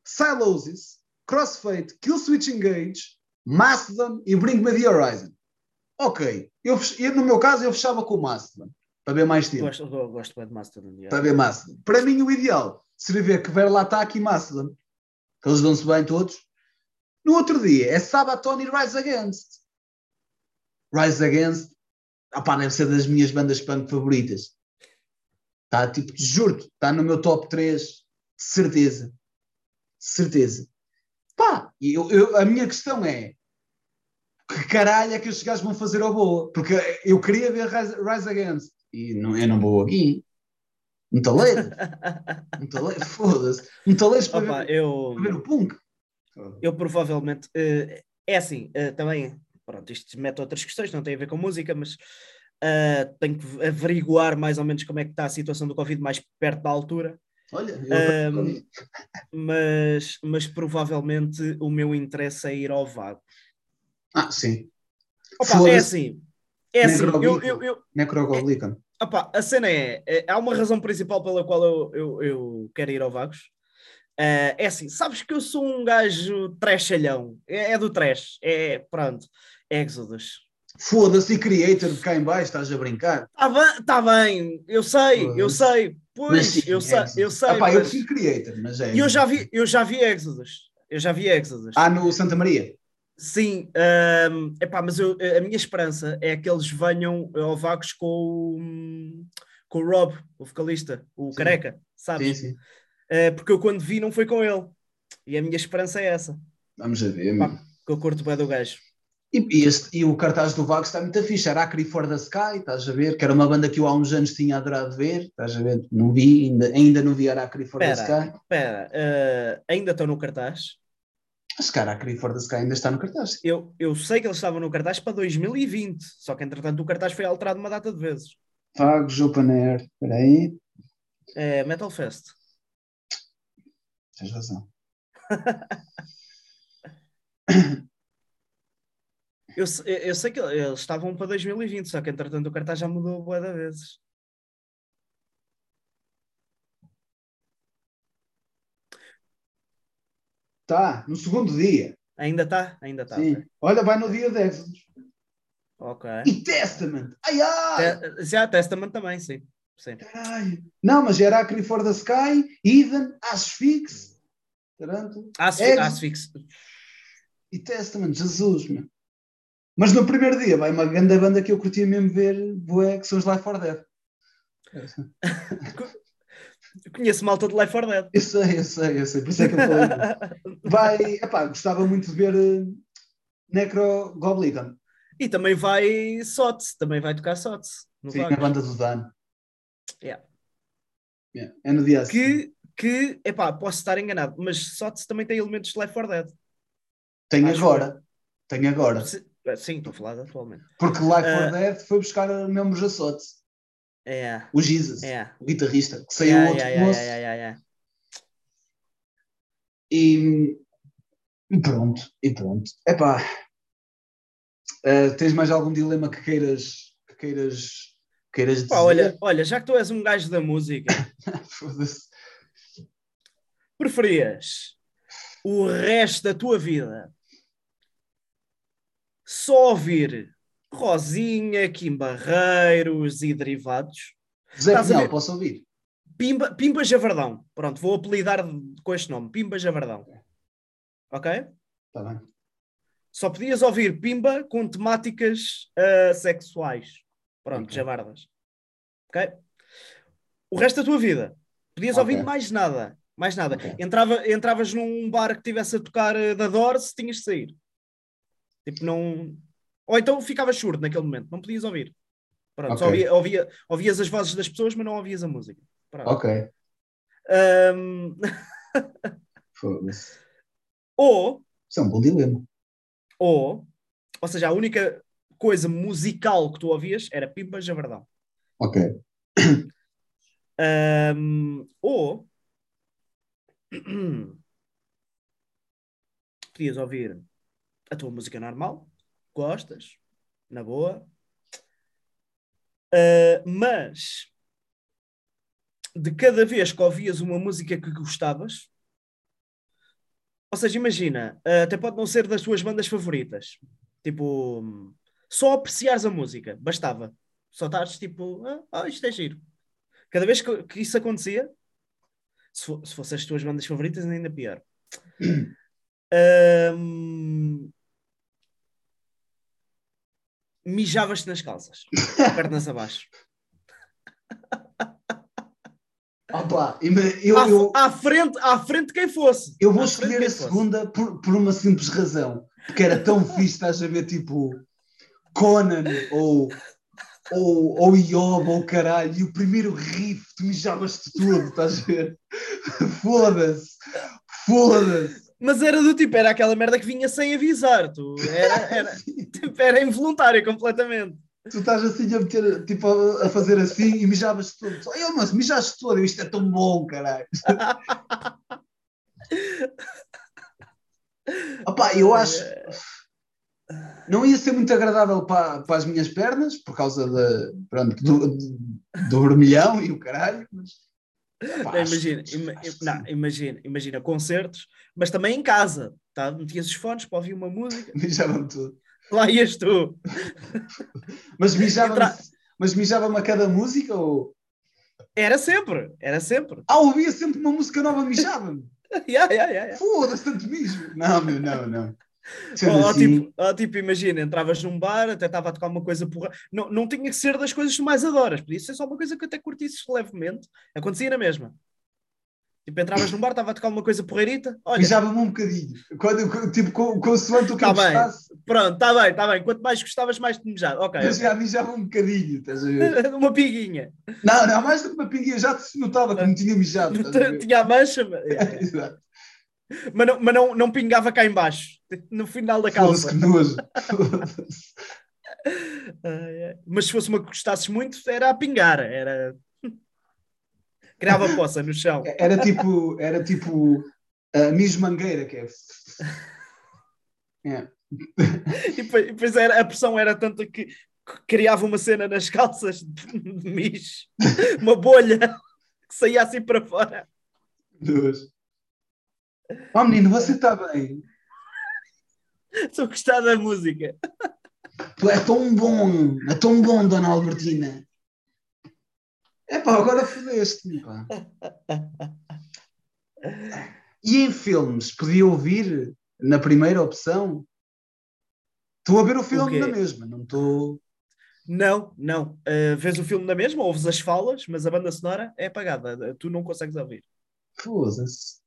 Silosis, Crossfade, Killswitch Engage, Mastodon e Bring Me The Horizon. Ok, eu, eu, no meu caso eu fechava com o Mastodon, para ver mais tempo. Gosto, eu gosto bem de Mastodon. yeah. Para ver Mastodon. Para mim o ideal seria ver que Ver lá Ataque e Mastodon, que eles dão-se bem todos. No outro dia é Sabaton e Rise Against. Rise Against, opá, deve ser das minhas bandas punk favoritas. Está, tipo, juro está no meu top 3, de certeza. De certeza. Pá, eu, eu- a minha questão é que caralho é que estes gajos vão fazer ao boa? Porque eu queria ver Rise, Rise Against e não, eu não vou aqui. Um taleiro, um taleiro, foda-se. Um taleiro para, Opa, ver, eu, para ver o punk. eu provavelmente. eh, é assim, eh, também. Pronto, isto mete outras questões, não tem a ver com música, mas eh, tenho que averiguar mais ou menos como é que está a situação do Covid mais perto da altura. Olha, eu, mas, mas provavelmente o meu interesse é ir ao vago. Ah, sim. Opa, é assim. É assim, eu, eu, eu, Necrogolicon. Opa, a cena é, é- há uma razão principal pela qual eu, eu, eu quero ir ao Vagos. Eh, é assim, sabes que eu sou um gajo trashalhão, é, é do trash, é pronto, Exodus. Foda-se, Creator cá em baixo, estás a brincar? Está bem, tá bem, eu sei, eu Foda-se. sei, pois, sim, eu sei, eu sei, Ah, pá, eu mas prefiro Creator, mas é. e eu já vi, eu já vi Exodus, eu já vi Exodus. Ah, no Santa Maria? Sim, ahm, epá, mas eu, a minha esperança é que eles venham ao Vagos com o, com o Rob, o vocalista, o Sim. careca, sabes? Sim, sim. Uh, porque eu quando vi não foi com ele. E a minha esperança é essa. Vamos a ver, meu. Que eu curto bem do gajo. E, e este- e o cartaz do Vagos está muito fixe, era Acri for the Sky, estás a ver? Que era uma banda que eu há uns anos tinha adorado ver, estás a ver? Não vi, ainda, ainda não vi Acri for the Espera. Sky. Espera, uh, ainda estão no cartaz. Mas cara, Acri for the Sky ainda está no cartaz. Eu, eu sei que eles estavam no cartaz para 2020, só que entretanto o cartaz foi alterado uma data de vezes. Vagos Open Air, espera aí, É Metal Fest. tens razão. Eu, eu sei que eles estavam para 2020, só que entretanto o cartaz já mudou boa de vezes. Tá, no segundo dia. Ainda está? Ainda está. Sim. Olha, vai no dia 10. Ok. E Testament. Ai, ai! Te- Já, Testament também, sim. sim. Caralho. Não, mas era Acne for the Sky, Eden, Asphyx, Taranto, Asf É- Asphyx. e Testament. Jesus, meu. Mas no primeiro dia vai uma grande banda que eu curtia mesmo ver, bué, que são os Life for Death. Eu Conheço malta de Life for Dead. Eu sei, eu sei, eu sei, por isso é que eu falei. Vai, epá, gostava muito de ver uh, Necro Gobligan, E também vai Sots, também vai tocar Sots. Sim, Vagos. banda do Dan. Yeah. Yeah, É no dia. Que, que, epá, posso estar enganado, mas Sots também tem elementos de Life for Dead. Tem acho agora. Tem agora. Se- Sim, estou a falar atualmente. Porque Life for Ah. Dead foi buscar membros a Sots. É, O Jesus, é. o guitarrista, que saiu Yeah, outro yeah, yeah, moço. yeah, yeah, yeah. E e pronto, e pronto. Epá, ah, tens mais algum dilema que queiras que queiras, queiras dizer? Pá, olha, olha, já que tu és um gajo da música, preferias o resto da tua vida só ouvir Rosinha, Kim Barreiros e derivados? José Estás Pinhal, posso ouvir? Pimba, Pimba Javardão. Pronto, vou apelidar com este nome, Pimba Javardão. Ok? Está bem. Só podias ouvir Pimba com temáticas ah, sexuais. Pronto, Ok. javardas. Ok? O resto da tua vida. Podias Ok. ouvir mais nada. Mais nada. Ok. Entrava, entravas num bar que estivesse a tocar ah, da Doors, tinhas de sair. Tipo, não. Ou então ficavas surdo naquele momento, não podias ouvir. Pronto, só Ok. ouvia, ouvia- ouvias as vozes das pessoas, mas não ouvias a música. Pronto. Ok. Ahm, Foda-se. ou, Isso é um bom dilema. ou, ou seja, a única coisa musical que tu ouvias era Pimba Javardão. Ok. Ahm, ou podias ouvir a tua música normal, gostas, na boa, Ah, mas de cada vez que ouvias uma música que gostavas, ou seja, imagina, ah, até pode não ser das tuas bandas favoritas, tipo, só apreciares a música, bastava. Só estás tipo, ah, ah, isto é giro. Cada vez que, que isso acontecia, se, fo- se fossem as tuas bandas favoritas, ainda pior. Ahm, Mijavas-te nas calças, pernas abaixo. Opa, eu, à, eu, à frente, à frente quem fosse. eu vou À escolher a segunda por, por uma simples razão. Porque era tão fixe, estás a ver, tipo Conan ou, ou, ou Iob ou caralho, e o primeiro riff, tu mijavas-te tudo, estás a ver? Foda-se, foda-se. Mas era do tipo, era aquela merda que vinha sem avisar. Tu. Era, era, tipo, era involuntário completamente. Tu estás assim a meter, tipo, a, fazer assim e mijavas-te todo. Ai, oh, mas mijaste todo, isto é tão bom, caralho. Opa, eu acho. Não ia ser muito agradável para, para as minhas pernas, por causa de, pronto, do, do, do vermelhão e o caralho, mas. Não, imagina, ima- não, imagina, imagina concertos, mas também em casa. Tá? Metias os fones para ouvir uma música. Mijava-me tudo. Lá ias tu. Mas mijava-me Entra- mas mijava a cada música ou. Era sempre, era sempre. Ah, ouvia sempre uma música nova, mijava-me. Yeah, yeah, yeah, yeah. Foda-se, tanto mijo. Não, meu, não, não. Ou, assim, tipo, ou tipo, imagina, entravas num bar, até estava a tocar uma coisa porra. Não, não tinha que ser das coisas que mais adoras, podia ser só uma coisa que até curtisses levemente. Acontecia na mesma. Tipo, entravas num bar, estava a tocar uma coisa porreirita. Olha, mijava-me um bocadinho. Quando, tipo, com, consoante o que Tá eu bem. gostasse, pronto, está bem, está bem. Quanto mais gostavas, mais te mijava. Ok. mas já mijava um bocadinho, estás a ver? uma piguinha. Não, não, mais do que uma pinguinha, já se notava que me tinha mijado. Tinha a mancha, mas, Exato. Mas não, mas não, não pingava cá em baixo, no final da calça. que nojo. Mas se fosse uma que gostasses muito, era a pingar, era. Criava poça no chão. Era tipo, era tipo a mijo mangueira, que é. É. E depois, depois era, a pressão era tanta que, que criava uma cena nas calças de, de mijo, uma bolha que saía assim para fora. Nojo. Oh menino, você está bem? Estou a gostar da música. É tão bom, é tão bom, Dona Albertina. É pá, agora fodeste-me, pá. E em filmes, podia ouvir na primeira opção? Estou a ver o filme quê? na mesma, não estou. Não, não. Uh, vês o filme na mesma, ouves as falas, mas a banda sonora é apagada. Tu não consegues ouvir. Foda-se.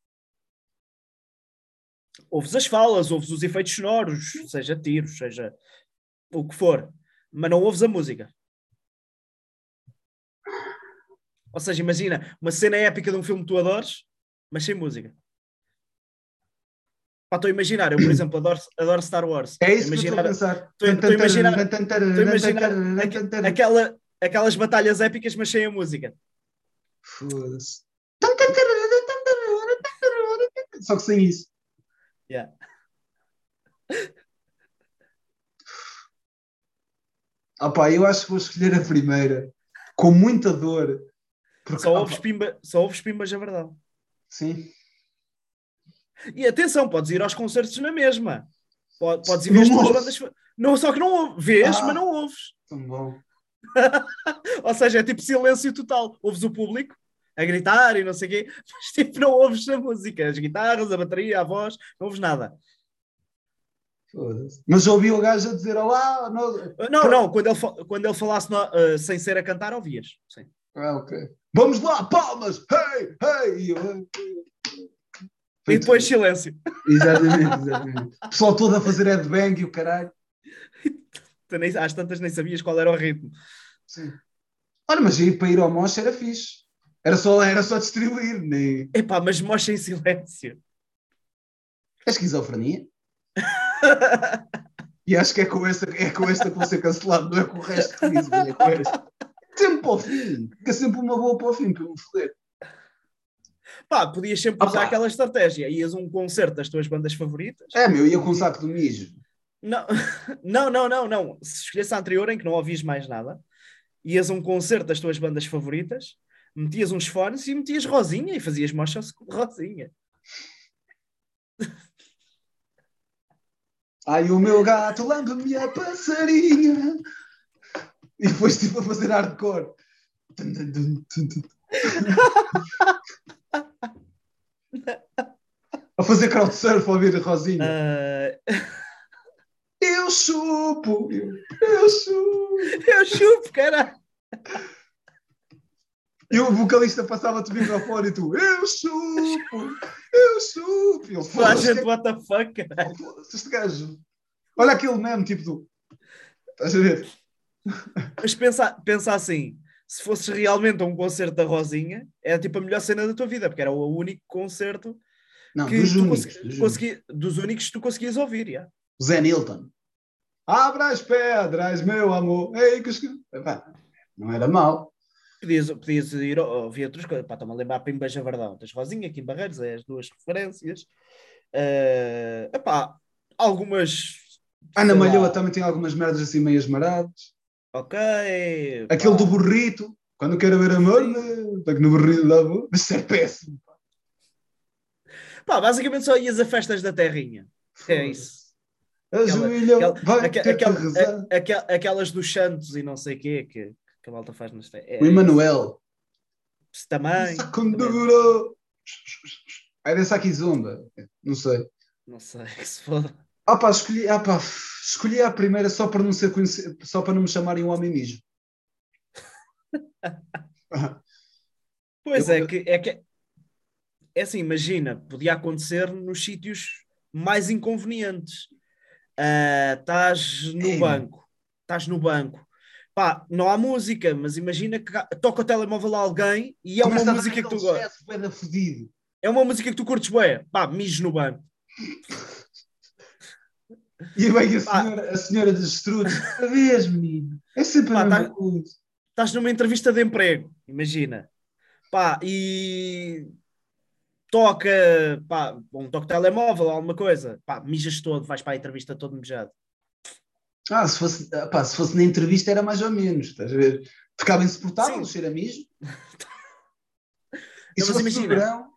Ouves as falas, ouves os efeitos sonoros, seja tiros, seja o que for, mas não ouves a música. Ou seja, imagina uma cena épica de um filme que tu adores, mas sem música. Pá, estou a imaginar, eu, por exemplo, adoro, adoro Star Wars. É isso que eu Imaginar- estou a pensar. estou- a imaginar- Estou a imaginar aque- aquela, aquelas batalhas épicas, mas sem a música. Foda-se. Só que sem isso. Yeah. Opá, eu acho que vou escolher a primeira, com muita dor. Porque, Só ouves, pimba, só ouves pimbas a verdade. Sim. E atenção, podes ir aos concertos na mesma. Po- Podes ir ver as tuas bandas. Não, só que não ouves. Vês, Ah. mas não ouves. Tão bom. Ou seja, é tipo silêncio total. Ouves o público a gritar e não sei o quê, mas tipo não ouves a música, as guitarras, a bateria, a voz, não ouves nada. Mas ouvi o gajo a dizer olá. Não... Não, não, quando ele, quando ele falasse no- ah, sem ser a cantar, ouvias. Sim. Ah, ok. Vamos lá, palmas! Hey, hey! E. E depois silêncio. Exatamente, exatamente. O pessoal todo a fazer headbang e o caralho. Às tantas nem sabias qual era o ritmo. Sim. Olha, mas ir para ir ao moche era fixe. Era só, era só distribuir, nem. Epá, mas mocha em silêncio. É esquizofrenia? E acho que é com esta, é com esta que vou ser cancelado, não é com o resto que diz, é com esta. Sempre para o fim. Fica sempre uma boa para o fim, para me foder. Pá, podias sempre Ah, usar pá. aquela estratégia. Ias um concerto das tuas bandas favoritas. É, meu, ia com um saco de mijo. Não, não, não, não, não. Se escolhesse a anterior em que não ouvias mais nada, ias a um concerto das tuas bandas favoritas, metias uns fones e metias Rosinha e fazias mocha com Rosinha. Ai, o meu gato lambe-me a passarinha. E depois tipo a fazer hardcore. A fazer crowdsurf a ouvir a Rosinha. Ah, Eu chupo, eu, eu chupo. eu chupo, cara. E o vocalista passava-te o microfone e tu, eu chupo, eu chupo. E ele, Toda a gente, what the fuck, foda-se, este gajo. Olha aquele meme, tipo do. Estás a ver? Mas pensa, pensa assim: se fosses realmente a um concerto da Rosinha, era tipo a melhor cena da tua vida, porque era o único concerto Não, que dos tu únicos. consegui- dos únicos. consegui- dos únicos que tu conseguias ouvir. já. Zé Nilton. Abra as pedras, meu amor. Ei, que... esque- Epá, não era mau. Podias, podias ir ou- ouvir outras coisas. Pá, Estou-me a lembrar Pimbas Javardão. Tens Rosinha aqui em Barreiros, é as duas referências. Eh, epá, algumas. Ana Malhoa também tem algumas merdas assim meio esmaradas. Ok. Aquele do burrito. Quando quero ver amor, né? Tá que no burrito da avó. Isso é péssimo. Pá, basicamente só ias a festas da terrinha. É isso. Aquela- aquela- rezar. a- aque- aquelas dos Santos e não sei o quê que, que a malta faz nas é, O Emanuel. isso também. Sacunduro. Vai dançar aqui zumba. Não sei. Não sei, que se foda. Ah pá, escolhi, ah pá, escolhi a primeira só para não ser conhecido, só para não me chamarem um homem mijo. Pois Eu- é, que, é que é assim, imagina, podia acontecer nos sítios mais inconvenientes. Ah, Estás no É. banco, estás no banco. Pá, não há música, mas imagina que toca o telemóvel a alguém e é uma Começa a música que tu gostas. É uma música que tu curtes bué. Pá, mijo no banco. E vem a Pá. senhora, a senhora dos. Outra vez, menino. É sempre Pá, a mesma tá- coisa. estás numa entrevista de emprego, imagina. Pá, e toca, pá, um toque telemóvel, alguma coisa. Pá, mijas todo, vais para a entrevista todo mijado. Ah, se fosse, pá, se fosse na entrevista era mais ou menos, estás a ver? Ficava insuportável, cheiro a mijo. E se imagina. verão,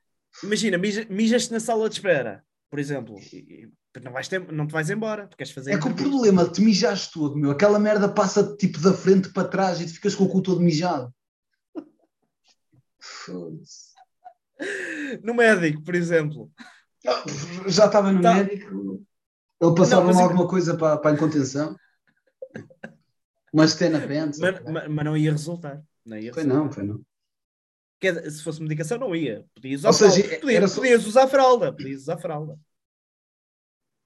Imagina, mija- mijas-te na sala de espera. por exemplo, e- e não, vais ter- não te vais embora, tu queres fazer. É que o problema, te mijaste todo, meu. Aquela merda passa tipo da frente para trás e tu ficas com o cu todo mijado. Foda-se. No médico, por exemplo. Já estava no Tá. médico, ele passava mas- alguma coisa para, para a incontenção. Uma stena pants. Mas, mas- mas não ia resultar. Não ia Foi resultar. não, foi não. Se fosse medicação, não ia. Podias usar, Ou seja, fralda. Podia- era só- podias usar fralda. Podias usar fralda.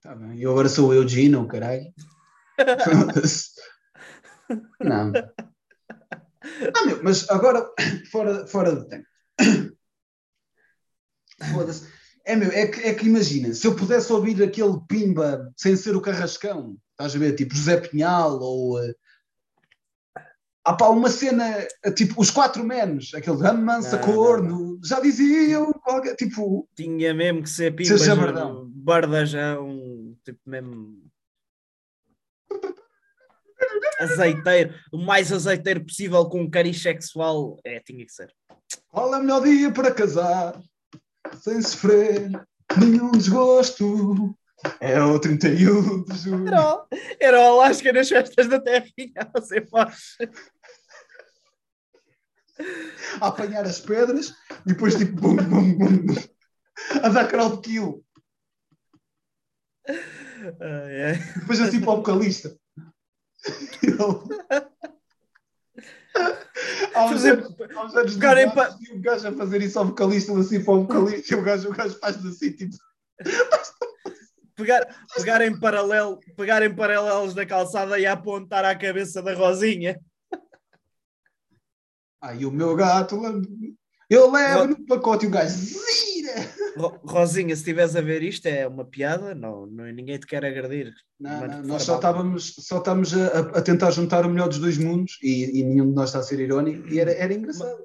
Tá bem. E eu agora sou eu, Gino, caralho. Não. Ah, meu, mas agora, fora, fora de tempo. Foda-se. É, meu, é que, é que imagina, se eu pudesse ouvir aquele pimba sem ser o Carrascão, estás a ver, tipo José Pinhal ou. Uh, ah, pá, uma cena, eh, tipo, os quatro menos, aquele de mansa Não, corno, já diziam, qualquer, tipo, Tinha mesmo que ser pimba, jabardão. bardajão, tipo mesmo. Azeiteiro, o mais azeiteiro possível com um cariz sexual. É, tinha que ser. Qual é o melhor dia para casar? Sem sofrer nenhum desgosto. É o 31 de julho. Era, o- era o Alasca nas festas da Terrinha a fazer voz. A apanhar as pedras e depois tipo bum, bum, bum, a dar crowd kill. Ai, ai. Depois assim para o vocalista. Há uns Fazer- anos- há uns anos Tocarem idade, e o gajo a fazer isso ao vocalista, assim para o vocalista, e o gajo, o gajo faz assim, tipo, Pegar, pegar, em paralelo, pegar em paralelos da calçada e apontar à cabeça da Rosinha. Ai, o meu gato. Eu levo no pacote e o gajo zira. Ro- Rosinha, se estiveres a ver isto, é uma piada, não, não, ninguém te quer agredir. Não, Mas não, nós só estávamos, só estávamos a, a tentar juntar o melhor dos dois mundos e, e nenhum de nós está a ser irónico e era, era engraçado.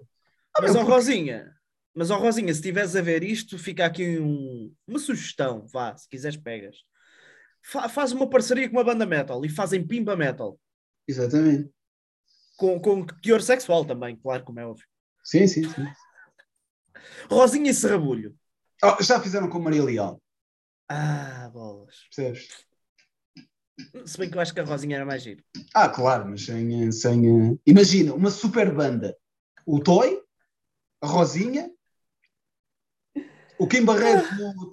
Ah, Mas, ó porque- Rosinha, mas ó Rosinha, se estiveres a ver isto, fica aqui um- uma sugestão, vá, se quiseres pegas. Fa- faz uma parceria com uma banda metal e fazem pimba metal. Exatamente. Com, com teor sexual também, claro, como é óbvio. Sim, sim, sim. Rosinha e Serrabulho. Oh, já fizeram com Maria Leal, Ah, bolas. percebes? Se bem que eu acho que a Rosinha era mais giro. Ah, claro, mas sem, sem. eh, Imagina, uma super banda. O Toy, a Rosinha, o Kim Barreto no.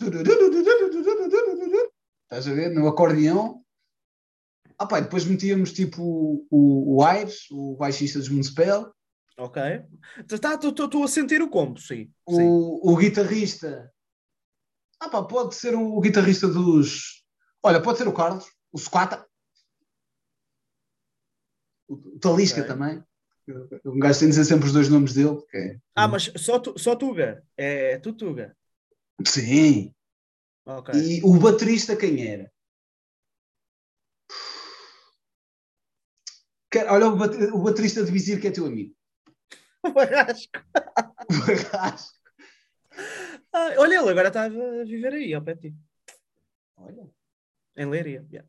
Estás a ver? No acordeão. Ah, pá, depois metíamos tipo o, o Aires, o baixista dos Municipal, Ok? Estou a sentir o combo, sim. sim. o, o guitarrista. Ah, pá, pode ser o, o guitarrista dos. Olha, pode ser o Carlos, o Sucata, o, o Talisca Ok. também. Um gajo tem de dizer sempre os dois nomes dele. é- Ah, mas só, tu, só Tuga. É tu Tuga. Sim. Ok. E o baterista quem era? Olha, o, o baterista de Vizir que é teu amigo. O Barrasco. O Barrasco. Ah, olha, ele agora está a viver aí, ao pé de ti. Olha. Em Leiria. yeah.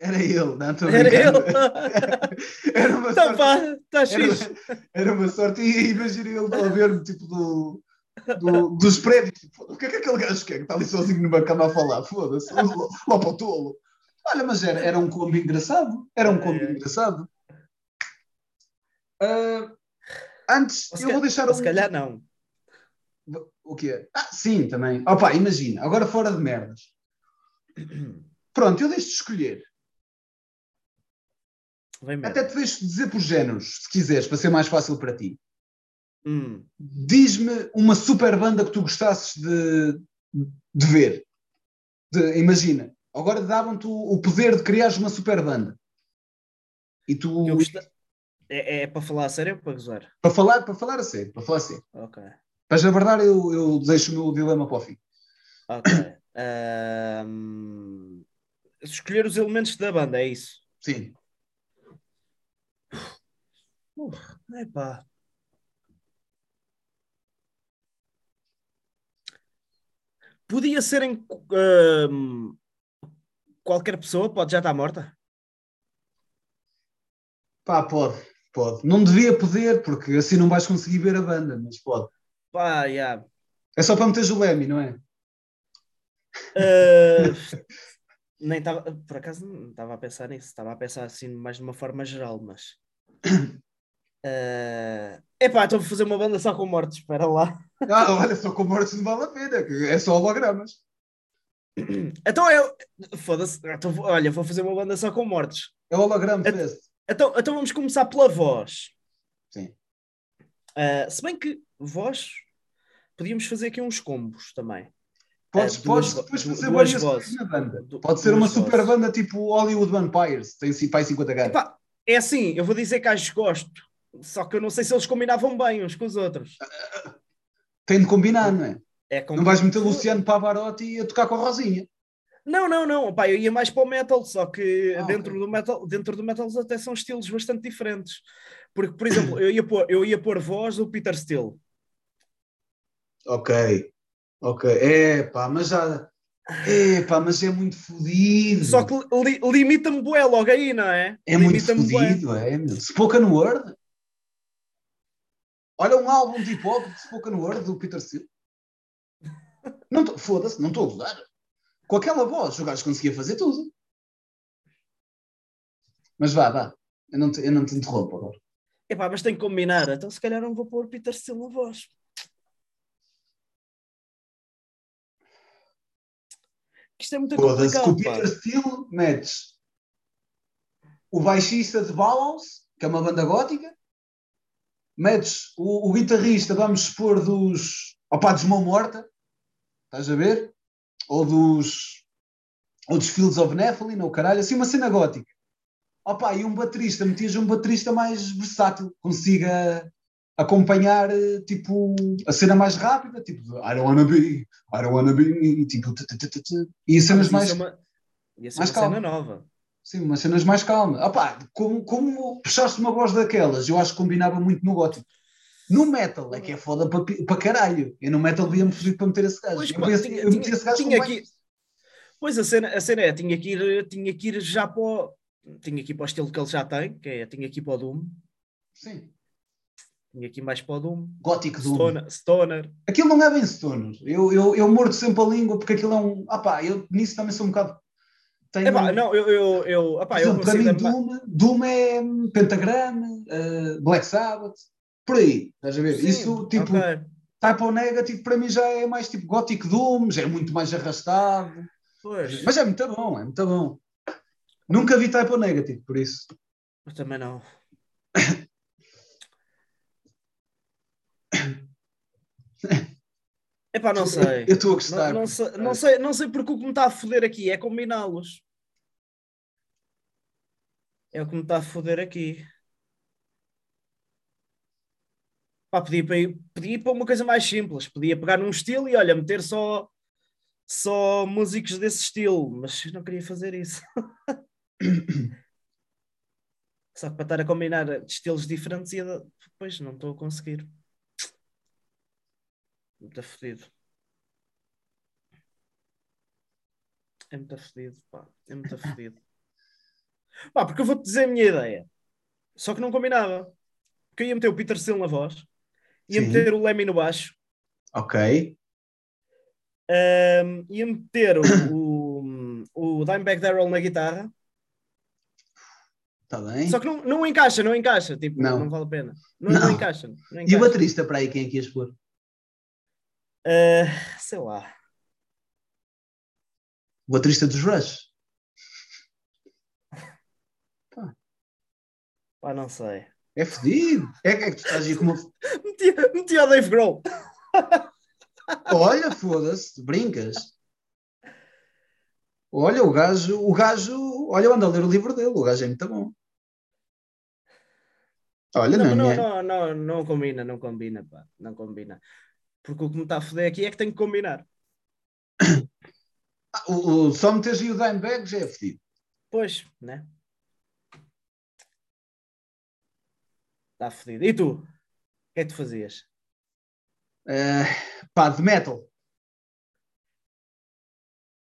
Era ele, não estou Era brincando. ele. Era uma Então sorte. pá, está Era, era uma sorte. E imagina ele a ver-me tipo do, do- dos prédios. Tipo, o que é que aquele gajo quer que está ali sozinho numa cama a falar? Foda-se, lá para o tolo. Olha, mas era, era um combo engraçado. Era um combo é. engraçado. Ah, antes, eu vou deixar um. se calhar não. O quê? Ah, sim, também. Opa, imagina, agora fora de merdas. Pronto, eu deixo-te escolher. Vem mesmo. Até te deixo dizer por géneros, se quiseres, para ser mais fácil para ti. Hum, Diz-me uma super banda que tu gostasses de, de ver. De- imagina, agora davam-te o, poder de criares uma super banda. E tu, eu é, é para falar a sério ou para gozar? para, falar, para falar a sério, para falar a sério. Ok. Mas a verdade, eu, eu deixo o meu dilema para o fim. Ok. Ahm, escolher os elementos da banda, é isso. Sim. Epá. Podia ser em qualquer pessoa, pode já estar morta. Pá, pode, pode. Não devia poder, porque assim não vais conseguir ver a banda, mas pode. Pá, já. É só para meteres o Lemmy, não é? Uh, nem estava, por acaso não estava a pensar nisso, estava a pensar assim mais de uma forma geral, mas. Uh, epá, estou a fazer uma banda só com mortes, espera lá. Ah, olha, só com mortes não vale a pena, é só hologramas. Então eu. Foda-se, então, olha, vou fazer uma banda só com mortes. É holograma fest. Então, então vamos começar pela voz. Sim. Uh, se bem que voz, podíamos fazer aqui uns combos também. Podes, duas podes depois fazer duas vozes. na banda. Du- Pode ser uma super vozes. banda tipo Hollywood Vampires, tem pai 50 gajos. Epá, é assim, eu vou dizer que as gosto, só que eu não sei se eles combinavam bem uns com os outros. Tem de combinar, não é? É Não vais meter Luciano Pavarotti a tocar com a Rosinha. Não, não, não, pá, eu ia mais para o metal, só que Ah, dentro, ok. do metal, dentro do metal até são estilos bastante diferentes. Porque, por exemplo, eu ia pôr, eu ia pôr voz do Peter Steele. Ok. Ok. É pá, mas já. É pá, mas é muito fodido. Só que li- limita-me bué logo aí, não é? É muito fodido, é, meu. Spoken Word. Olha um álbum de hip hop de Spoken Word do Peter Steele. Foda-se, não estou a gozar. Com aquela voz, o gajo conseguia fazer tudo. Mas vá, vá. Eu não te, eu não te interrompo agora. Epá, mas tem que combinar, então se calhar não vou pôr Peter Steele na voz. Isto é muito Foda-se, com o complicado, Peter. Steele metes o baixista de Bauhaus, que é uma banda gótica, metes o, o guitarrista, vamos supor, dos. opá, dos Mão Morta, estás a ver? Ou dos. ou dos Fields of Nephilim, ou caralho, assim uma cena gótica. Opá, e um baterista, metias um baterista mais versátil, consiga acompanhar, eh, tipo, a cena mais rápida, tipo, I don't wanna be, I don't wanna be, tipo, e cenas mais, é ia ser mais uma calma. cena nova. sim, umas cenas mais calmas. Opá, como, como puxaste uma voz daquelas, eu acho que combinava muito no gótico. No metal é que é foda para pa caralho. Eu no metal via-me fodido para meter esse gajo. Pois, eu pá, penso- tinha- eu meti tinha- esse gajo tinha aqui- mais- Pois a cena, a cena é, tinha que, ir, tinha que ir já para o, tinha que ir para o estilo que ele já tem, que é, tinha que ir para o Doom, Sim, tinha que ir mais para o Doom, gótico do Stoner, Stoner. Aquilo não é bem stoner. Eu, eu, eu mordo sempre a língua porque aquilo é um. Ah pá, eu nisso também sou um bocado. Tenho, Epá, não, eu, eu, eu, epá, eu exemplo, para mim, Doom, Doom é hum, Pentagram, eh, Black Sabbath, por aí, estás a ver? Sim, Isso, tipo, ok. Type O Negative para mim já é mais tipo Gothic Doom, já é muito mais arrastado. Pois, Mas é muito bom, é muito bom. Nunca vi Type O Negative, por isso. eu também não. Epá, não sei. Eu estou a gostar. Não, não, sei, não, sei, não sei porque o que me está a foder aqui é combiná-los. É o que me está a foder aqui. Pá, podia, para podia para uma coisa mais simples. Podia pegar num estilo e olha, meter só, só músicos desse estilo. Mas não queria fazer isso. Só que para estar a combinar estilos diferentes, ia, depois não estou a conseguir. Muito fodido. É muito fodido, pá. É muito fodido. Pá, porque eu vou-te dizer a minha ideia. Só que não combinava. Porque eu ia meter o Peter Steele na voz, ia Sim. meter o Lemmy no baixo, Ok. ahm, ia meter o, o, o Dimebag Darrell na guitarra. Está bem. Só que não, não encaixa, não encaixa. Tipo, não, Não. vale a pena. Não, Não. não encaixa. Não E o encaixa. baterista para aí, quem é que ias pôr? Ah, sei lá. O baterista dos Rush. Pá, não sei. É fedido. É que é que tu estás aí com uma. Meti, meti o Dave Grohl. Olha, foda-se, brincas. Olha, o gajo, o gajo, olha, eu ando a ler o livro dele, o gajo é muito bom. Olha, Não, não, não, é? não, não, não combina, não combina, pá. Não combina. Porque o que me está a foder aqui é que tenho que combinar. Ah, o, o, só meteres aí o Dimebag já é fedido. Pois, né? Está fodido. E tu? O que é que tu fazias? Eh, pá, de metal,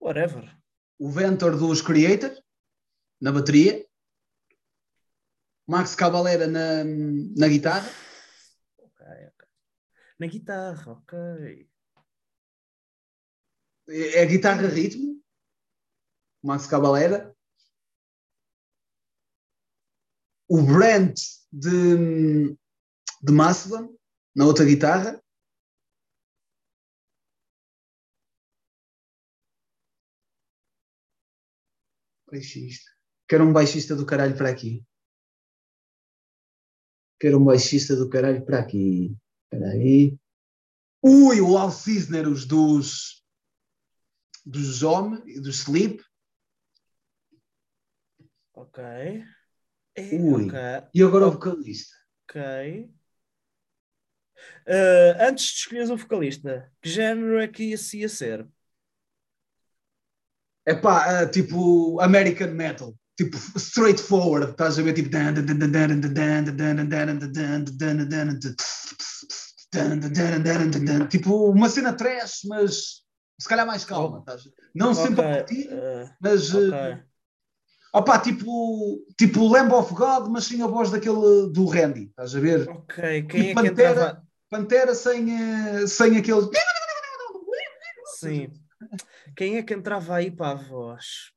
Whatever. o Ventor dos Creator, na bateria, Max Cavalera na, na guitarra, Ok, ok. Na guitarra, ok. É, é guitarra ritmo. Max Cavalera. O Brent de, de Mastodon, na outra guitarra. Baixista. Quero um baixista do caralho para aqui. Quero um baixista do caralho para aqui. Espera aí. Ui, o Al Cisner, os dos dos Zom dos Sleep. Ok. É, Ui. ok. E agora o vocalista. Ok. Uh, antes de escolheres o vocalista, que género é que isso ia ser? É pá, tipo American Metal. Tipo, straightforward. Estás a ver? Tipo. Tipo, uma cena trash, mas se calhar mais calma. Não sempre a partir, uh, mas. ok. eh, Opá, tipo, tipo Lamb of God, mas sem a voz daquele do Randy. Estás a ver? Ok, quem é que Pantera. entrava? Pantera sem, eh, sem aquele. Sim. Quem é que entrava aí para a voz?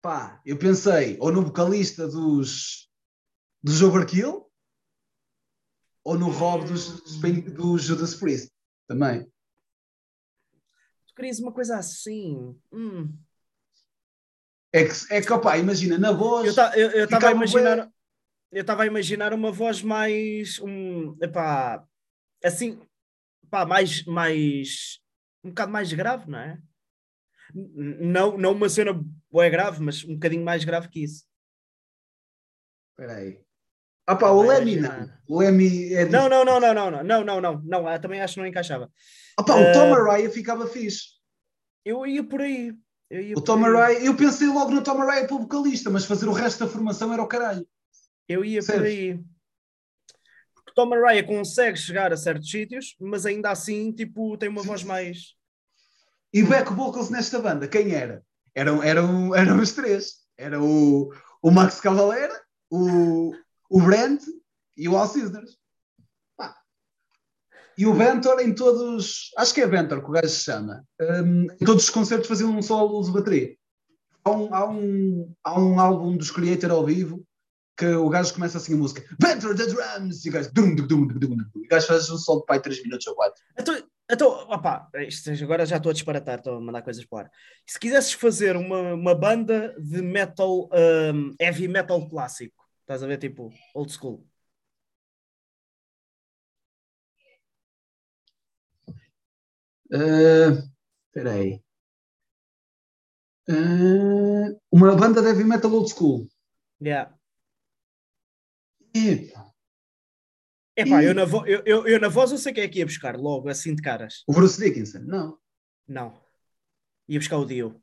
Pá, eu pensei ou no vocalista dos, dos Overkill ou no Rob dos, dos, dos Judas Priest também. Tu querias uma coisa assim? Hum. É que, é que opá, imagina, na voz. Eu ta- eu- eu estava a imaginar. Eu estava a imaginar uma voz mais. Um, epá, assim. Pá, mais, mais. Um bocado mais grave, não é? Não, não uma cena boa grave, mas um bocadinho mais grave que isso. Espera aí. Ah pá, o Lemmy não. imaginar. O Lemmy é Não, não, não, não, não, não, não, não, não, não, ah, também acho que não encaixava. Ah pá, o Tom Araya ficava fixe. Eu ia por aí. Eu ia O por Tom eu pensei logo no Tom Araya para o vocalista, mas fazer o resto da formação era o caralho. Eu ia por Percebes? aí. Porque Tom Araya consegue chegar a certos sítios, mas ainda assim, tipo, tem uma voz mais. E back vocals nesta banda, quem era? Eram, eram, eram os três. Era o, o Max Cavalera, o, o Brent e o Al Cisners. E o Ventor em todos, acho que é Ventor que o gajo se chama, hum, em todos os concertos faziam um solo de bateria. Há um, há um, há um álbum dos Creator ao vivo que o gajo começa assim a música Ventor the Drums e o gajo dum, dum, dum, dum, dum, o gajo faz um solo de pai 3 minutos ou 4. Então, então opá, isto, agora já estou a disparatar, estou a mandar coisas para o ar. Se quisesses fazer uma, uma banda de metal, hum, heavy metal clássico, estás a ver, tipo, old school. Uh, aí. Uh, uma banda de heavy metal old school. Yeah. Epa, Epá, Ih. eu na, vo- eu, eu, eu na voz eu sei quem é que ia buscar, logo, assim de caras. O Bruce Dickinson, não. Não. Ia buscar o Dio.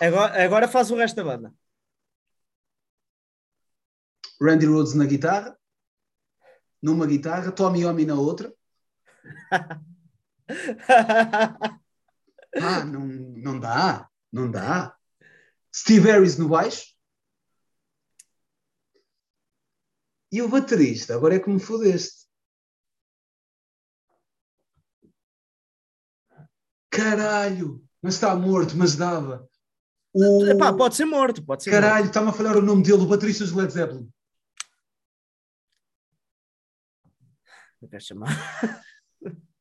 Agora, agora faz o resto da banda. Randy Rhodes na guitarra, numa guitarra, Tommy Yomi na outra. Ah, não, não dá, não dá. Steve Harris no baixo. E o baterista, agora é que me fodeste. Caralho, mas está morto, mas dava. O... Epá, pode ser morto, pode ser. Caralho, está-me a falhar o nome dele, o baterista dos Led Zeppelin. Eu quero chamar.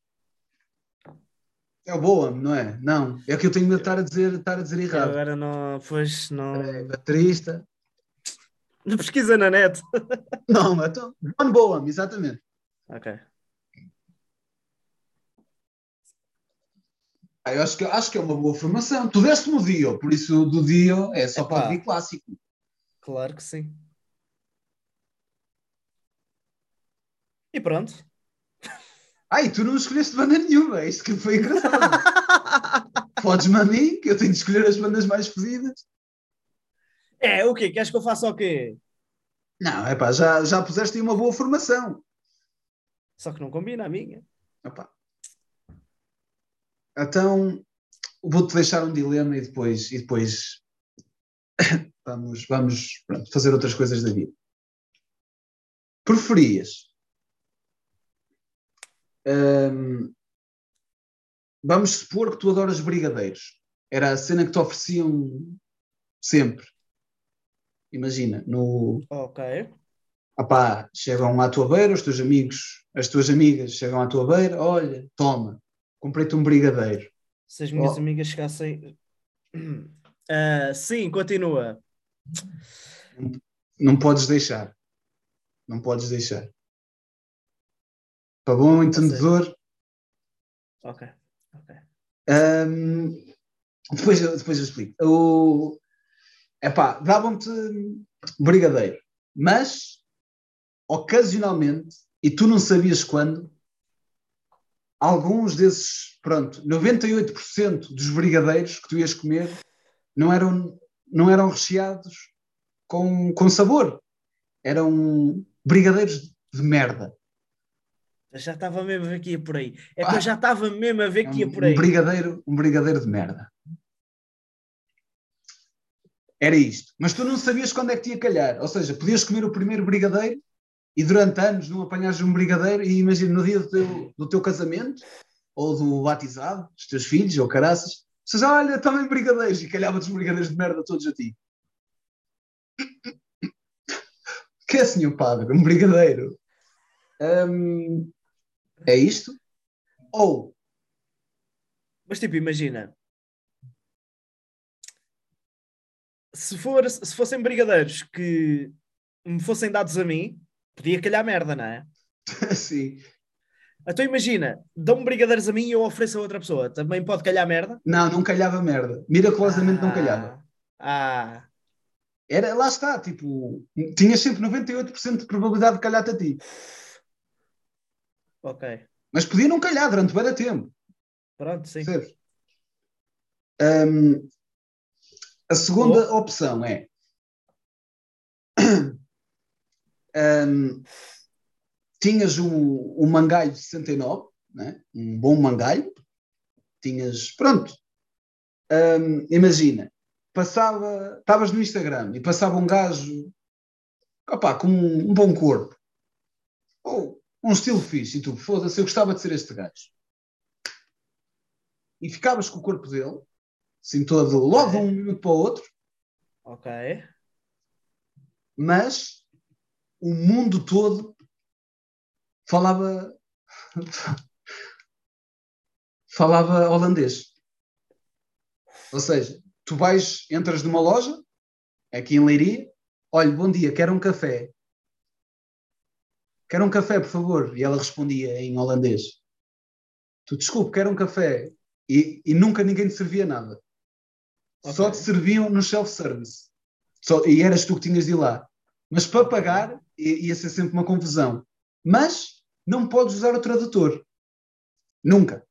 É o Boa, não é? Não, é que eu tenho de estar a dizer, estar a dizer errado. Agora não. Pois não. É, baterista. Não pesquisa na net. Não, então, John Boa, exatamente. Ok. Ah, eu acho que, acho que é uma boa formação. Tu deste-me o Dio, por isso do Dio é só Epá. para vir clássico. Claro que sim. E pronto. Ai, tu não escolheste banda nenhuma, isto que foi engraçado. Podes-me a mim, que eu tenho de escolher as bandas mais fodidas. É, o quê? Queres que eu faça o quê? Não, é pá, já, já puseste aí uma boa formação. Só que não combina a minha. Epá. Então, vou-te deixar um dilema e depois, e depois vamos, vamos pronto, fazer outras coisas da vida. preferias hum, vamos supor que tu adoras brigadeiros. Era a cena que te ofereciam sempre. Imagina, no. Ok. Opá, chegam à tua beira, os teus amigos, as tuas amigas chegam à tua beira, olha, toma, comprei-te um brigadeiro. Se as minhas Oh. amigas chegassem. Ah, sim, continua. Não podes deixar. Não podes deixar. Para bom entendedor, Ok. ok. hum, depois, eu- depois eu explico. O, epá, davam-te brigadeiro, mas ocasionalmente, e tu não sabias quando, alguns desses, pronto, 98% dos brigadeiros que tu ias comer não eram, não eram recheados com, com sabor. Eram brigadeiros de merda. Eu já estava mesmo a ver que ia por aí. É que Ah. eu já estava mesmo a ver que ia um, por aí. um brigadeiro, um brigadeiro de merda. Era isto. Mas tu não sabias quando é que ia calhar. Ou seja, podias comer o primeiro brigadeiro e durante anos não apanhares um brigadeiro e imagina no dia do teu, do teu casamento ou do batizado, dos teus filhos ou caraças, vocês, olha, também brigadeiros e calhava-te os brigadeiros de merda todos a ti. Que é, senhor padre? Um brigadeiro? Hum, é isto? Ou Mas tipo, imagina. Se, for, se fossem brigadeiros que me fossem dados a mim, podia calhar merda, não é? Sim. Então imagina, dão-me brigadeiros a mim e eu ofereço a outra pessoa. Também pode calhar merda? Não, não calhava merda. Miraculosamente não Ah, calhava. Ah, Era, lá está, tipo, tinhas sempre 98% de probabilidade de calhar-te a ti. Ok. Mas podia não calhar durante bem tempo, Pronto, sim. Hum, a segunda opção é hum, tinhas o, o mangalho de 69, né? um bom mangalho, tinhas, pronto, Hum, imagina, passava, estavas no Instagram e passava um gajo opá, com um, um bom corpo, ou um estilo fixe, e tu, foda-se, eu gostava de ser este gajo. E ficavas com o corpo dele, assim todo, logo de um minuto para o outro, Ok. mas o mundo todo falava falava holandês. Ou seja, tu vais, entras numa loja, aqui em Leiria, olha, bom dia, quero um café. Quero um café, por favor. E ela respondia em holandês. Tu, desculpe, quero um café. E, e nunca ninguém te servia nada. Só Ok. te serviam no self-service. Só- E eras tu que tinhas de ir lá. Mas para pagar ia ser sempre uma confusão. Mas não podes usar o tradutor. Nunca.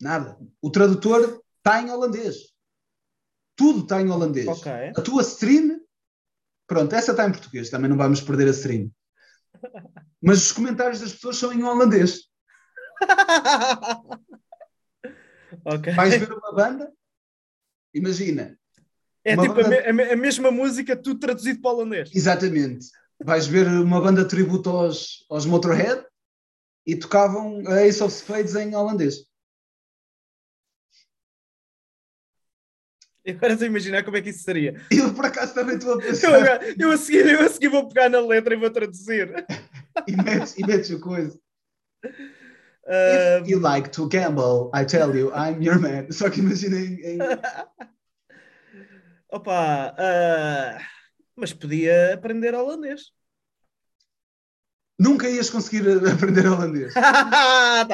Nada. O tradutor está em holandês. Tudo está em holandês. Ok. A tua stream, pronto, essa está em português, também não vamos perder a stream. Mas os comentários das pessoas são em holandês. ok. Vais ver uma banda, imagina, É tipo a, banda- a me- a mesma música, tudo traduzido para o holandês. exatamente, vais ver uma banda de tributo aos, aos Motorhead e tocavam a Ace of Spades em holandês. E Agora estou a imaginar como é que isso seria. Eu por acaso também estou a Eu, pensar agora- eu, a seguir, eu a seguir vou pegar na letra e vou traduzir. e metes, e metes a coisa. Ah, If you like to gamble, I tell you, I'm your man. Só que imagina em, opa, ah, mas podia aprender holandês. nunca ias conseguir aprender holandês. tá,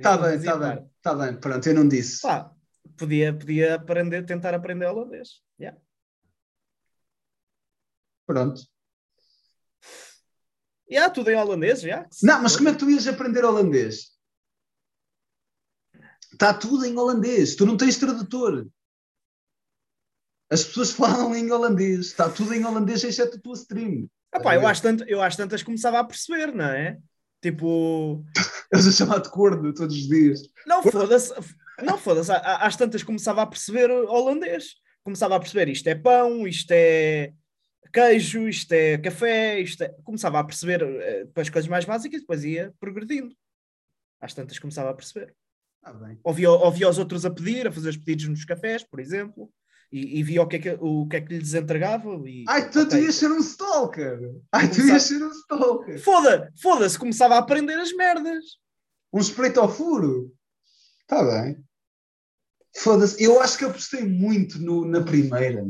Está não bem, está bem, está bem. Pronto, eu não disse. Pá, podia, podia aprender, tentar aprender holandês. Yeah. Pronto. Yeah, tudo em holandês, já. se Não, mas como é que tu ias aprender holandês? Está tudo em holandês. Tu não tens tradutor. As pessoas falam em holandês. Está tudo em holandês, exceto a tua stream. Ah, pá, eu, às tanto, eu às tantas começava a perceber, não é? Tipo, Eles a chamar de corno todos os dias. não foda-se, não foda-se, às tantas começava a perceber holandês. Começava a perceber isto é pão, isto é queijo, isto é café, isto é... Começava a perceber uh, depois coisas mais básicas e depois ia progredindo. Às tantas começava a perceber. Ah, bem. Ouvia, ouvia os outros a pedir, a fazer os pedidos nos cafés, por exemplo, e, e via o que, é que, o que é que lhes entregava. E, Ai, tu, tu ias ser um stalker! Ai, tu ias ser um stalker! Foda, foda-se, começava a aprender as merdas. Um espreito ao furo? Está bem. Foda-se, eu acho que apostei muito no, na primeira.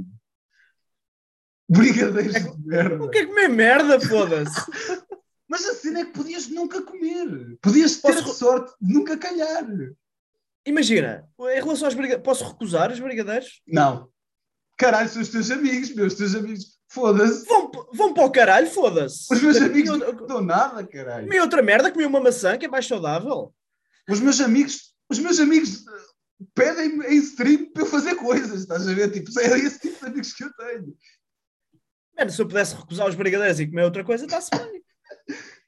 Brigadeiros É de merda. O que é comer merda, foda-se? Mas a cena é que podias nunca comer. Podias ter Posso sorte de nunca calhar. Imagina, em relação aos brigadeiros, posso recusar os brigadeiros? Não. Caralho, são os teus amigos, meus teus amigos. Foda-se. Vão, vão para o caralho, foda-se. Os meus amigos não dão nada, caralho. Comi outra merda, comi uma maçã que é mais saudável. Os meus amigos, os meus amigos pedem-me em stream para eu fazer coisas, estás a ver? Tipo, é esse tipo de amigos que eu tenho. Mano, se eu pudesse recusar os brigadeiros e comer outra coisa, está-se bem.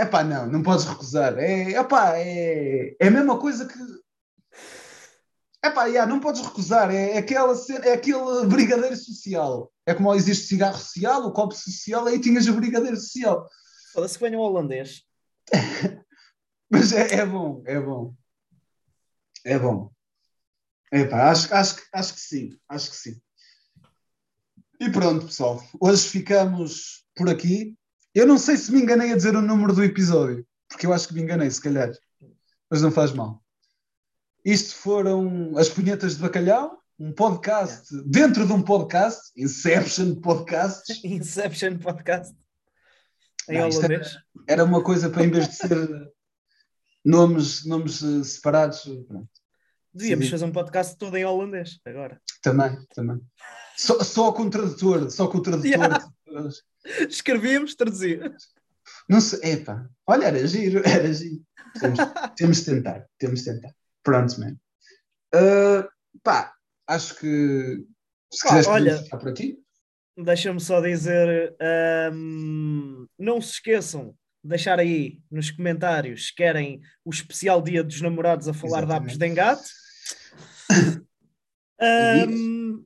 É pá, não, não podes recusar. É, epá, é, é a mesma coisa que. É pá, yeah, não podes recusar. É, é aquela é aquele brigadeiro social. É como existe o cigarro social, o copo social, aí tinhas o brigadeiro social. Foda-se que venha o holandês. Mas é, é bom, é bom. É bom. É pá, acho, acho, que- acho que sim, acho que sim. E pronto, pessoal. Hoje ficamos por aqui. Eu não sei se me enganei a dizer o número do episódio, porque eu acho que me enganei, se calhar. Mas não faz mal. Isto foram as punhetas de bacalhau, um podcast dentro de um podcast, Inception Podcast. Inception Podcast. Não, holandês. Era uma coisa para, em vez de ser nomes, nomes eh, separados, pronto. Devíamos sim. fazer um podcast todo em holandês agora. Também, também. Só, só com o tradutor, só com o tradutor. Yeah. Escrevíamos, traduzíamos. Não sei, epá, olha, era giro, era giro. Temos, temos de tentar, temos de tentar. Pronto, man. Ah, pá, acho que se Pá, quiseres olha. por aqui. Deixa-me só dizer: ahm, não se esqueçam deixar aí nos comentários se querem o especial Dia dos Namorados a falar de apos Exatamente. de engate. Ahm,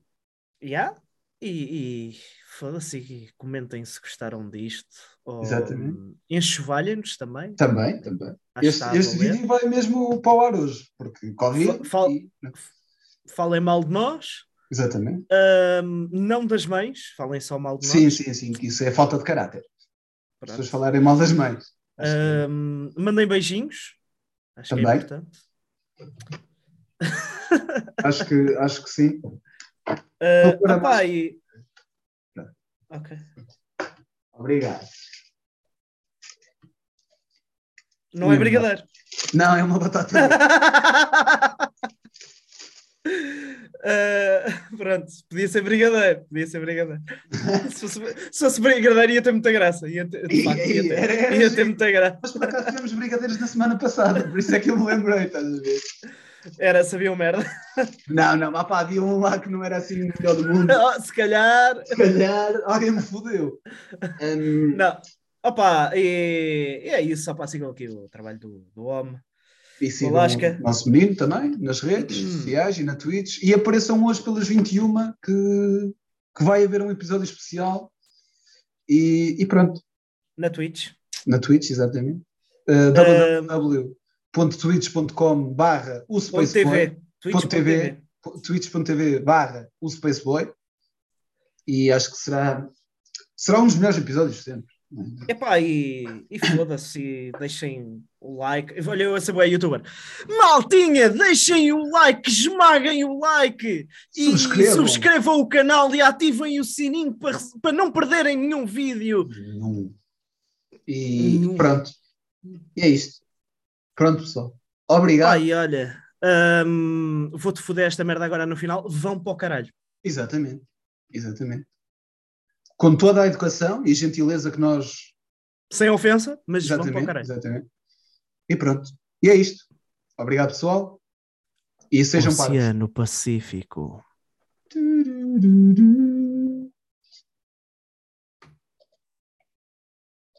yeah. E, e foda-se, comentem se gostaram disto. Ou, Exatamente. Enxovalhem-nos também. Também, também. Este, este vídeo vai mesmo para o ar hoje, porque Covid. Fa- fal- e- Falem mal de nós, Exatamente. ahm, não das mães, falem só mal de Sim, nós. sim, sim, que isso é falta de caráter. As pessoas falarem mal das mães. Mandem beijinhos. Acho que é Também. importante. acho, que, acho que sim. Ah, Vou pôr a opá, máscara. e- Ok. Obrigado. Não é brigadeiro. Não, é uma batata. Ah, pronto, podia ser brigadeiro. Podia ser brigadeiro. se, fosse, se fosse brigadeiro ia ter muita graça. Ia ter, de facto, ia ter, Era- era ia ter muita graça. Mas por acaso tivemos brigadeiros na semana passada, por isso é que eu me lembrei, estás a ver? Era, sabiam merda. Não, não, mas pá, havia um lá que não era assim o melhor do mundo. Oh, se calhar. Se calhar alguém me fodeu. Hum, Não. Opa, e, e é isso. Só para sigam aqui o trabalho do, do homem. E sigam Lasca. o nosso menino também, nas redes Hum. sociais e na Twitch. E apareçam hoje pelas 21 que, que vai haver um episódio especial. E, e pronto, Na Twitch. na Twitch, exatamente. Uh, www.twitch.com barra o Ponto Spaceboy. TV. Twitch.tv. TV. twitch.tv barra o Spaceboy e acho que será será um dos melhores episódios de sempre. Epá, e, e foda-se, deixem o like. Olha, eu a ser youtuber. Maltinha, deixem o like, esmaguem o like e Subscrevam. subscrevam o canal e ativem o sininho para, para não perderem nenhum vídeo. E pronto. E é isto. Pronto, pessoal. Obrigado. Ai, olha, hum, vou-te foder esta merda agora no final. Vão para o caralho. Exatamente. Exatamente. Com toda a educação e gentileza que nós. Sem ofensa, mas vão para o Exatamente. caralho. exatamente. E pronto. E é isto. Obrigado, pessoal. E sejam. Oceano Pacífico. Turururu.